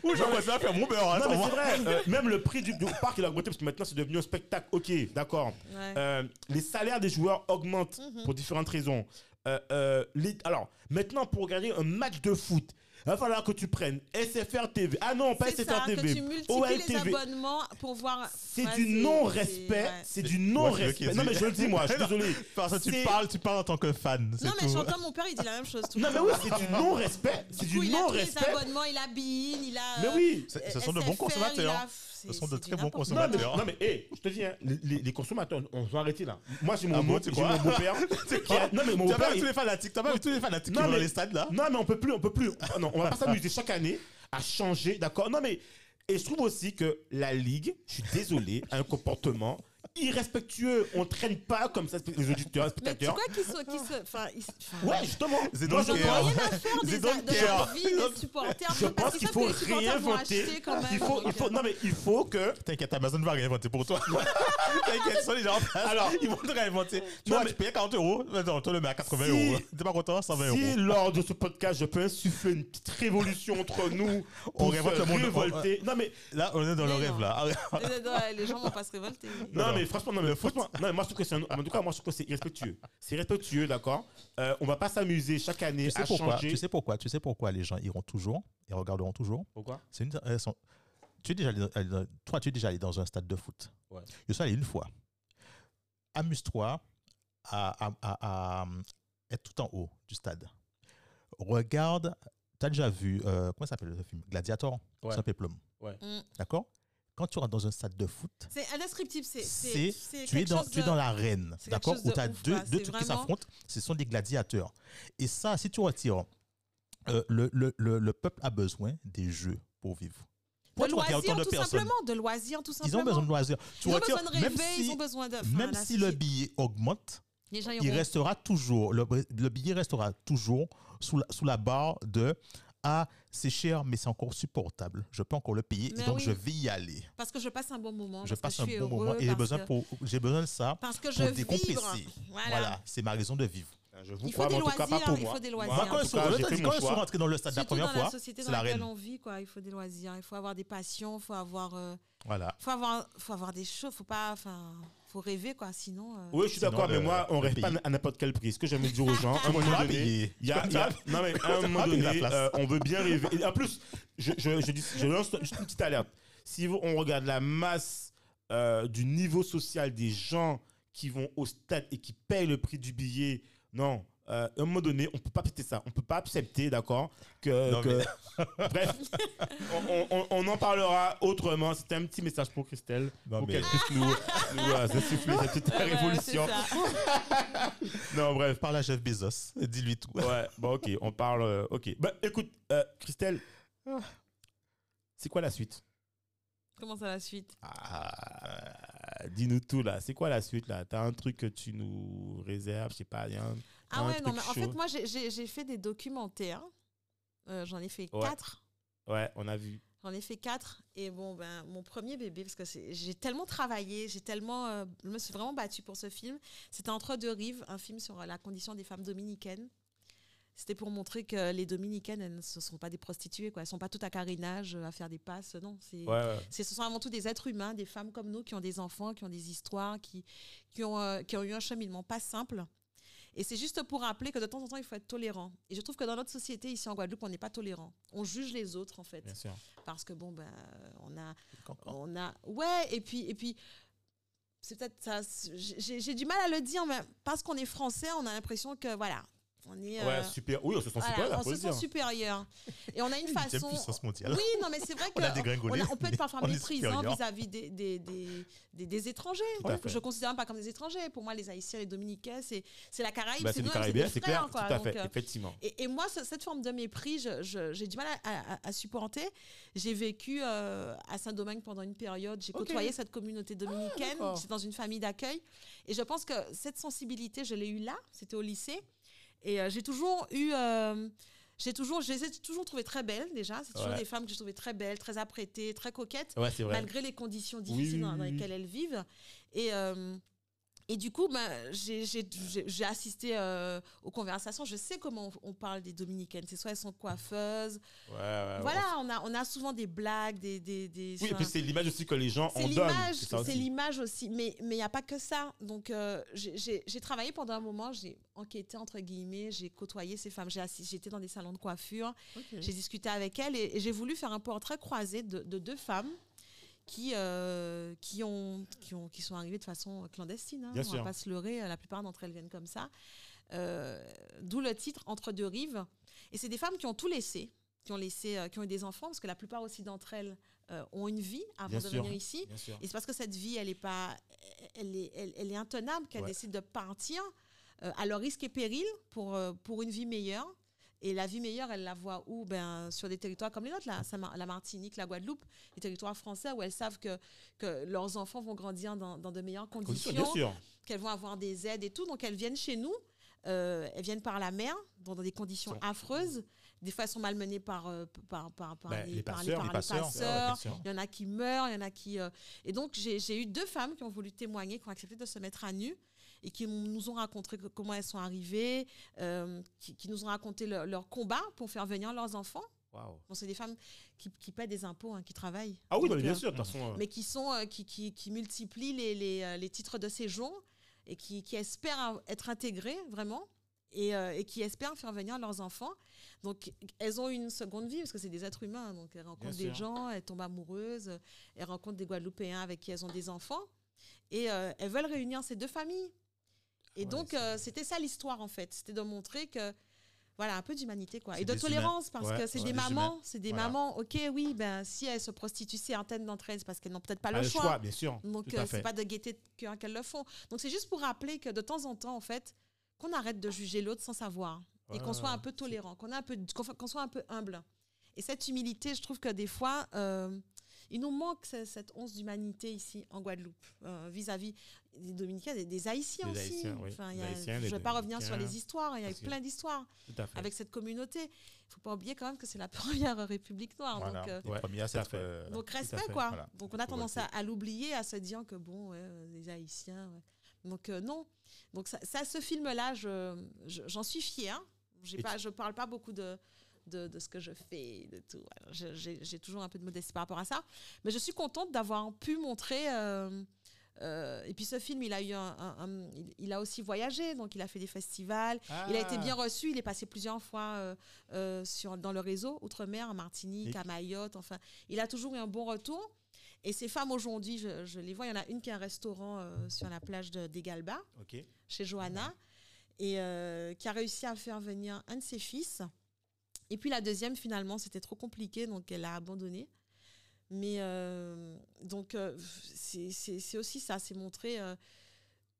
Ou faire mon beurre. hein, Non, mais moi. c'est vrai. euh, même le prix du, du parc, il a augmenté parce que maintenant, c'est devenu un spectacle. Ok, d'accord. ouais. Les salaires des joueurs augmentent Mhm. pour différentes raisons. Euh, euh, les- alors, maintenant, pour regarder un match de foot, il va falloir que tu prennes SFR TV. Ah non, pas SFR ça, que TV. tu multiplies OL les TV. abonnements pour voir. C'est Ouais, du non-respect. c'est- ouais. Du non-respect. Non, mais je le dis, moi, je suis désolé. Parce que tu parles, tu parles en tant que fan. Non, mais j'entends mon père, il dit la même chose. Tout Non, mais oui, c'est du non-respect. C'est Du du il a pris les non-respect. abonnements, il a Bein, il a. Mais euh, oui. C'est- Ce sont de bons consommateurs. Ce sont de très bons n'importe Non mais, consommateurs. non mais, hé, je te dis, hein, les, consommateurs, on va arrêter là. Moi, j'ai mon, Ah bon, beau- crois? mon beau-père. a- Non mais mon pas beau-père, vu il- tous les fanatiques Tu as pas vu tous les fanatiques qui vont les stades là? Non, mais on peut plus, on peut plus. Ah Non, on va pas s'amuser chaque année à changer, d'accord? Non, mais et je trouve aussi que la ligue, je suis désolé, a un comportement irrespectueux. On traîne pas comme ça les auditeurs, les Mais tu spectateurs. vois qu'ils sont. qu'ils se- enfin, ils- enfin, Ouais, justement. C'est Moi, donc pense- rien à faire des de care. leur vie, les supporters. Je pense qu'ils qu'il faut réinventer. Il faut, il faut, non mais il faut que. T'inquiète, Amazon va réinventer pour toi. T'inquiète, sont les gens en place. Alors- ils vont te réinventer. Tu Non, vois, mais- tu payes 40 euros, on te le met à 80 Si- euros. T'es pas content 120 Si euros. lors de ce podcast, je peux insuffler une petite révolution entre nous On pour révolte se le monde. révolter. Non mais Là, on est dans le Mais rêve là. les- gens vont pas se révolter. Non, Non, mais franchement, non, mais franchement, non, mais moi je trouve que c'est un- en tout cas, moi je trouve que c'est irrespectueux. C'est irrespectueux, d'accord? Euh, on va pas s'amuser chaque année Tu sais à pourquoi? changer. Tu sais pourquoi? Tu sais pourquoi les gens iront toujours et regarderont toujours? Pourquoi? C'est une, elles sont- tu es déjà allé dans- toi, tu es déjà allé dans un stade de foot. Ouais. Je suis allé une fois. Amuse-toi à, à- à- à être tout en haut du stade. Regarde, tu as déjà vu, euh, comment ça s'appelle le film? Gladiator? Ouais. Ça Plum. Mm. D'accord? Quand tu rentres dans un stade de foot, C'est indescriptible. C'est. tu es dans, chose tu es de- dans l'arène, d'accord? Où de tu as ouf, deux, deux trucs qui s'affrontent, ce sont des gladiateurs. Et ça, si tu retires, euh, le, le- le- le peuple a besoin des jeux pour vivre. De Pourquoi regardes loisirs, autant de tout personnes? simplement. De loisirs, tout Ils simplement. ont besoin de loisirs. Tu Ils ont retires- besoin de rêver, si, ils ont besoin de. enfin, même si le billet augmente, il restera toujours, le, le billet restera toujours sous la, sous la barre de Ah, c'est cher, mais c'est encore supportable. Je peux encore le payer, Mais et donc oui. je vais y aller. Parce que je passe un bon moment. Je parce que passe un suis bon heureux, moment et j'ai besoin, que- pour, j'ai besoin de ça Parce que pour je décompresser. Voilà. Voilà, c'est ma raison de vivre. Je vous Il faut crois, des en tout cas, pas loisirs, pour il moi. faut des loisirs. Moi, en quand tout je suis cas, rentré- dans le stade la Surtout première dans fois, la c'est dans la reine. on vit, quoi. Il faut des loisirs, il faut avoir des passions, il faut avoir, euh, Voilà. faut avoir, faut avoir des choses, faut pas, enfin, faut rêver, quoi. Sinon. euh, Oui, je suis d'accord, mais moi, on rêve pas à n'importe quel prix. Ce que j'aime dire aux gens, à un moment donné, il y a, Tu il y a- vas- non mais à un moment donné, euh, on veut bien rêver. Et en plus, je, je, je dis, je lance juste une petite alerte. Si vous- on regarde la masse euh, du niveau social des gens qui vont au stade et qui payent le prix du billet, non. Euh, à un moment donné, on peut pas accepter ça. On peut pas accepter, d'accord, que, Non, que- bref, on, on- on en parlera autrement. C'était un petit message pour Christelle, Non, pour mais- qu'elle puisse nous, nous euh, insuffler cette petite ouais, révolution. Non, bref. Parle à Jeff Bezos, dis-lui tout. Ouais, bon, ok, on parle. euh, ok. Bah, écoute, euh, Christelle, c'est quoi la suite? Comment ça la suite? Ah, Dis-nous tout là. C'est quoi la suite là? T'as un truc que tu nous réserves Je sais pas, rien? Ah ouais, non, mais en chaud. fait, moi, j'ai- fait des documentaires. Euh, J'en ai fait Ouais. quatre. Ouais, on a vu. J'en ai fait quatre. Et bon, ben, mon premier bébé, parce que j'ai tellement travaillé, j'ai tellement. euh, je me suis vraiment battue pour ce film. C'était Entre deux rives, un film sur la condition des femmes dominicaines. C'était pour montrer que les dominicaines, elles ne sont pas des prostituées, quoi. Elles ne sont pas toutes à carénage, euh, à faire des passes. Non, c'est. Ouais, Ce sont avant tout des êtres humains, des femmes comme nous qui ont des enfants, qui ont des histoires, qui, qui, ont, euh, qui ont eu un cheminement pas simple. Et c'est juste pour rappeler que de temps en temps, il faut être tolérant. Et je trouve que dans notre société, ici en Guadeloupe, on n'est pas tolérant. On juge les autres, en fait. Bien sûr. Parce que, bon, ben, on a. Comprends. On a ouais, et puis. Et puis c'est peut-être ça. J'ai j'ai du mal à le dire, mais parce qu'on est français, on a l'impression que, voilà, on est. Ouais, euh, super. Oui, on se sent voilà, super, on se sent supérieur. Et on a une façon. puissance mondiale. Oui, non, mais c'est vrai On a qu'on on, a- on peut être parfois méprisant supérieur. vis-à-vis des, des, des, des, des étrangers. Je ne considère même pas comme des étrangers. Pour moi, les Haïtiens, les Dominicains, c'est c'est la Caraïbe, Bah, c'est c'est des c'est frères, clair. Tout à fait, euh, effectivement. et, et moi, ce- cette forme de mépris, je- je- j'ai du mal à, à- à supporter. J'ai vécu euh, à Saint-Domingue pendant une période. J'ai côtoyé cette communauté dominicaine. d'accord. J'étais dans une famille d'accueil. Et je pense que cette sensibilité, je l'ai eue là. C'était au lycée. Et euh, j'ai toujours eu. euh, j'ai toujours, je les ai toujours trouvées très belles déjà. C'est toujours Ouais. des femmes que j'ai trouvées très belles, très apprêtées, très coquettes Ouais, malgré les conditions difficiles oui, dans, oui, lesquelles elles vivent. Et, euh, et du coup, ben, j'ai- assisté euh, aux conversations. Je sais comment on, on parle des dominicaines. C'est soit elles sont coiffeuses. Ouais, voilà, on a, on a souvent des blagues, des. des, des Oui, et enfin, puis c'est l'image aussi que les gens c'est en donnent. C'est l'image aussi. Mais il n'y a pas que ça. Donc, euh, j'ai- travaillé pendant un moment, j'ai enquêté, entre guillemets, j'ai côtoyé ces femmes. J'étais dans des salons de coiffure, j'ai discuté avec elles et, et j'ai voulu faire un portrait croisé de, de deux femmes qui, euh, qui, ont, qui, ont, qui sont arrivées de façon clandestine. hein. On sûr. va pas se leurrer, la plupart d'entre elles viennent comme ça. Euh, D'où le titre Entre deux rives. Et c'est des femmes qui ont tout laissé, qui ont, laissé, euh, qui ont eu des enfants, parce que la plupart aussi d'entre elles euh, ont une vie avant Bien de sûr. venir ici. Et c'est parce que cette vie, elle est pas, elle est, elle, elle est intenable qu'elle Ouais. décide de partir euh, à leur risque et péril pour, euh, pour une vie meilleure. Et la vie meilleure, elle la voit où? Ben, Sur des territoires comme les nôtres, la Martinique, la Guadeloupe, les territoires français où elles savent que, que leurs enfants vont grandir dans, dans de meilleures conditions, qu'elles vont avoir des aides et tout. Donc elles viennent chez nous, euh, elles viennent par la mer, dans, dans des conditions affreuses. Des fois, elles sont malmenées par, euh, par, par, par Ben, les, les par passeurs, par les passeurs. Il y en a qui meurent, il y en a qui... euh, Et donc, j'ai j'ai eu deux femmes qui ont voulu témoigner, qui ont accepté de se mettre à nu et qui nous ont raconté comment elles sont arrivées, euh, qui, qui nous ont raconté leur, leur combat pour faire venir leurs enfants. Waouh. Bon, c'est des femmes qui, qui paient des impôts, hein, qui travaillent. Ah oui, Donc, bien euh, sûr, de toute façon. euh, mais qui sont euh, qui, qui, qui multiplient les, les, les titres de séjour et qui, qui espèrent être intégrées vraiment et, euh, et qui espèrent faire venir leurs enfants. Donc elles ont une seconde vie parce que c'est des êtres humains. Donc elles rencontrent Bien des sûr. gens, elles tombent amoureuses, elles rencontrent des Guadeloupéens avec qui elles ont des enfants et euh, elles veulent réunir ces deux familles. Et Ouais, donc c'est- euh, c'était ça l'histoire en fait, c'était de montrer que voilà un peu d'humanité quoi C'est et de tolérance parce Ouais, que c'est ouais, des mamans, c'est des Voilà. mamans. OK, oui, ben si elles se prostituent certaines d'entre elles c'est parce qu'elles n'ont peut-être pas le choix. bien sûr. Donc, euh, c'est pas de gaieté de cœur qu'elles le font. Donc, c'est juste pour rappeler que de temps en temps, en fait, qu'on arrête de juger l'autre sans savoir et qu'on soit un peu tolérant, qu'on ait un peu, qu'on fa- qu'on soit un peu humble. Et cette humilité, je trouve que des fois, euh, il nous manque ce- cette once d'humanité ici en Guadeloupe euh, vis-à-vis des Dominicains, des, des Haïtiens Des aussi. Haïtiens, oui. Enfin, il Des y a- Haïtiens, je ne vais pas revenir sur les histoires, il y a eu plein d'histoires avec cette communauté. Il ne faut pas oublier quand même que c'est la première République noire. Voilà, Donc, euh, Ouais, euh, donc respect quoi. voilà. Donc on a tendance à, l'oublier, à se dire que bon, ouais, euh, les Haïtiens. ouais. Donc euh, non. Donc ça, ça, ce film-là, je, je- j'en suis fière. Pas, je parle pas beaucoup de, de, de ce que je fais, de tout. J'ai toujours un peu de modestie par rapport à ça, mais je suis contente d'avoir pu montrer. Euh, et puis ce film, il a eu un, un- un- il, il a aussi voyagé, donc il a fait des festivals. Il a été Ah. bien reçu. Il est passé plusieurs fois euh, euh, sur, dans le réseau, Outre-mer, à Martinique, à Mayotte. Enfin, il a toujours eu un bon retour. Et ces femmes aujourd'hui, je, je les vois. Il y en a une qui a un restaurant sur la plage de, des chez Johanna, et qui a réussi à faire venir un de ses fils. Et puis la deuxième, finalement, c'était trop compliqué, donc elle a abandonné. Mais euh, donc, euh, c'est aussi ça, c'est montrer euh,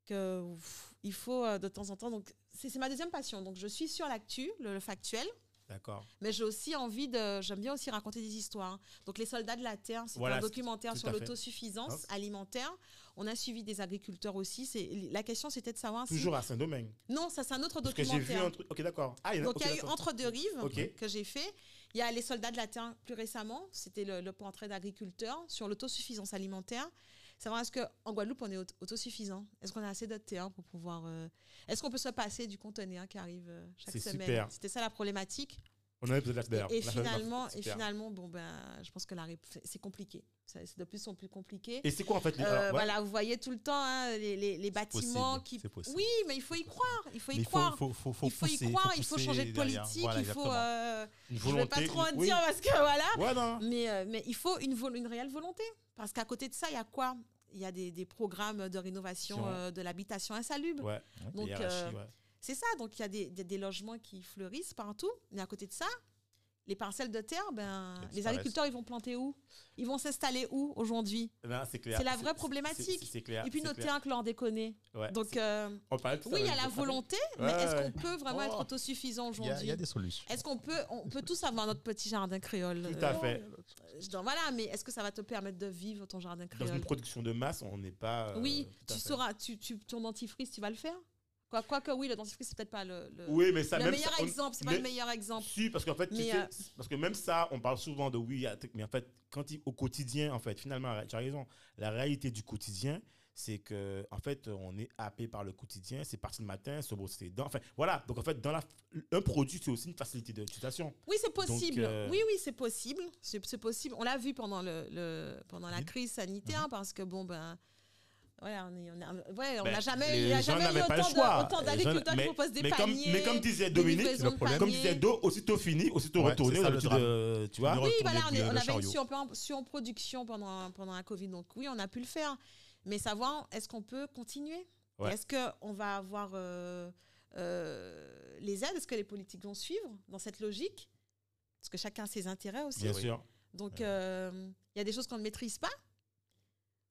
que pff, il faut euh, de temps en temps. Donc, c'est ma deuxième passion. Donc, je suis sur l'actu, le, le factuel, D'accord. mais j'ai aussi envie de. J'aime bien aussi raconter des histoires. Donc, Les Soldats de la Terre, c'est Voilà, un documentaire sur l'autosuffisance alimentaire. On a suivi des agriculteurs aussi. La question, c'était de savoir si. Toujours à Saint-Domingue. Non, ça, c'est un autre Parce que j'ai vu documentaire. un truc. Ok, d'accord. Ah, Donc, il y a eu. Entre deux rives que j'ai fait. Il y a Les Soldats de la Terre plus récemment. C'était le, le portrait d'agriculteurs sur l'autosuffisance alimentaire. Savoir est-ce qu'en Guadeloupe, on est aut- autosuffisant? Est-ce qu'on a assez de terre pour pouvoir. euh, Est-ce qu'on peut se passer du conteneur qui arrive euh, chaque semaine? C'était ça la problématique. On a un épisode là d'ailleurs. Et, et finalement, et finalement, bon ben, je pense que la c'est compliqué. C'est de plus en plus compliqué. Et c'est quoi en fait les- Euh, alors, ouais. Voilà, vous voyez tout le temps hein, les, les- les bâtiments possible, qui. Oui, mais il faut y croire. Il faut y Mais croire. faut, faut, faut il faut pousser, y croire. il faut changer de politique. Voilà, il faut. euh, je ne vais pas trop en oui. dire parce que voilà. Ouais. Mais, euh, mais il faut une, une réelle volonté. Parce qu'à côté de ça, il y a quoi? Il y a des, des programmes de rénovation de l'habitation insalubre. Ouais. Donc. C'est ça. Donc, il y a des, des- des logements qui fleurissent partout. Mais à côté de ça, les parcelles de terre, ben, les agriculteurs, ils vont planter où? Ils vont s'installer où aujourd'hui? C'est clair. c'est la vraie problématique. c'est- C'est clair. Et puis nos clair. terrains chlordéconnés. Ouais. Donc, euh, On parlait de ça oui, il y a la volonté, mais Ouais, est-ce ouais. qu'on peut vraiment être Oh. autosuffisant Il y, a, il y aujourd'hui? a des solutions. Est-ce qu'on peut, on peut tous avoir notre petit jardin créole? Tout à euh, fait. je dis, Voilà, mais est-ce que ça va te permettre de vivre ton jardin Dans une créole? production de masse, on n'est pas. euh, Oui, tu sauras, tu, tu, ton dentifrice, tu vas le faire? Quoi, Quoique, oui, le dentifrice, c'est peut-être pas le, le, Oui, mais ça le même meilleur ça, on- exemple. C'est pas mais- le meilleur exemple. Si, parce qu'en fait, tu Mais, sais, euh, parce que même ça, on parle souvent de oui, mais en fait, quand il- au quotidien, en fait, finalement, tu as raison, la réalité du quotidien, c'est que, en fait, on est happé par le quotidien, c'est parti le matin, se brosser les dents, enfin, voilà. Donc, en fait, dans la, un produit, c'est aussi une facilité d'utilisation. Oui, c'est possible. euh, Oui, oui, c'est possible. C'est possible. On l'a vu pendant, le, le- pendant la crise sanitaire parce que, bon, ben. Ouais, on est- on a- ouais, on Ben, n'a jamais, il a jamais eu autant de- autant d'agriculteurs qui proposent des mais comme, paniers. mais comme disait Dominique, le problème- comme disait Do, aussitôt fini, aussitôt Ouais, retourné, ça, le de- tu vois. Oui, voilà, on, est- on avait chariot. une sur, sur production pendant, pendant la Covid, donc oui, on a pu le faire. Mais savoir, est-ce qu'on peut continuer? Ouais. Est-ce qu'on va avoir euh, euh, les aides? Est-ce que les politiques vont suivre dans cette logique? Parce que chacun a ses intérêts aussi. Bien oui. sûr. Donc, Ouais. euh, il y a des choses qu'on ne maîtrise pas.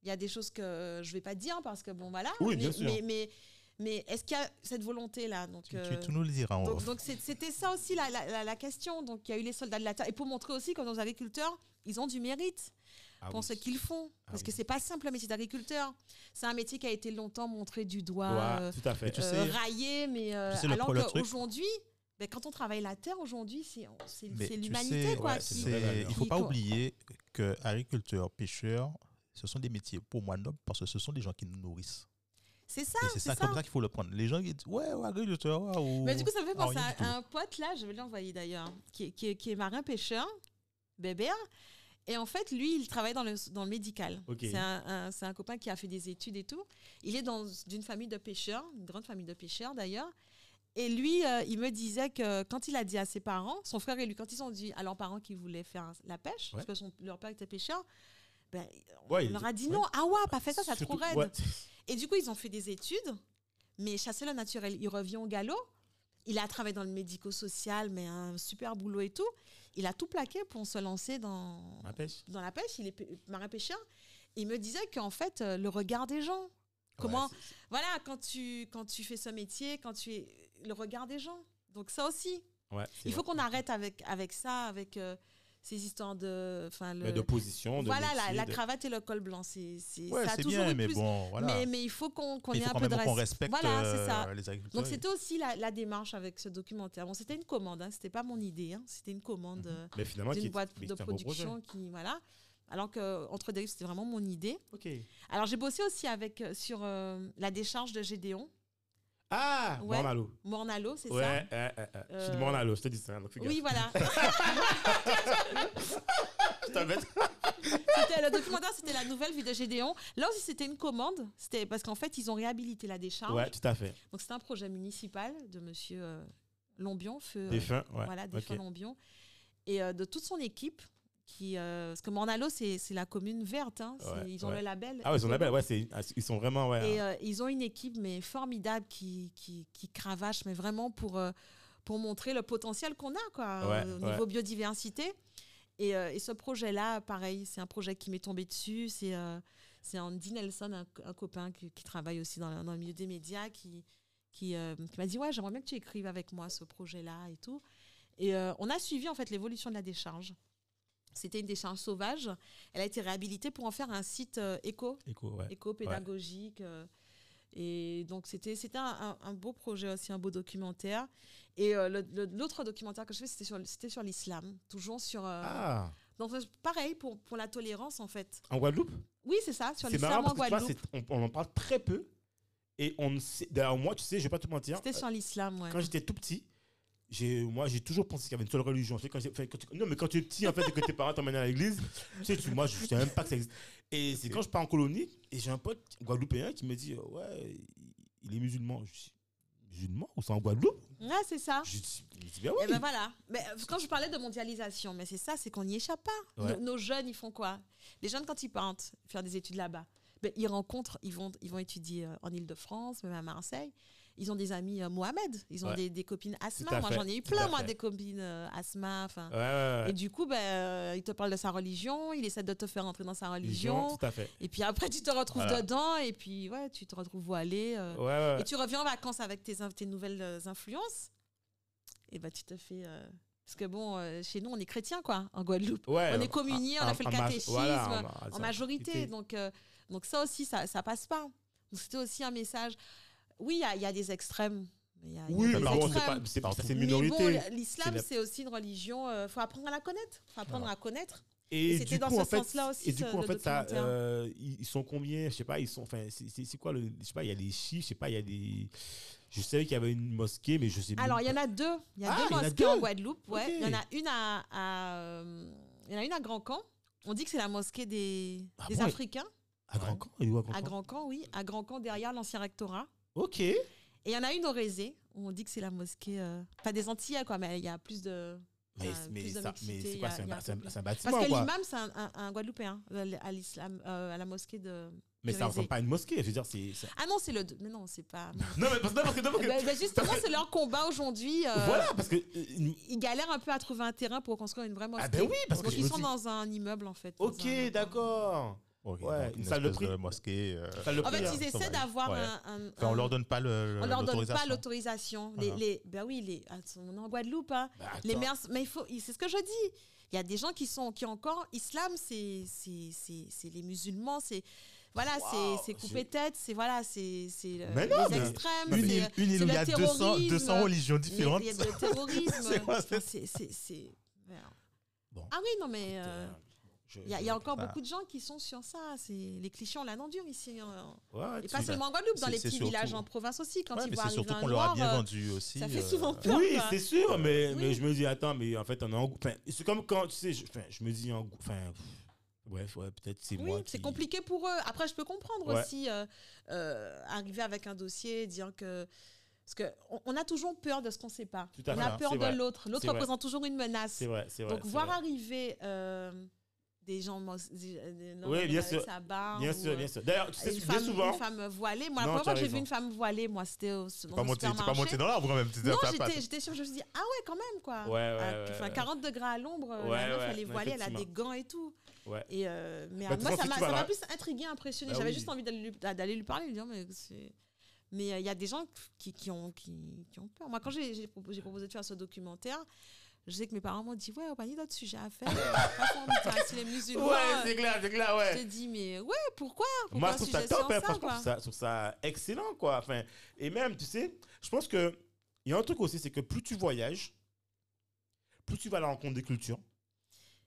Il y a des choses que je ne vais pas dire parce que, bon, voilà. Oui, mais, bien sûr. Mais, mais, mais est-ce qu'il y a cette volonté-là? Donc, Tu, euh, tu, nous le diras en donc, donc c'était ça aussi la, la- question. Donc il y a eu les soldats de la terre. Et pour montrer aussi que nos agriculteurs, ils ont du mérite Ah pour oui. ce qu'ils font. Ah Parce que oui. c'est pas simple le métier d'agriculteur. C'est un métier qui a été longtemps montré du doigt, Ouais, euh, tout à fait. Mais tu euh, sais- raillé, mais euh, tu sais le alors qu'aujourd'hui, ben, quand on travaille la terre aujourd'hui, c'est l'humanité sais, quoi. ouais, qui- il faut qui- pas oublier que agriculteurs, pêcheurs, ce sont des métiers pour moi nobles parce que ce sont des gens qui nous nourrissent. C'est ça, c'est ça, ça. comme ça qu'il faut le prendre. Les gens qui disent ouais, ouais agriculteur, ouais, ou- Mais du coup, ça me fait penser à un pote là, je vais l'envoyer d'ailleurs, qui, est- qui, est- qui est marin pêcheur, Bébert. Et en fait, lui, il travaille dans le, dans le médical. C'est un, un- c'est un copain qui a fait des études et tout. Il est dans une famille de pêcheurs, une grande famille de pêcheurs d'ailleurs. Et lui, euh, il me disait que quand il a dit à ses parents, son frère et lui, quand ils ont dit à leurs parents qu'ils voulaient faire la pêche, parce que son- leur père était pêcheur, ben, on Ouais, leur a dit non, ah ouais, pas fait ça, ça trop raide. ouais. Et du coup, ils ont fait des études, mais chasser le naturel, il revient au galop. Il a travaillé dans le médico-social, mais un super boulot et tout. Il a tout plaqué pour se lancer dans, Ma pêche. dans la pêche. Il est pê- marin-pêcheur. Il me disait qu'en fait, euh, le regard des gens, comment, Ouais, voilà, quand tu, quand tu fais ce métier, quand tu es le regard des gens. Donc ça aussi, ouais, il faut qu'on arrête avec, avec ça, avec euh, ces histoires de, enfin le, de position, de voilà, la, métier, la de- cravate et le col blanc, c'est, c'est, Ouais, ça a toujours bien, eu mais plus- bon, voilà. mais, mais il faut qu'on, qu'on il ait un peu de respect. respecte Voilà, c'est ça. euh, les agriculteurs. Donc c'était aussi la, la démarche avec ce documentaire. Bon, c'était une commande, hein, c'était pas mon idée, hein, c'était une commande euh, finalement, qui d'une boîte de production qui voilà. Alors que entre dérives, c'était vraiment mon idée. Alors j'ai bossé aussi avec euh, sur euh, la décharge de Gédéon, Ah, Ouais. Mornalo. Mornalo, c'est Ouais, ça. ouais, ouais, ouais. je suis de Euh, Mornalo, je te dis ça. donc. Oui, voilà. Je t'embête. Le documentaire, c'était la nouvelle vie de Gédéon. Là aussi, c'était une commande. C'était parce qu'en fait, ils ont réhabilité la décharge. Ouais, tout à fait. Donc c'était un projet municipal de Monsieur euh, Lombion, feu. euh, Défunt, ouais. Voilà, des ok. fois Lombion. Et euh, de toute son équipe, qui, euh, parce que Mornalo, c'est la commune verte. hein, Ouais, ils ont ouais. le label. Ah, ils ont écolo. la belle, ouais, ah, ils sont vraiment, ouais. Et hein. euh, ils ont une équipe mais formidable qui, qui, qui cravache, mais vraiment pour, euh, pour montrer le potentiel qu'on a quoi, au niveau biodiversité. Et, et ce projet-là, pareil, c'est un projet qui m'est tombé dessus. C'est c'est Andy Nelson, un, un copain qui, qui travaille aussi dans, le- dans le milieu des médias, qui, qui, qui m'a dit Ouais, j'aimerais bien que tu écrives avec moi ce projet-là et tout. Et on a suivi en fait l'évolution de la décharge. C'était une décharge sauvage. Elle a été réhabilitée pour en faire un site euh, éco Éco, ouais. éco-pédagogique. euh, et donc, c'était c'était un, beau projet aussi, un beau documentaire. Et euh, l'autre documentaire que je fais, c'était sur, c'était sur l'islam. Toujours sur. Ah, donc, pareil, pour, pour la tolérance, en fait. en Guadeloupe? Oui, c'est ça, sur l'islam en vois, Guadeloupe. on, on en parle très peu. Et on sait. D'ailleurs, moi, tu sais, je vais pas te mentir. C'était sur l'islam, ouais. Quand j'étais tout petit, j'ai, moi, j'ai toujours pensé qu'il y avait une seule religion. Tu sais, quand quand tu- non, mais quand tu es petit, en fait, et que tes parents t'emmènent à l'église, tu sais, tu- moi, je ne savais même pas que ça existe. Et c'est quand je pars en colonie, et j'ai un pote guadeloupéen qui me dit, euh, ouais, il est musulman. Je dis, musulman ou c'est en Guadeloupe? Ouais, c'est ça. Je dis, il me dit, ben Et oui. ben voilà. Mais euh, quand je parlais de mondialisation, mais c'est ça, c'est qu'on n'y échappe pas. Ouais. Nos, nos jeunes, ils font quoi? Les jeunes, quand ils partent faire des études là-bas, ben, ils rencontrent, ils vont, ils vont étudier euh, en Ile-de-France, même à Marseille. Ils ont des amis euh, Mohamed, ils ont Ouais. des, des copines Asma. Moi, j'en ai eu plein, moi, des copines euh, Asma. Ouais. Et du coup, ben, euh, il te parle de sa religion, il essaie de te faire entrer dans sa Religion, religion. tout à fait. Et puis après, tu te retrouves Voilà. dedans, et puis ouais, tu te retrouves voilé. euh, et tu reviens en vacances avec tes, in- tes nouvelles euh, influences, et bah tu te fais. euh, Parce que bon, euh, chez nous, on est chrétiens, quoi, en Guadeloupe. Ouais, on est communiés, on a fait le catéchisme, voilà, en- majorité. Donc, euh, donc ça aussi, ça, ça passe pas. C'était aussi un message. Oui, il y a- il y, a des extrêmes. Il y a, il y a Oui, des mais bon, c'est extrêmes. pas, c'est, une Mais bon, l'islam, C'est la- aussi une religion. Il faut apprendre à la connaître. faut apprendre à connaître. Et, Et c'était dans coup, ce en fait, sens-là aussi, Et du coup, en fait, ça, euh, ils sont combien Je sais pas, ils sont. Enfin, c'est- quoi le. Je sais pas, il y a des chiffres, je sais pas, il y a des. Je savais qu'il y avait une mosquée, mais je sais Alors, même il y en a deux. Il y a Ah, deux il y en a mosquées en deux. Guadeloupe. Ouais. Il y en a une à, à, euh, il y en a une à Grand Camp. On dit que c'est la mosquée des, Ah des bon, Africains. À Grand Camp il à Grand Camp, oui. À Grand Camp, derrière l'ancien rectorat. Ok. Et il y en a une au Rézé. où On dit que c'est la mosquée. euh, Pas des Antillais, quoi, mais il y a plus de. Mais, euh, mais, plus de ça, mais mixité, c'est quoi C'est un, un un- bâtiment, Parce que l'imam, c'est un, Guadeloupéen euh, à l'islam, euh, à la mosquée de. Mais du ça ressemble pas à une mosquée. Je veux dire, c'est. Ah non, c'est le. Mais non, c'est pas. Non, mais parce, non, parce que. non, parce que- Ben- ben justement, c'est leur combat aujourd'hui. euh, Voilà, parce que. Ils galèrent un peu à trouver un terrain pour construire une vraie mosquée. Ah, ben oui, parce que Donc je ils sont dis- dans un immeuble en fait. Ok, d'accord. Ouais, donc une salle de espèce prix. mosquée. euh, En fait, prix, hein. ils ça essaient d'avoir ouais. un, un- Enfin, on leur donne pas le, on leur donne pas l'autorisation. l'autorisation. Les, Ah. les, ben oui, les, ah, on est en Guadeloupe. Hein. Bah, Les mais il faut, c'est ce que je dis. Il y a des gens qui sont, qui encore, islam, c'est, c'est, c'est, c'est les musulmans, c'est, voilà, c'est, couper tête, c'est voilà, c'est, c'est le- Mais non, les mais- extrêmes, une, une île c'est où il y le a 200, terrorisme. 200 religions différentes. Il y a le terrorisme. C'est quoi, Enfin, c'est- c'est, c'est, c'est- merde. Bon. Ah oui, non, mais euh, Euh, il y, a- il y a encore beaucoup de gens qui sont sur ça. C'est les clichés, on l'endure ici. hein. Ouais, Et pas seulement en Guadeloupe, dans les petits villages en province aussi. Quand Ouais, ils mais voient arriver surtout qu'on leur a bien euh, vendu aussi. ça fait euh, souvent peur. Oui, c'est sûr, mais, mais je me dis, attends, mais en fait, on est en. Enfin, c'est comme quand, tu sais, je, enfin, je me dis, en, enfin, bref, ouais, peut-être c'est Oui, moi. c'est qui- compliqué pour eux. Après, je peux comprendre Ouais. aussi euh, euh, arriver avec un dossier, dire que. Parce qu'on on a toujours peur de ce qu'on ne sait pas. On a peur de l'autre. L'autre vrai. représente toujours une menace. C'est vrai, c'est vrai. Donc, voir vrai. arriver euh, des gens. des- des- non, Oui, bien sûr. Bien ou, sûr, euh, bien sûr. D'ailleurs, tu sais, bien femme, souvent. une femme voilée. Moi, la première fois que j'ai vu une femme voilée, moi, c'était au, dans Pas monté, t'es pas monté dans l'arbre quand même. Non, j'étais, j'étais sûre, je me suis dit, ah ouais, quand même, quoi. Ouais, ouais, Ah, ouais, enfin, ouais. 40 degrés à l'ombre, euh, Ouais, la meuf, elle est voilée, elle a des gants et tout. Ouais. Et euh, mais Bah, moi, ça m'a, plus intrigué, impressionné. Bah J'avais juste envie d'aller lui, parler, lui dire, mais c'est. Mais euh, il y a des gens qui, qui, ont, qui, ont peur. Moi, quand j'ai, j'ai proposé, j'ai proposé de faire ce documentaire, je sais que mes parents m'ont dit, ouais, on va ni d'autres sujets à faire. Putain, si les musulmans. Ouais, euh, c'est clair, c'est clair, je ouais. te dis, mais ouais, pourquoi, pourquoi Moi, je trouve ça top, sur hein, ça, franchement, je quoi? trouve ça, je trouve ça excellent, quoi. Enfin, et même, tu sais, je pense que il y a un truc aussi, c'est que plus tu voyages, plus tu vas à la rencontre des cultures,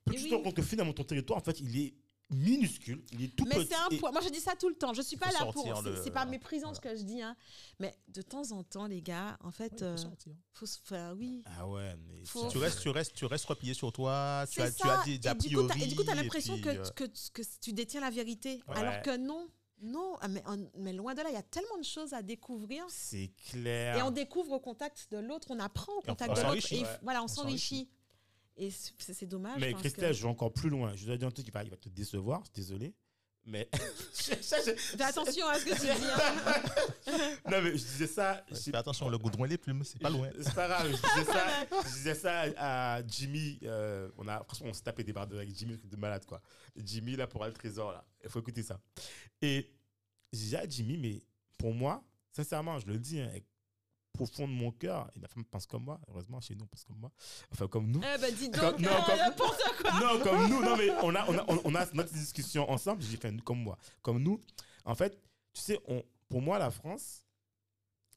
plus Et tu oui. te rends compte que finalement ton territoire, en fait, il est minuscule, il est tout Mais petit. c'est un poids. Moi, je dis ça tout le temps. Je suis pas là pour. C'est le- pas méprisant ce que je dis, hein. Mais de temps en temps, les gars, en fait, euh, faut se faire. Oui. Ah ouais, mais Faut- Tu restes, tu restes, tu restes replié sur toi. Tu C'est as, tu ça. as des, des et du coup, t'as- et du coup, tu as et l'impression que, euh, que, que tu détiens la vérité. Ouais. Alors que non. Non, Ah, mais, on- mais loin de là, il y a tellement de choses à découvrir. c'est clair. Et on découvre au contact de l'autre, on apprend au contact on de l'autre. ouais. voilà, on, On s'enrichit. Et c'est c'est dommage. Mais Christelle, que- je vais encore plus loin. Je dois dire un truc qui va, il va te décevoir, je suis désolé. Mais. Ça, je- Fais attention à ce que tu dis. hein. non, mais je disais ça. ouais, je- Fais attention, le goudron et les plumes, c'est pas loin. C'est pas grave, je disais ça, je disais ça à Jimmy. euh, on a, franchement, on s'est tapé des barres de avec Jimmy, truc de malade, quoi. Jimmy, là, pour aller le trésor, là. Il faut écouter ça. Et je disais à Jimmy, mais pour moi, sincèrement, je le dis, hein, avec profond de mon cœur, et ma femme pense comme moi, heureusement, chez nous, on pense comme moi. Enfin, comme nous. Eh ben, dis donc, Comme- non, euh, comme- quoi. Non, comme nous, non, mais on a, on a, on- a notre discussion ensemble. J'ai fait comme moi. Comme nous, en fait, tu sais, on, pour moi, la France,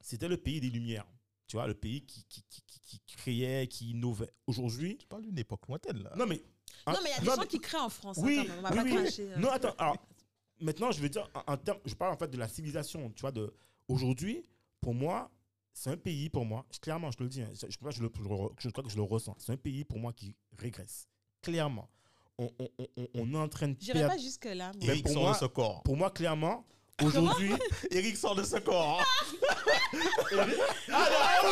c'était le pays des Lumières. Tu vois, le pays qui, qui, qui, qui- qui créait, qui innovait. Aujourd'hui, Tu parles d'une époque lointaine, là. non, mais. Non, mais il y a des non, gens mais- qui créent en France. hein, Oui, quand même. on va oui, pas oui. cracher. euh. Non, attends, alors, maintenant, je veux dire, en, en termes, je parle en fait de la civilisation, tu vois, de. Aujourd'hui, pour moi, c'est un pays pour moi, clairement, je te le dis, hein, je, je crois que je, le, je le- je crois que je le ressens. C'est un pays pour moi qui régresse. Clairement. On, on, on- on- est en train de J'irai pas jusque-là. Eric pour sort moi- de ce corps. Pour moi, clairement, aujourd'hui. Eric sort de ce corps. ah non,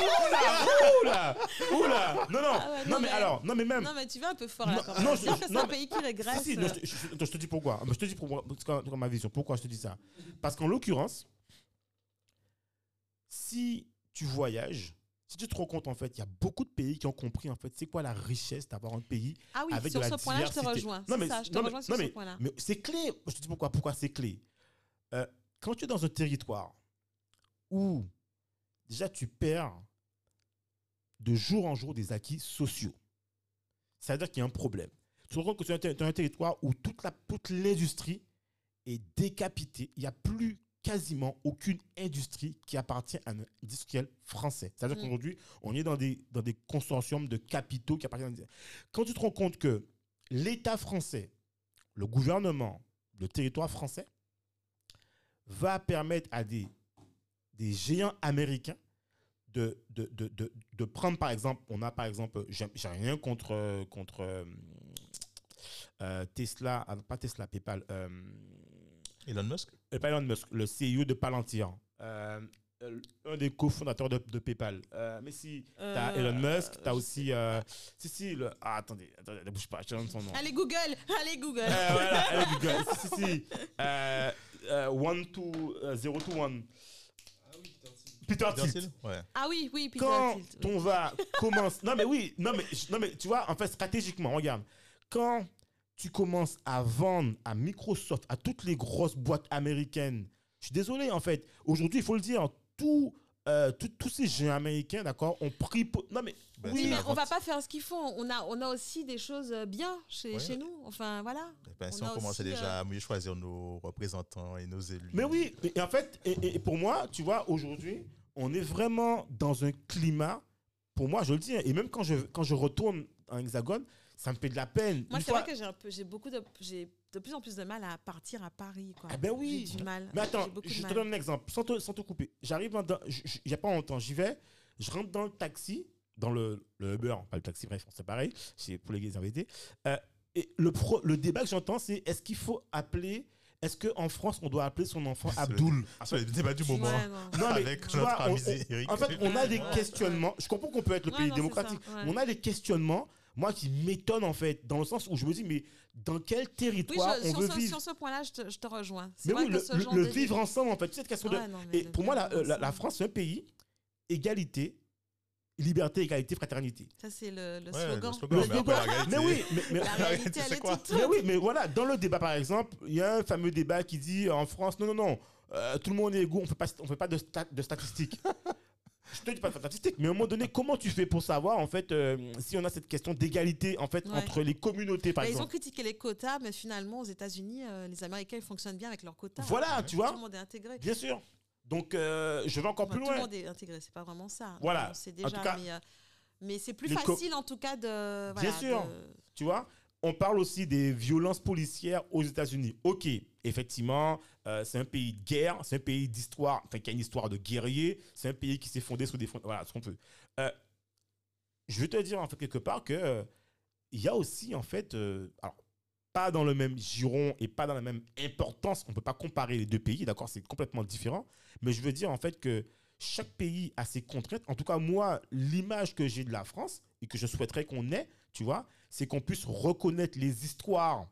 oula, oula, oula. Non, non, Ah ouais, non, non, mais mais- alors, non, mais même. Non, mais tu vas un peu fort là Non, quand même. non, Dire je- que c'est un mais- pays qui régresse. Si, si, non, je, te- je- je te dis pourquoi. Je te dis pourquoi, ma vision. Pourquoi je te dis ça? Parce qu'en l'occurrence, si tu voyages, si tu te rends compte, en fait, il y a beaucoup de pays qui ont compris, en fait, c'est quoi la richesse d'avoir un pays Ah oui, avec de la ce point-là, je te rejoins. Non, mais- ça, je te non, mais- rejoins sur non, ce mais- point-là. Mais c'est clé. Je te dis pourquoi. Pourquoi c'est clé Euh, Quand tu es dans un territoire où déjà tu perds de jour en jour des acquis sociaux, ça veut dire qu'il y a un problème. Tu te rends compte que tu es es un territoire où toute la- toute l'industrie est décapitée. Il n'y a plus quasiment aucune industrie qui appartient à un industriel français. C'est-à-dire Mm. qu'aujourd'hui, on est dans des, dans des consortiums de capitaux qui appartiennent à... Quand tu te rends compte que l'État français, le gouvernement, le territoire français, va permettre à des, des géants américains de, de, de, de, de prendre, par exemple, on a par exemple, j'ai rien contre, euh, contre euh, euh, Tesla, ah, pas Tesla, PayPal, euh, Elon Musk? euh, pas Elon Musk, le CEO de Palantir, euh, euh, un des cofondateurs de, de PayPal. Euh, mais si, t'as Euh, Elon Musk, t'as aussi, euh, si, si, le, ah, attendez, attendez, ne bouge pas, je te donne son nom. Allez Google, allez Google. Euh, voilà, allez, Google. Si, si, si. Euh, euh, one, euh, zero, two, one. Peter Peter Thiel. Thiel Ouais. Ah oui, oui, Peter Quand Thiel, oui. on va commencer. Non, mais oui, non mais, non, mais tu vois, en fait, stratégiquement, regarde. Quand tu commences à vendre à Microsoft, à toutes les grosses boîtes américaines, je suis désolé, en fait. Aujourd'hui, il faut le dire, tous euh, tous- tous ces géants américains, d'accord, ont pris. po- Non, mais. Ben, oui, mais on va vente. pas faire ce qu'ils font. On a, on a aussi des choses bien chez, nous. Enfin, voilà. Eh ben, si On commençait aussi, déjà à mieux choisir nos représentants et nos élus. Mais oui, et, en fait, et, et pour moi, tu vois, aujourd'hui, on est vraiment dans un climat, pour moi, je le dis, hein, et même quand je, quand je retourne en hexagone, ça me fait de la peine. Moi, c'est fois- vrai que j'ai un peu, j'ai beaucoup de, j'ai de plus en plus de mal à partir à Paris, quoi. Ah ben oui. J'ai du mal. Mais attends, J'ai je te donne un exemple, sans te, sans te couper. J'arrive a pas longtemps, j'y vais, je rentre dans le taxi, dans le, le Uber, pas le taxi, bref, c'est pareil, c'est pour les invités. Euh, et le, pro- le débat que j'entends, c'est est-ce qu'il faut appeler, est-ce qu'en France, on doit appeler son enfant Abdoul? C'est le débat du moment. Ouais, non. Non, mais Avec tu notre vois, ami on- Eric. En fait, on a des questionnements. Je comprends qu'on peut être le Ouais, pays non, démocratique. ça, ouais. mais On a des questionnements, moi, qui m'étonnent, en fait, dans le sens où je me dis, mais dans quel Oui, territoire je- on sur, veut ce, vivre sur ce point-là, je te, je te rejoins. C'est Mais vrai oui, que le, ce le- genre le de- vivre ensemble, en fait. Tu sais, cette question de. Ouais, non, mais Et le pour moi, la, vivre la- la. France, c'est un pays égalité, liberté, égalité, fraternité. Ça, c'est le, le Ouais, slogan. le slogan, Le mais après, slogan. la réalité- Mais oui, mais, mais- La réalité, elle C'est est quoi? toute mais oui, mais voilà, dans le débat, par exemple, il y a un fameux débat qui dit euh, en France, non, non, non, euh, tout le monde est égaux, on ne fait pas, on fait pas de, stat- de statistiques. Je te dis pas de mais à un moment donné, comment tu fais pour savoir, en fait, euh, si on a cette question d'égalité, en fait, Ouais. entre les communautés, par Bah, ils ont exemple? critiqué les quotas, mais finalement, aux États-Unis, euh, les Américains ils fonctionnent bien avec leurs quotas. Voilà, tu vois, Tout le monde est intégré. bien sûr. Donc, euh, je vais encore plus tout le loin. monde est intégré, c'est pas vraiment ça. Voilà. On sait En déjà, tout cas, mais, euh, mais c'est plus facile en tout cas de. Bien voilà, sûr. de- Tu vois? On parle aussi des violences policières aux États-Unis. Ok, effectivement, euh, c'est un pays de guerre, c'est un pays d'histoire, enfin, qui a une histoire de guerriers, c'est un pays qui s'est fondé sur des fonds. Voilà, ce qu'on peut. Euh, je veux te dire, en fait, quelque part, que il y a aussi, en fait, euh, alors, pas dans le même giron et pas dans la même importance, on ne peut pas comparer les deux pays, d'accord C'est complètement différent. Mais je veux dire, en fait, que chaque pays a ses contraintes. En tout cas, moi, l'image que j'ai de la France et que je souhaiterais qu'on ait, tu vois, c'est qu'on puisse reconnaître les histoires.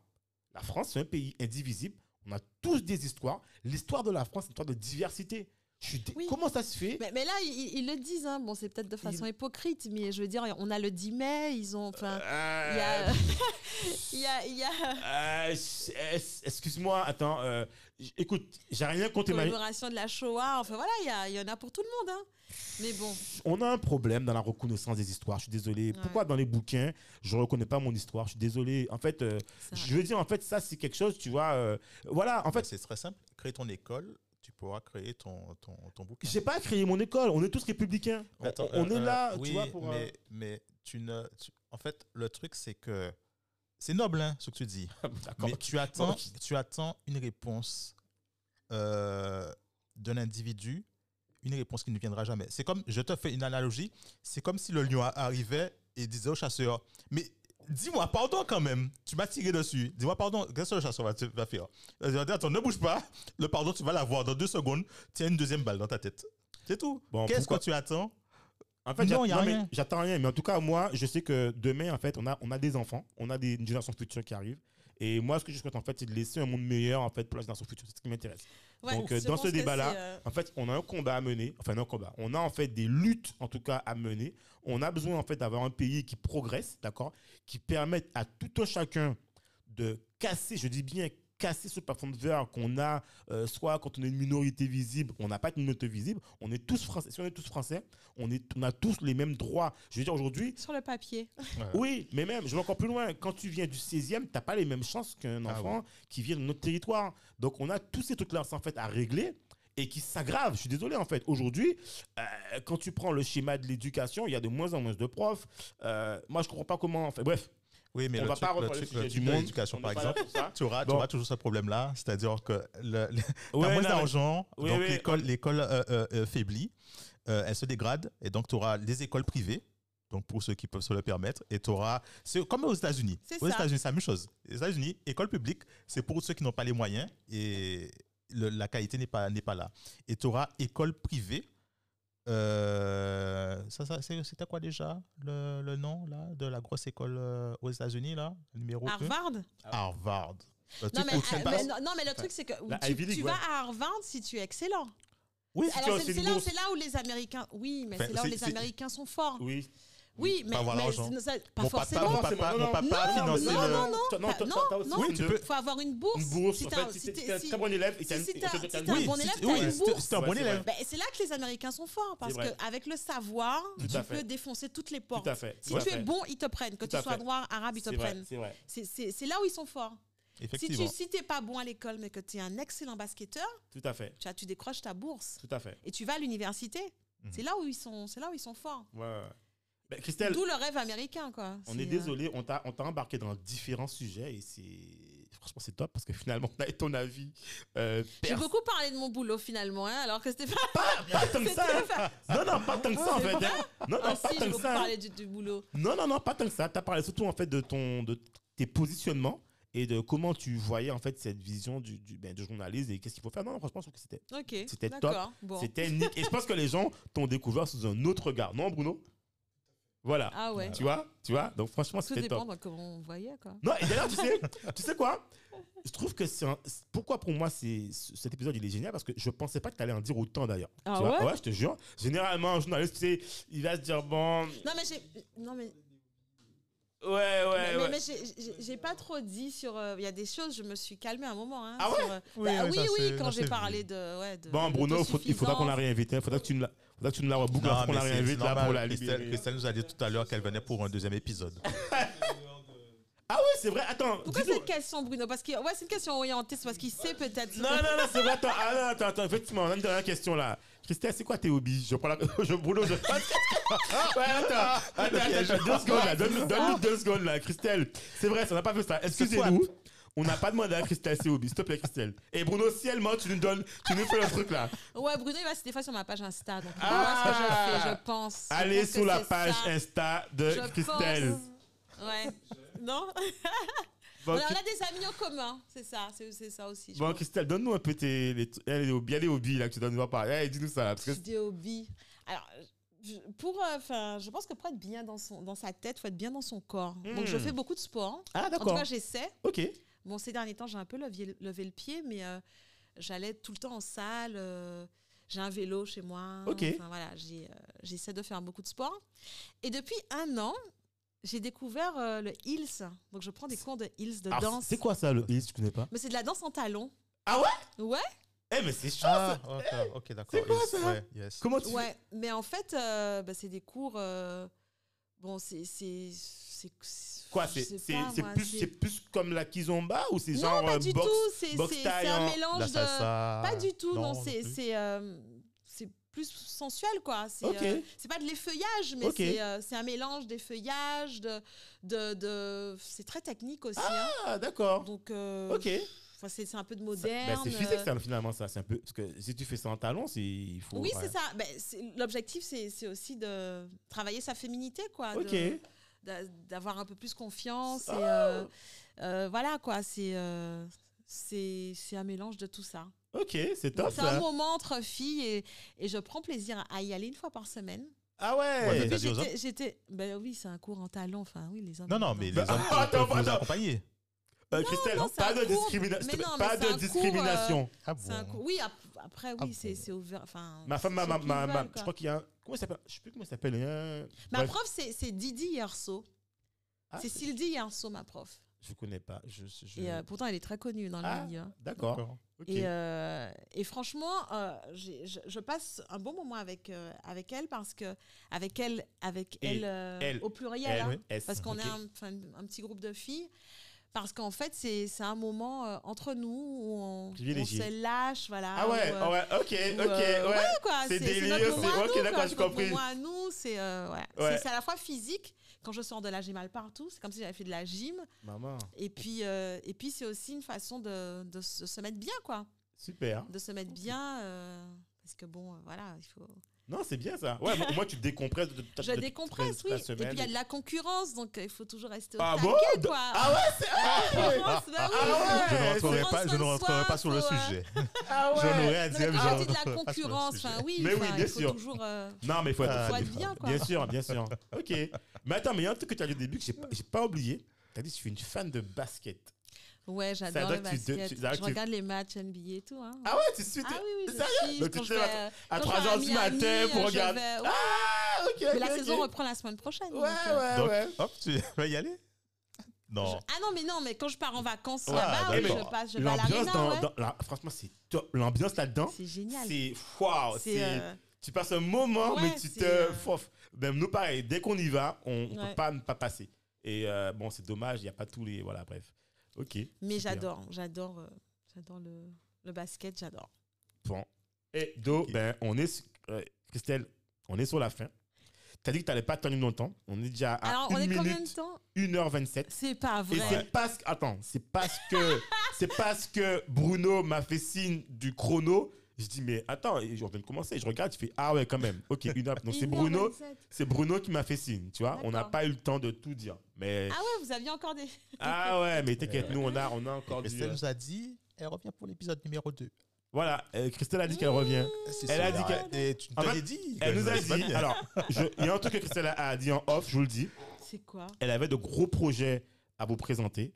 La France, c'est un pays indivisible. On a tous des histoires. L'histoire de la France, c'est une histoire de diversité. Oui. Comment ça se fait? Mais, mais là, ils, ils le disent, hein. bon, c'est peut-être de façon hypocrite, mais je veux dire, on a le 10 mai, ils ont. Enfin, il y a. Il y a. y a Euh, Excuse-moi, attends. euh, écoute, j'ai rien contre Emmanuel. commémoration de la Shoah, enfin voilà, il y, en a pour tout le monde. Hein. Mais bon, On a un problème dans la reconnaissance des histoires. Je suis désolé. Ouais. Pourquoi dans les bouquins, je ne reconnais pas mon histoire? Je suis désolé. En fait, euh, je veux dire, en fait, ça, c'est quelque chose, tu vois. euh, voilà, en fait, c'est très simple. Crée ton école, tu pourras créer ton, ton, ton bouquin. j'ai pas créé mon école. On est tous républicains. On- Attends, on, euh, est là, euh, oui, tu vois, pour. euh, mais, mais tu ne. tu- en fait, le truc, c'est que. C'est noble, hein, ce que tu dis. Mais tu attends, Ok. tu attends une réponse euh, d'un individu, une réponse qui ne viendra jamais. C'est comme, je te fais une analogie, c'est comme si le lion arrivait et disait au chasseur, mais dis-moi pardon quand même, tu m'as tiré dessus, dis-moi pardon, qu'est-ce que le chasseur va, faire? Il va dire, Attends, ne bouge pas, le pardon, tu vas l'avoir dans deux secondes, tiens une deuxième balle dans ta tête. C'est tout. Bon, Qu'est-ce que tu attends? En fait, Non, j'attends rien. Mais en tout cas, moi, je sais que demain, en fait, on a, on a des enfants, on a des, une génération future qui arrive. Et moi, ce que je souhaite, en fait, c'est de laisser un monde meilleur, en fait, pour la génération future. C'est ce qui m'intéresse. Ouais, Donc, euh, dans ce débat-là, euh, En fait, on a un combat à mener. Enfin, non, un combat. On a, en fait, des luttes, en tout cas, à mener. On a besoin, en fait, d'avoir un pays qui progresse, d'accord Qui permette à tout un chacun de casser, je dis bien casser ce plafond de verre qu'on a, euh, soit quand on est une minorité visible, on n'a pas de minorité visible, on est tous français. Si on est tous français, on, est, on a tous les mêmes droits. Je veux dire, aujourd'hui, sur le papier. oui, mais même, je vais encore plus loin. Quand tu viens du 16e, tu n'as pas les mêmes chances qu'un Ah enfant qui vient de notre territoire. Donc, on a tous ces trucs-là en fait, à régler et qui s'aggravent. Je suis désolé, en fait. Aujourd'hui, euh, quand tu prends le schéma de l'éducation, il y a de moins en moins de profs. Euh, moi, je comprends pas comment. Enfin, bref, Oui, mais on le va truc, pas le reprendre le truc, sujet le du monde. l'éducation, On par exemple, tu auras, tu Bon. auras toujours ce problème-là, c'est-à-dire que le, Ouais, moins d'argent, Oui, donc oui, l'école, l'école euh, euh, euh, faiblit, euh, elle se dégrade, et donc tu auras des écoles privées, donc pour ceux qui peuvent se le permettre, et tu auras, c'est comme aux États-Unis. C'est Aux ça. États-Unis, c'est la même chose. Les États-Unis, école publique, c'est pour ceux qui n'ont pas les moyens, et le- la qualité n'est pas, n'est pas là. Et tu auras école privée. Euh, ça, ça, c'est- c'était quoi déjà le, le nom là, de la grosse école euh, aux États-Unis, là, numéro 2 Harvard? Harvard. Le non mais, passes- mais non, non, mais le truc, c'est que tu, League, tu ouais. vas à Harvard si tu es excellent. Oui, c'est là, là où les Américains. Oui, mais Enfin, c'est là où les Américains sont forts. Oui. Oui, mais, mais c'est- ça- pas Mon papa, forcément. mon Non, papa, non, mon non, papa non, a financé non, le- non, non, non, toi, non, non, Oui, tu peux- faut avoir une bourse. Une bourse. Si En t'es un- fait, si si t'es t'es- t'es un si- très bon élève, si- une- si un Oui, bon élève, tu- t'as une t'es- bourse. si t'es un bon c'est élève. Ben, c'est là que les Américains sont forts parce qu'avec le savoir, tu peux défoncer toutes les portes. Tout à fait. Si tu es bon, ils te prennent. Que tu sois noir, arabe, ils te prennent. C'est là où ils sont forts. Si Effectivement. tu si t'es pas bon à l'école, mais que tu es un excellent basketteur, Tout à fait. tu, as- tu décroches ta bourse Tout à fait. et tu vas à l'université. Mhm. C'est là où ils sont, c'est là où ils sont forts. Ouais, ouais. Ben, Christelle, D'où le rêve américain, quoi. on est euh, désolé, on t'a on t'a embarqué dans différents sujets et c'est. Franchement, c'est top parce que finalement, on a ton avis. Euh, J'ai beaucoup parlé de mon boulot finalement, hein, alors que c'était pas. Pas tant que ça. hein. Non, non, pas tant que ça en fait. hein. Non, non, Ah pas si, j'ai tant que beaucoup ça. hein. parlé du, du boulot. Non, non, non, pas tant que ça. Tu as parlé surtout en fait de, ton, de tes positionnements et de comment tu voyais en fait cette vision du, du, ben, du journaliste et qu'est-ce qu'il faut faire. Non, non, franchement, je trouve que c'était, Ok. C'était top. D'accord. Bon. c'était nick. Et je pense que les gens t'ont découvert sous un autre regard. Non, Bruno? Voilà. Ah ouais. Tu vois Tu vois Donc franchement, Tout c'était dépend top. de comment on voyait, quoi. Non, et d'ailleurs, tu sais, tu sais quoi? Je trouve que c'est un- pourquoi pour moi c'est cet épisode il est génial? Parce que je pensais pas que tu allais en dire autant d'ailleurs. Ah Tu vois? ouais? Je te jure. Généralement un journaliste tu sais, il va se dire bon Non mais j'ai, non mais, ouais ouais mais, ouais. mais j'ai- j'ai- j'ai pas trop dit sur. euh, Il y a des choses, je me suis calmée un moment. Hein, Ah ouais? sur, euh, Oui, bah oui, oui, ça, oui, c'est- quand ça, j'ai parlé de. Ouais, de Bon Bruno, faut- il faudra qu'on la réinvite. Il faudra que tu nous la, que tu nous la reboucles mais la réinvite là pour la. Christelle. Christelle nous a dit tout à l'heure qu'elle venait pour un deuxième épisode. Ah oui, c'est vrai. Attends. Pourquoi cette question, Bruno? Parce que ouais, c'est une question orientée, c'est parce qu'il sait peut-être. Non, non, non, c'est vrai. Attends, ah, non, attends, attends, effectivement, on a une dernière question là. Christelle, c'est quoi tes hobbies? Je prends la. Je, Bruno, je. ouais, attends, attends, attends, attends, deux secondes là. Donne-nous donne-nous deux secondes là. Christelle, c'est vrai, ça n'a pas fait ça. Excusez-nous. On n'a pas demandé à Christelle ses hobbies. S'il te plaît, Christelle. Et Bruno, si elle ment, tu nous donnes, tu nous fais le truc là. Ouais, Bruno, il va des fois sur ma page Insta. Donc, Ah. voit ce que je fais, je pense. Je Allez pense sur la page ça. Insta de Je Christelle. pense. Ouais. Non? Bon, on, a, on Chris- a des amis en commun, c'est ça, c'est c'est ça aussi. je Bon, pense. Christelle, donne-nous un peu tes. Les, les hobbies, les hobbies là que tu dois nous parler. Allez, dis-nous ça là. Parce que Des hobbies. Alors, je- pour, euh, enfin, je pense que pour être bien dans, son, dans sa tête, il faut être bien dans son corps. Donc, je Hmm. fais beaucoup de sport. Ah, En tout d'accord. cas, j'essaie. Ok. Bon, ces derniers temps, j'ai un peu levé, levé le pied, mais euh, j'allais tout le temps en salle. euh, j'ai un vélo chez moi. Ok. Enfin, voilà, euh, j'essaie de faire beaucoup de sport. Et depuis un an, j'ai découvert euh, le heels. Donc, je prends des cours de heels, de Alors, danse. c'est quoi ça le heels, tu connais pas? Mais c'est de la danse en talons. Ah ouais? Ouais, Eh, mais c'est chaud Ah, ça. ok, ok, d'accord. C'est quoi, Yes, ça? ouais, yes. Comment tu ouais. Mais en fait, euh, bah, c'est des cours. euh, bon, c'est. Quoi, c'est plus, plus comme la kizomba ou c'est Non, genre pas euh, du boxe tout. C'est, un en- mélange La de. Pas du tout, non, c'est, euh, c'est plus sensuel, quoi. C'est, euh, c'est pas de l'effeuillage, mais Ok. c'est, euh, c'est un mélange d'effeuillage, de, de, de... C'est très technique aussi. hein. Ah, d'accord. Donc, euh, Ok. enfin, c'est c'est un peu de Ça- moderne. ben, c'est physique, ça, finalement, ça. C'est un peu. Parce que si tu fais ça en talon, c'est- il faut. Oui, ouais. c'est ça. Ben, L'objectif, c'est c'est aussi de travailler sa féminité, quoi. Ok. D'avoir un peu plus confiance. Et, Ah. euh, euh, voilà, quoi. C'est euh, c'est c'est un mélange de tout ça. Ok, c'est top C'est un moment entre filles et, et je prends plaisir à y aller une fois par semaine. Ah ouais. Ouais, Et j'étais- J'étais. Ben oui, c'est un cours en talon. Enfin, oui, les hommes. Non, non, mais les hommes peuvent attends, vous attends. Euh, Christelle, non, pas de, discrimina- mais non, mais cours, discrimination. Ah un cours- Oui, ap- après, oui, Ah c'est bon. ouvert. Enfin, Ma femme, ma, ma, ma- ma- je crois qu'il y a un. Comment s'appelle? Je sais plus comment il s'appelle. un- Ma Bref. prof, c'est Didi Yerso. Ah, c'est Sylvie Yerso, ma prof. Je connais pas. Je, je- Et euh, pourtant, elle est très connue dans Ah. le milieu. hein. D'accord. Et, euh, et franchement, euh, je, je passe un bon moment avec, euh, avec elle parce que, avec elle, avec Et elle, euh, elle, au pluriel, Elle, hein, parce qu'on est un petit groupe de filles. Parce qu'en fait, c'est c'est un moment euh, entre nous où on, on se lâche, voilà. Ah ouais, où, euh, ouais, ok, où, ok, euh, ouais. quoi, c'est délire, c'est- ok, nous, d'accord, j'ai compris. moment à nous, c'est euh, ouais. Ouais. C'est- c'est à la fois physique. Quand je sors de là, j'ai mal partout. C'est comme si j'avais fait de la gym. Maman, Et puis, et puis c'est aussi une façon de, de se mettre bien, quoi. super. De se mettre bien. parce que bon, voilà, il faut. Non, c'est bien ça. Ouais, moi, moi, tu décompresses de, ta- Je de décompresse, oui. Et puis il y a de la concurrence, donc euh, il faut toujours rester au Ah taquet, bon quoi. Ah ouais, c'est. Ah bah oui. Ah ouais. Je ne rentrerai pas, je ne rentrerai pas sur le euh, sujet. Ah ouais. J'en aurais à dire, mais je de la concurrence, enfin oui, Mais oui, bien il faut sûr. toujours. euh, Non, mais il faut être. Ah, bien, quoi. Bien sûr, bien sûr. Ok. Mais attends, mais il y a un truc que tu as dit au début que j'ai pas, j'ai pas oublié. Tu as dit que je suis une fan de basket. Ouais, j'adore le tu- tu- Je tu- regarde les matchs NBA et tout. Hein. Ah ouais, tu suis. Ah oui, oui, je Sérieux? suis. Donc, tu te lèves à quand 3 je vais heures à du Miami, matin pour regarder. vais- ouais. Ah, ok. Mais la saison reprend la semaine prochaine. Ouais, donc, euh, ouais, Donc, ouais. hop, tu vas y aller? Non. je- Ah non, mais non, mais quand je pars en vacances Ouais, là-bas, oui, je passe, je vais à dans, ouais. dans- la- franchement, c'est top. L'ambiance là-dedans, C'est génial. c'est waouh. C'est, euh, tu passes un moment, Ouais, mais tu te euh. Même nous, pareil. Dès qu'on y va, on, ne Ouais. peut pas ne pas passer. Et euh, bon, c'est dommage. Il n'y a pas tous les voilà. Bref. Ok. Mais super. j'adore, j'adore, euh, j'adore le, le basket, j'adore. Bon. Et Do, ben, on est, euh, Christelle, on est sur la fin. Tu as dit que tu n'allais pas tenir longtemps. On est déjà à Alors, on 1 est combien de temps? 1h27. C'est pas Et vrai. c'est parce que, attends, c'est parce que, c'est parce que Bruno m'a fait signe du chrono. Je dis, mais attends, et je viens de commencer. Je regarde, je fais, ah ouais, quand même. Ok, une heure. Donc c'est Bruno, 1h27. c'est Bruno qui m'a fait signe, tu vois. On n'a pas eu le temps de tout dire. Mais, Ah ouais, vous aviez encore des. ah ouais, mais t'inquiète, nous, on a, on a encore du. Estelle euh, nous a dit, elle revient pour l'épisode numéro 2. Voilà, euh, Christelle a dit qu'elle revient. Elle a dit qu'elle- tu nous dit. Elle nous a dit, alors, il y a un truc que Christelle a- a dit en off, je vous le dis. C'est quoi? Elle avait de gros projets à vous présenter.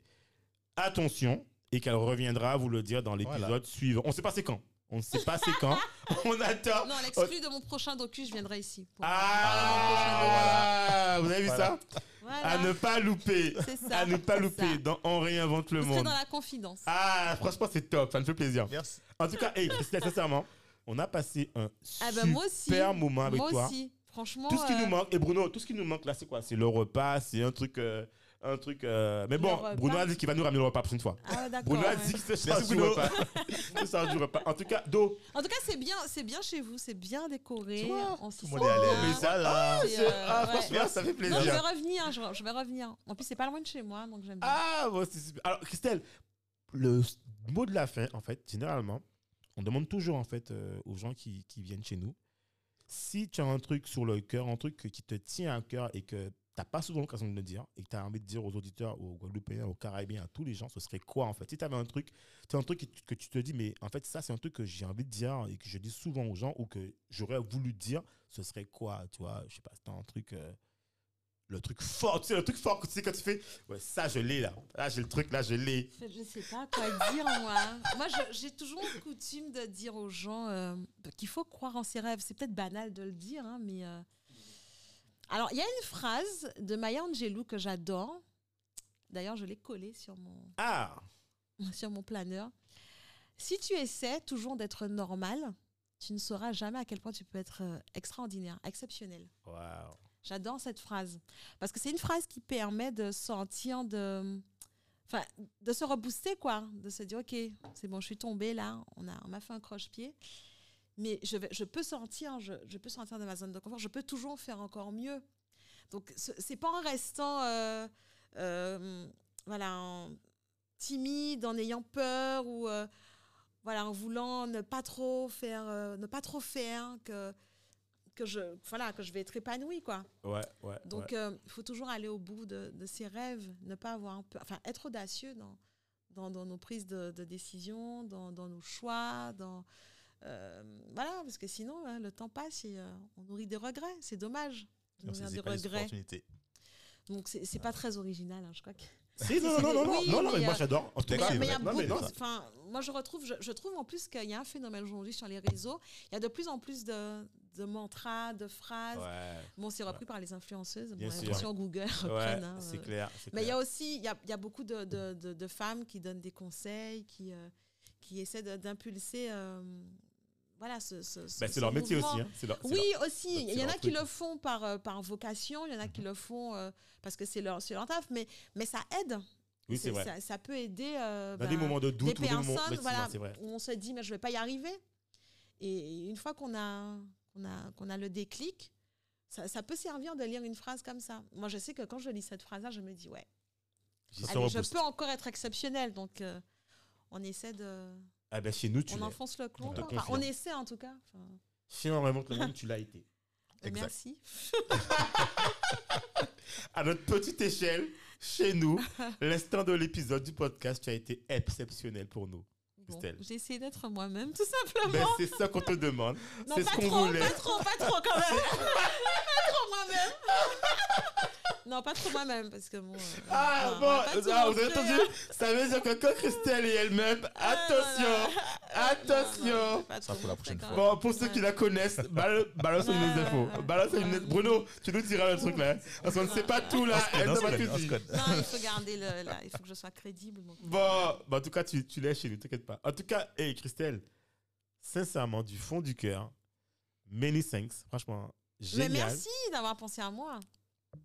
Attention, et qu'elle reviendra vous le dire dans l'épisode Voilà. suivant. On ne sait pas c'est quand. On ne sait pas c'est quand. On attend. Non, l'exclu de mon prochain docu, je viendrai ici. pour- Ah, vous avez vu Voilà. ça? Voilà. À ne pas louper. C'est ça. À ne pas louper ça. dans On réinvente le Vous monde. dans la confidence. Ah, franchement, c'est top. Ça me fait plaisir. Merci. En tout cas, hey, Christelle, sincèrement, on a passé un Ah ben moi aussi. super moment avec moi toi. aussi. Franchement. Tout ce qui euh, nous manque, et Bruno, tout ce qui nous manque là, c'est quoi? C'est le repas, c'est un truc. euh, un truc euh, Mais bon, repas. Bruno a dit qu'il va nous ramener le repas la prochaine fois. Ah ouais, d'accord. Bruno a ouais. dit qu'il se charge Merci, du Bruno. repas. Il se charge du repas. En tout cas, Do, En tout cas, c'est bien, c'est bien chez vous, c'est bien décoré. Tu vois, on s'y tout le sent monde est à l'aise. bien. mais ça, là. C'est, c'est- euh, ah, ouais. franchement, ça fait plaisir. Non, je vais revenir, je, je vais revenir. En plus, c'est pas loin de chez moi, donc j'aime bien. Ah, bon, c'est super. Alors, Christelle, le s- mot de la fin, en fait, généralement, on demande toujours, en fait, euh, aux gens qui, qui viennent chez nous, si tu as un truc sur le cœur, un truc qui te tient à cœur et que tu n'as pas souvent l'occasion de le dire et que tu as envie de dire aux auditeurs, aux Guadeloupéens, aux Caraïbiens, à tous les gens, ce serait quoi, en fait? Si tu avais un truc, tu un truc que tu, que te dis, mais en fait, ça, c'est un truc que j'ai envie de dire et que je dis souvent aux gens ou que j'aurais voulu dire, ce serait quoi Tu vois, je sais pas, c'est un truc... euh, le truc fort, tu sais, le truc fort, tu sais, quand tu fais, ça, je l'ai là. Là, j'ai le truc, là, je l'ai. Je sais pas quoi dire, moi. Moi, je- j'ai toujours coutume de dire aux gens euh, qu'il faut croire en ses rêves. C'est peut-être banal de le dire, hein, mais. euh, Alors, il y a une phrase de Maya Angelou que j'adore. D'ailleurs, je l'ai collée sur mon, Ah sur mon planeur. Si tu essaies toujours d'être normal, tu ne sauras jamais à quel point tu peux être euh, extraordinaire, exceptionnel. Waouh. J'adore cette phrase. Parce que c'est une phrase qui permet de sentir de. Enfin, de se rebooster, quoi. De se dire, OK, c'est bon, je suis tombée là, on m'a on m'a fait un croche-pied. Mais je, vais, je peux sortir, je, je peux sortir de ma zone de confort, je peux toujours faire encore mieux. Donc, ce- c'est pas en restant. euh, euh, voilà, en- timide, en ayant peur ou euh, voilà, en voulant ne pas trop faire, ne pas trop faire que que je voilà que je vais être épanouie quoi. Ouais, ouais. Donc ouais. il faut toujours aller au bout de, de ses rêves, ne pas avoir peur, enfin être audacieux dans dans, dans nos prises de, de décision, dans, dans nos choix, dans euh, voilà parce que sinon hein, le temps passe et euh, on nourrit des regrets, c'est dommage. de On nourrir des pas regrets. Donc c'est c'est pas très original, hein, je crois que. Si, non, non, non, non, non, Oui, non, non, mais, mais moi euh, j'adore. En tout cas, c'est mais mais enfin, moi je retrouve, je, je trouve en plus qu'il y a un phénomène aujourd'hui sur les réseaux. Il y a de plus en plus de, de mantras, de phrases. Ouais, Bon, c'est repris par les influenceuses. Bien Bon, sûr. Google ouais, hein, c'est euh. clair. Mais il y a aussi, il y a, il y a beaucoup de, de, de- de femmes qui donnent des conseils, qui, euh, qui essaient d'impulser, euh, voilà, ce, ce, ce- Ben, ce c'est leur métier mouvement. aussi. Hein. Leur- Oui, leur- aussi. Il y en a qui le font par, euh, par vocation, il y en a qui le font euh, parce que c'est leur, c'est leur taf, mais, mais ça aide. Oui, c'est vrai. Ça, ça peut aider euh, Dans ben, des moments de des doute ou des personnes effectivement, voilà, c'est vrai. où on se dit, mais je ne vais pas y arriver. Et une fois qu'on a, qu'on a, qu'on a le déclic, ça, ça peut servir de lire une phrase comme ça. Moi, je sais que quand je lis cette phrase-là, je me dis, ouais, allez, je peux encore être exceptionnel. Donc, euh, on essaie de. Ah ben, chez nous, tu on enfonce le clou. On. Enfin, confirme. essaie en tout cas. Enfin, Chez on remonte le monde, tu l'as été. Exact. merci. À notre petite échelle, chez nous, l'instant de l'épisode du podcast, tu as été exceptionnel pour nous. Bon. J'ai essayé d'être moi-même, tout simplement. Ben, c'est ça qu'on te demande. non, c'est pas ce qu'on voulait. pas trop, pas trop quand même. pas trop moi-même. Non, pas trop moi-même, parce que bon. euh, Ah on bon, pas ah, vous avez entendu hein. Ça veut dire que quand Christelle et elle-même, Ah, attention, non, non. attention. Non, non, pas Ça, trop pour la prochaine fois. Bon, pour ceux qui la connaissent, bal- balance une Ouais, infos. Balance une Bruno, tu nous diras le truc là. Parce qu'on ne sait pas tout là. Elle ne connaît, tout. Non, il faut garder le. Là, il faut que je sois crédible. Bon, bah, en tout cas, tu, tu l'es chez nous, t'inquiète pas. En tout cas, hey, Christelle, sincèrement, du fond du cœur, many thanks. Franchement, Mais génial. merci d'avoir pensé à moi.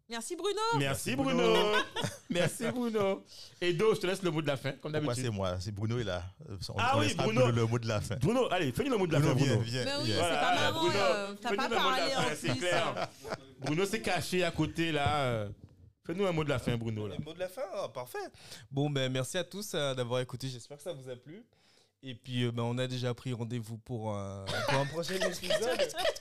Merci Bruno. Merci, Bruno. Bruno. merci Bruno. Edo, je te laisse le mot de la fin, comme Pourquoi c'est d'habitude. moi? C'est Bruno est là. On, Ah on oui, Bruno. le mot de la fin. Bruno, allez, fais-nous le mot de la fin, Bruno, viens, Bruno. viens. Mais oui, viens. c'est pas marrant, Bruno, euh, t'as fais-nous pas le mot de la parlé fin, en c'est plus. clair. Bruno s'est caché à côté là. Fais-nous un mot de la fin, Bruno. Là. Le mot de la fin, ah, parfait. Bon, ben merci à tous euh, d'avoir écouté. J'espère que ça vous a plu. Et puis, euh, ben, on a déjà pris rendez-vous pour un, pour un prochain épisode.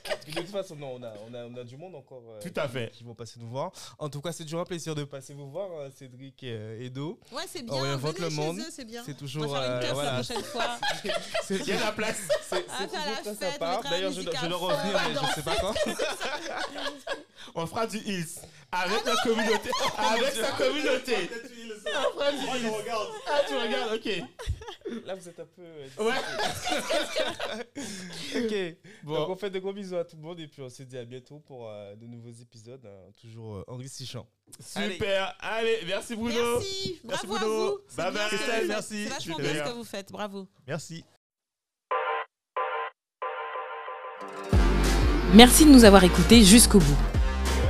Parce que de toute façon, non, on a, on a, on a du monde encore euh, Tout à fait. qui vont passer nous voir. En tout cas, c'est toujours un plaisir de passer vous voir, euh, Cédric et euh, Edo. Ouais, c'est On bien. réinvente Venez le chez monde. eux, c'est bien. C'est On toujours. va faire une euh, keuf voilà. la prochaine fois. C'est Il y a la place. c'est- Ah, c'est faire la fête, mettre la D'ailleurs, je, musique fond, revenir, on mais je sais pas quand. On fera du Hills. Avec la communauté. Avec sa communauté. On fera du Hills. Ah, tu regardes, ok. Là, vous êtes un peu. euh, Ouais. ok. Bon. Donc, on fait de gros bisous à tout le monde et puis on se dit à bientôt pour euh, de nouveaux épisodes, hein, toujours euh, enrichissants. Super. Allez, merci Bruno. Merci. Merci, Bravo à Bruno. vous. C'est Bye bien bye. Christelle, merci. C'est vachement Super. bien ce que vous faites. Bravo. Merci. Merci de nous avoir écoutés jusqu'au bout.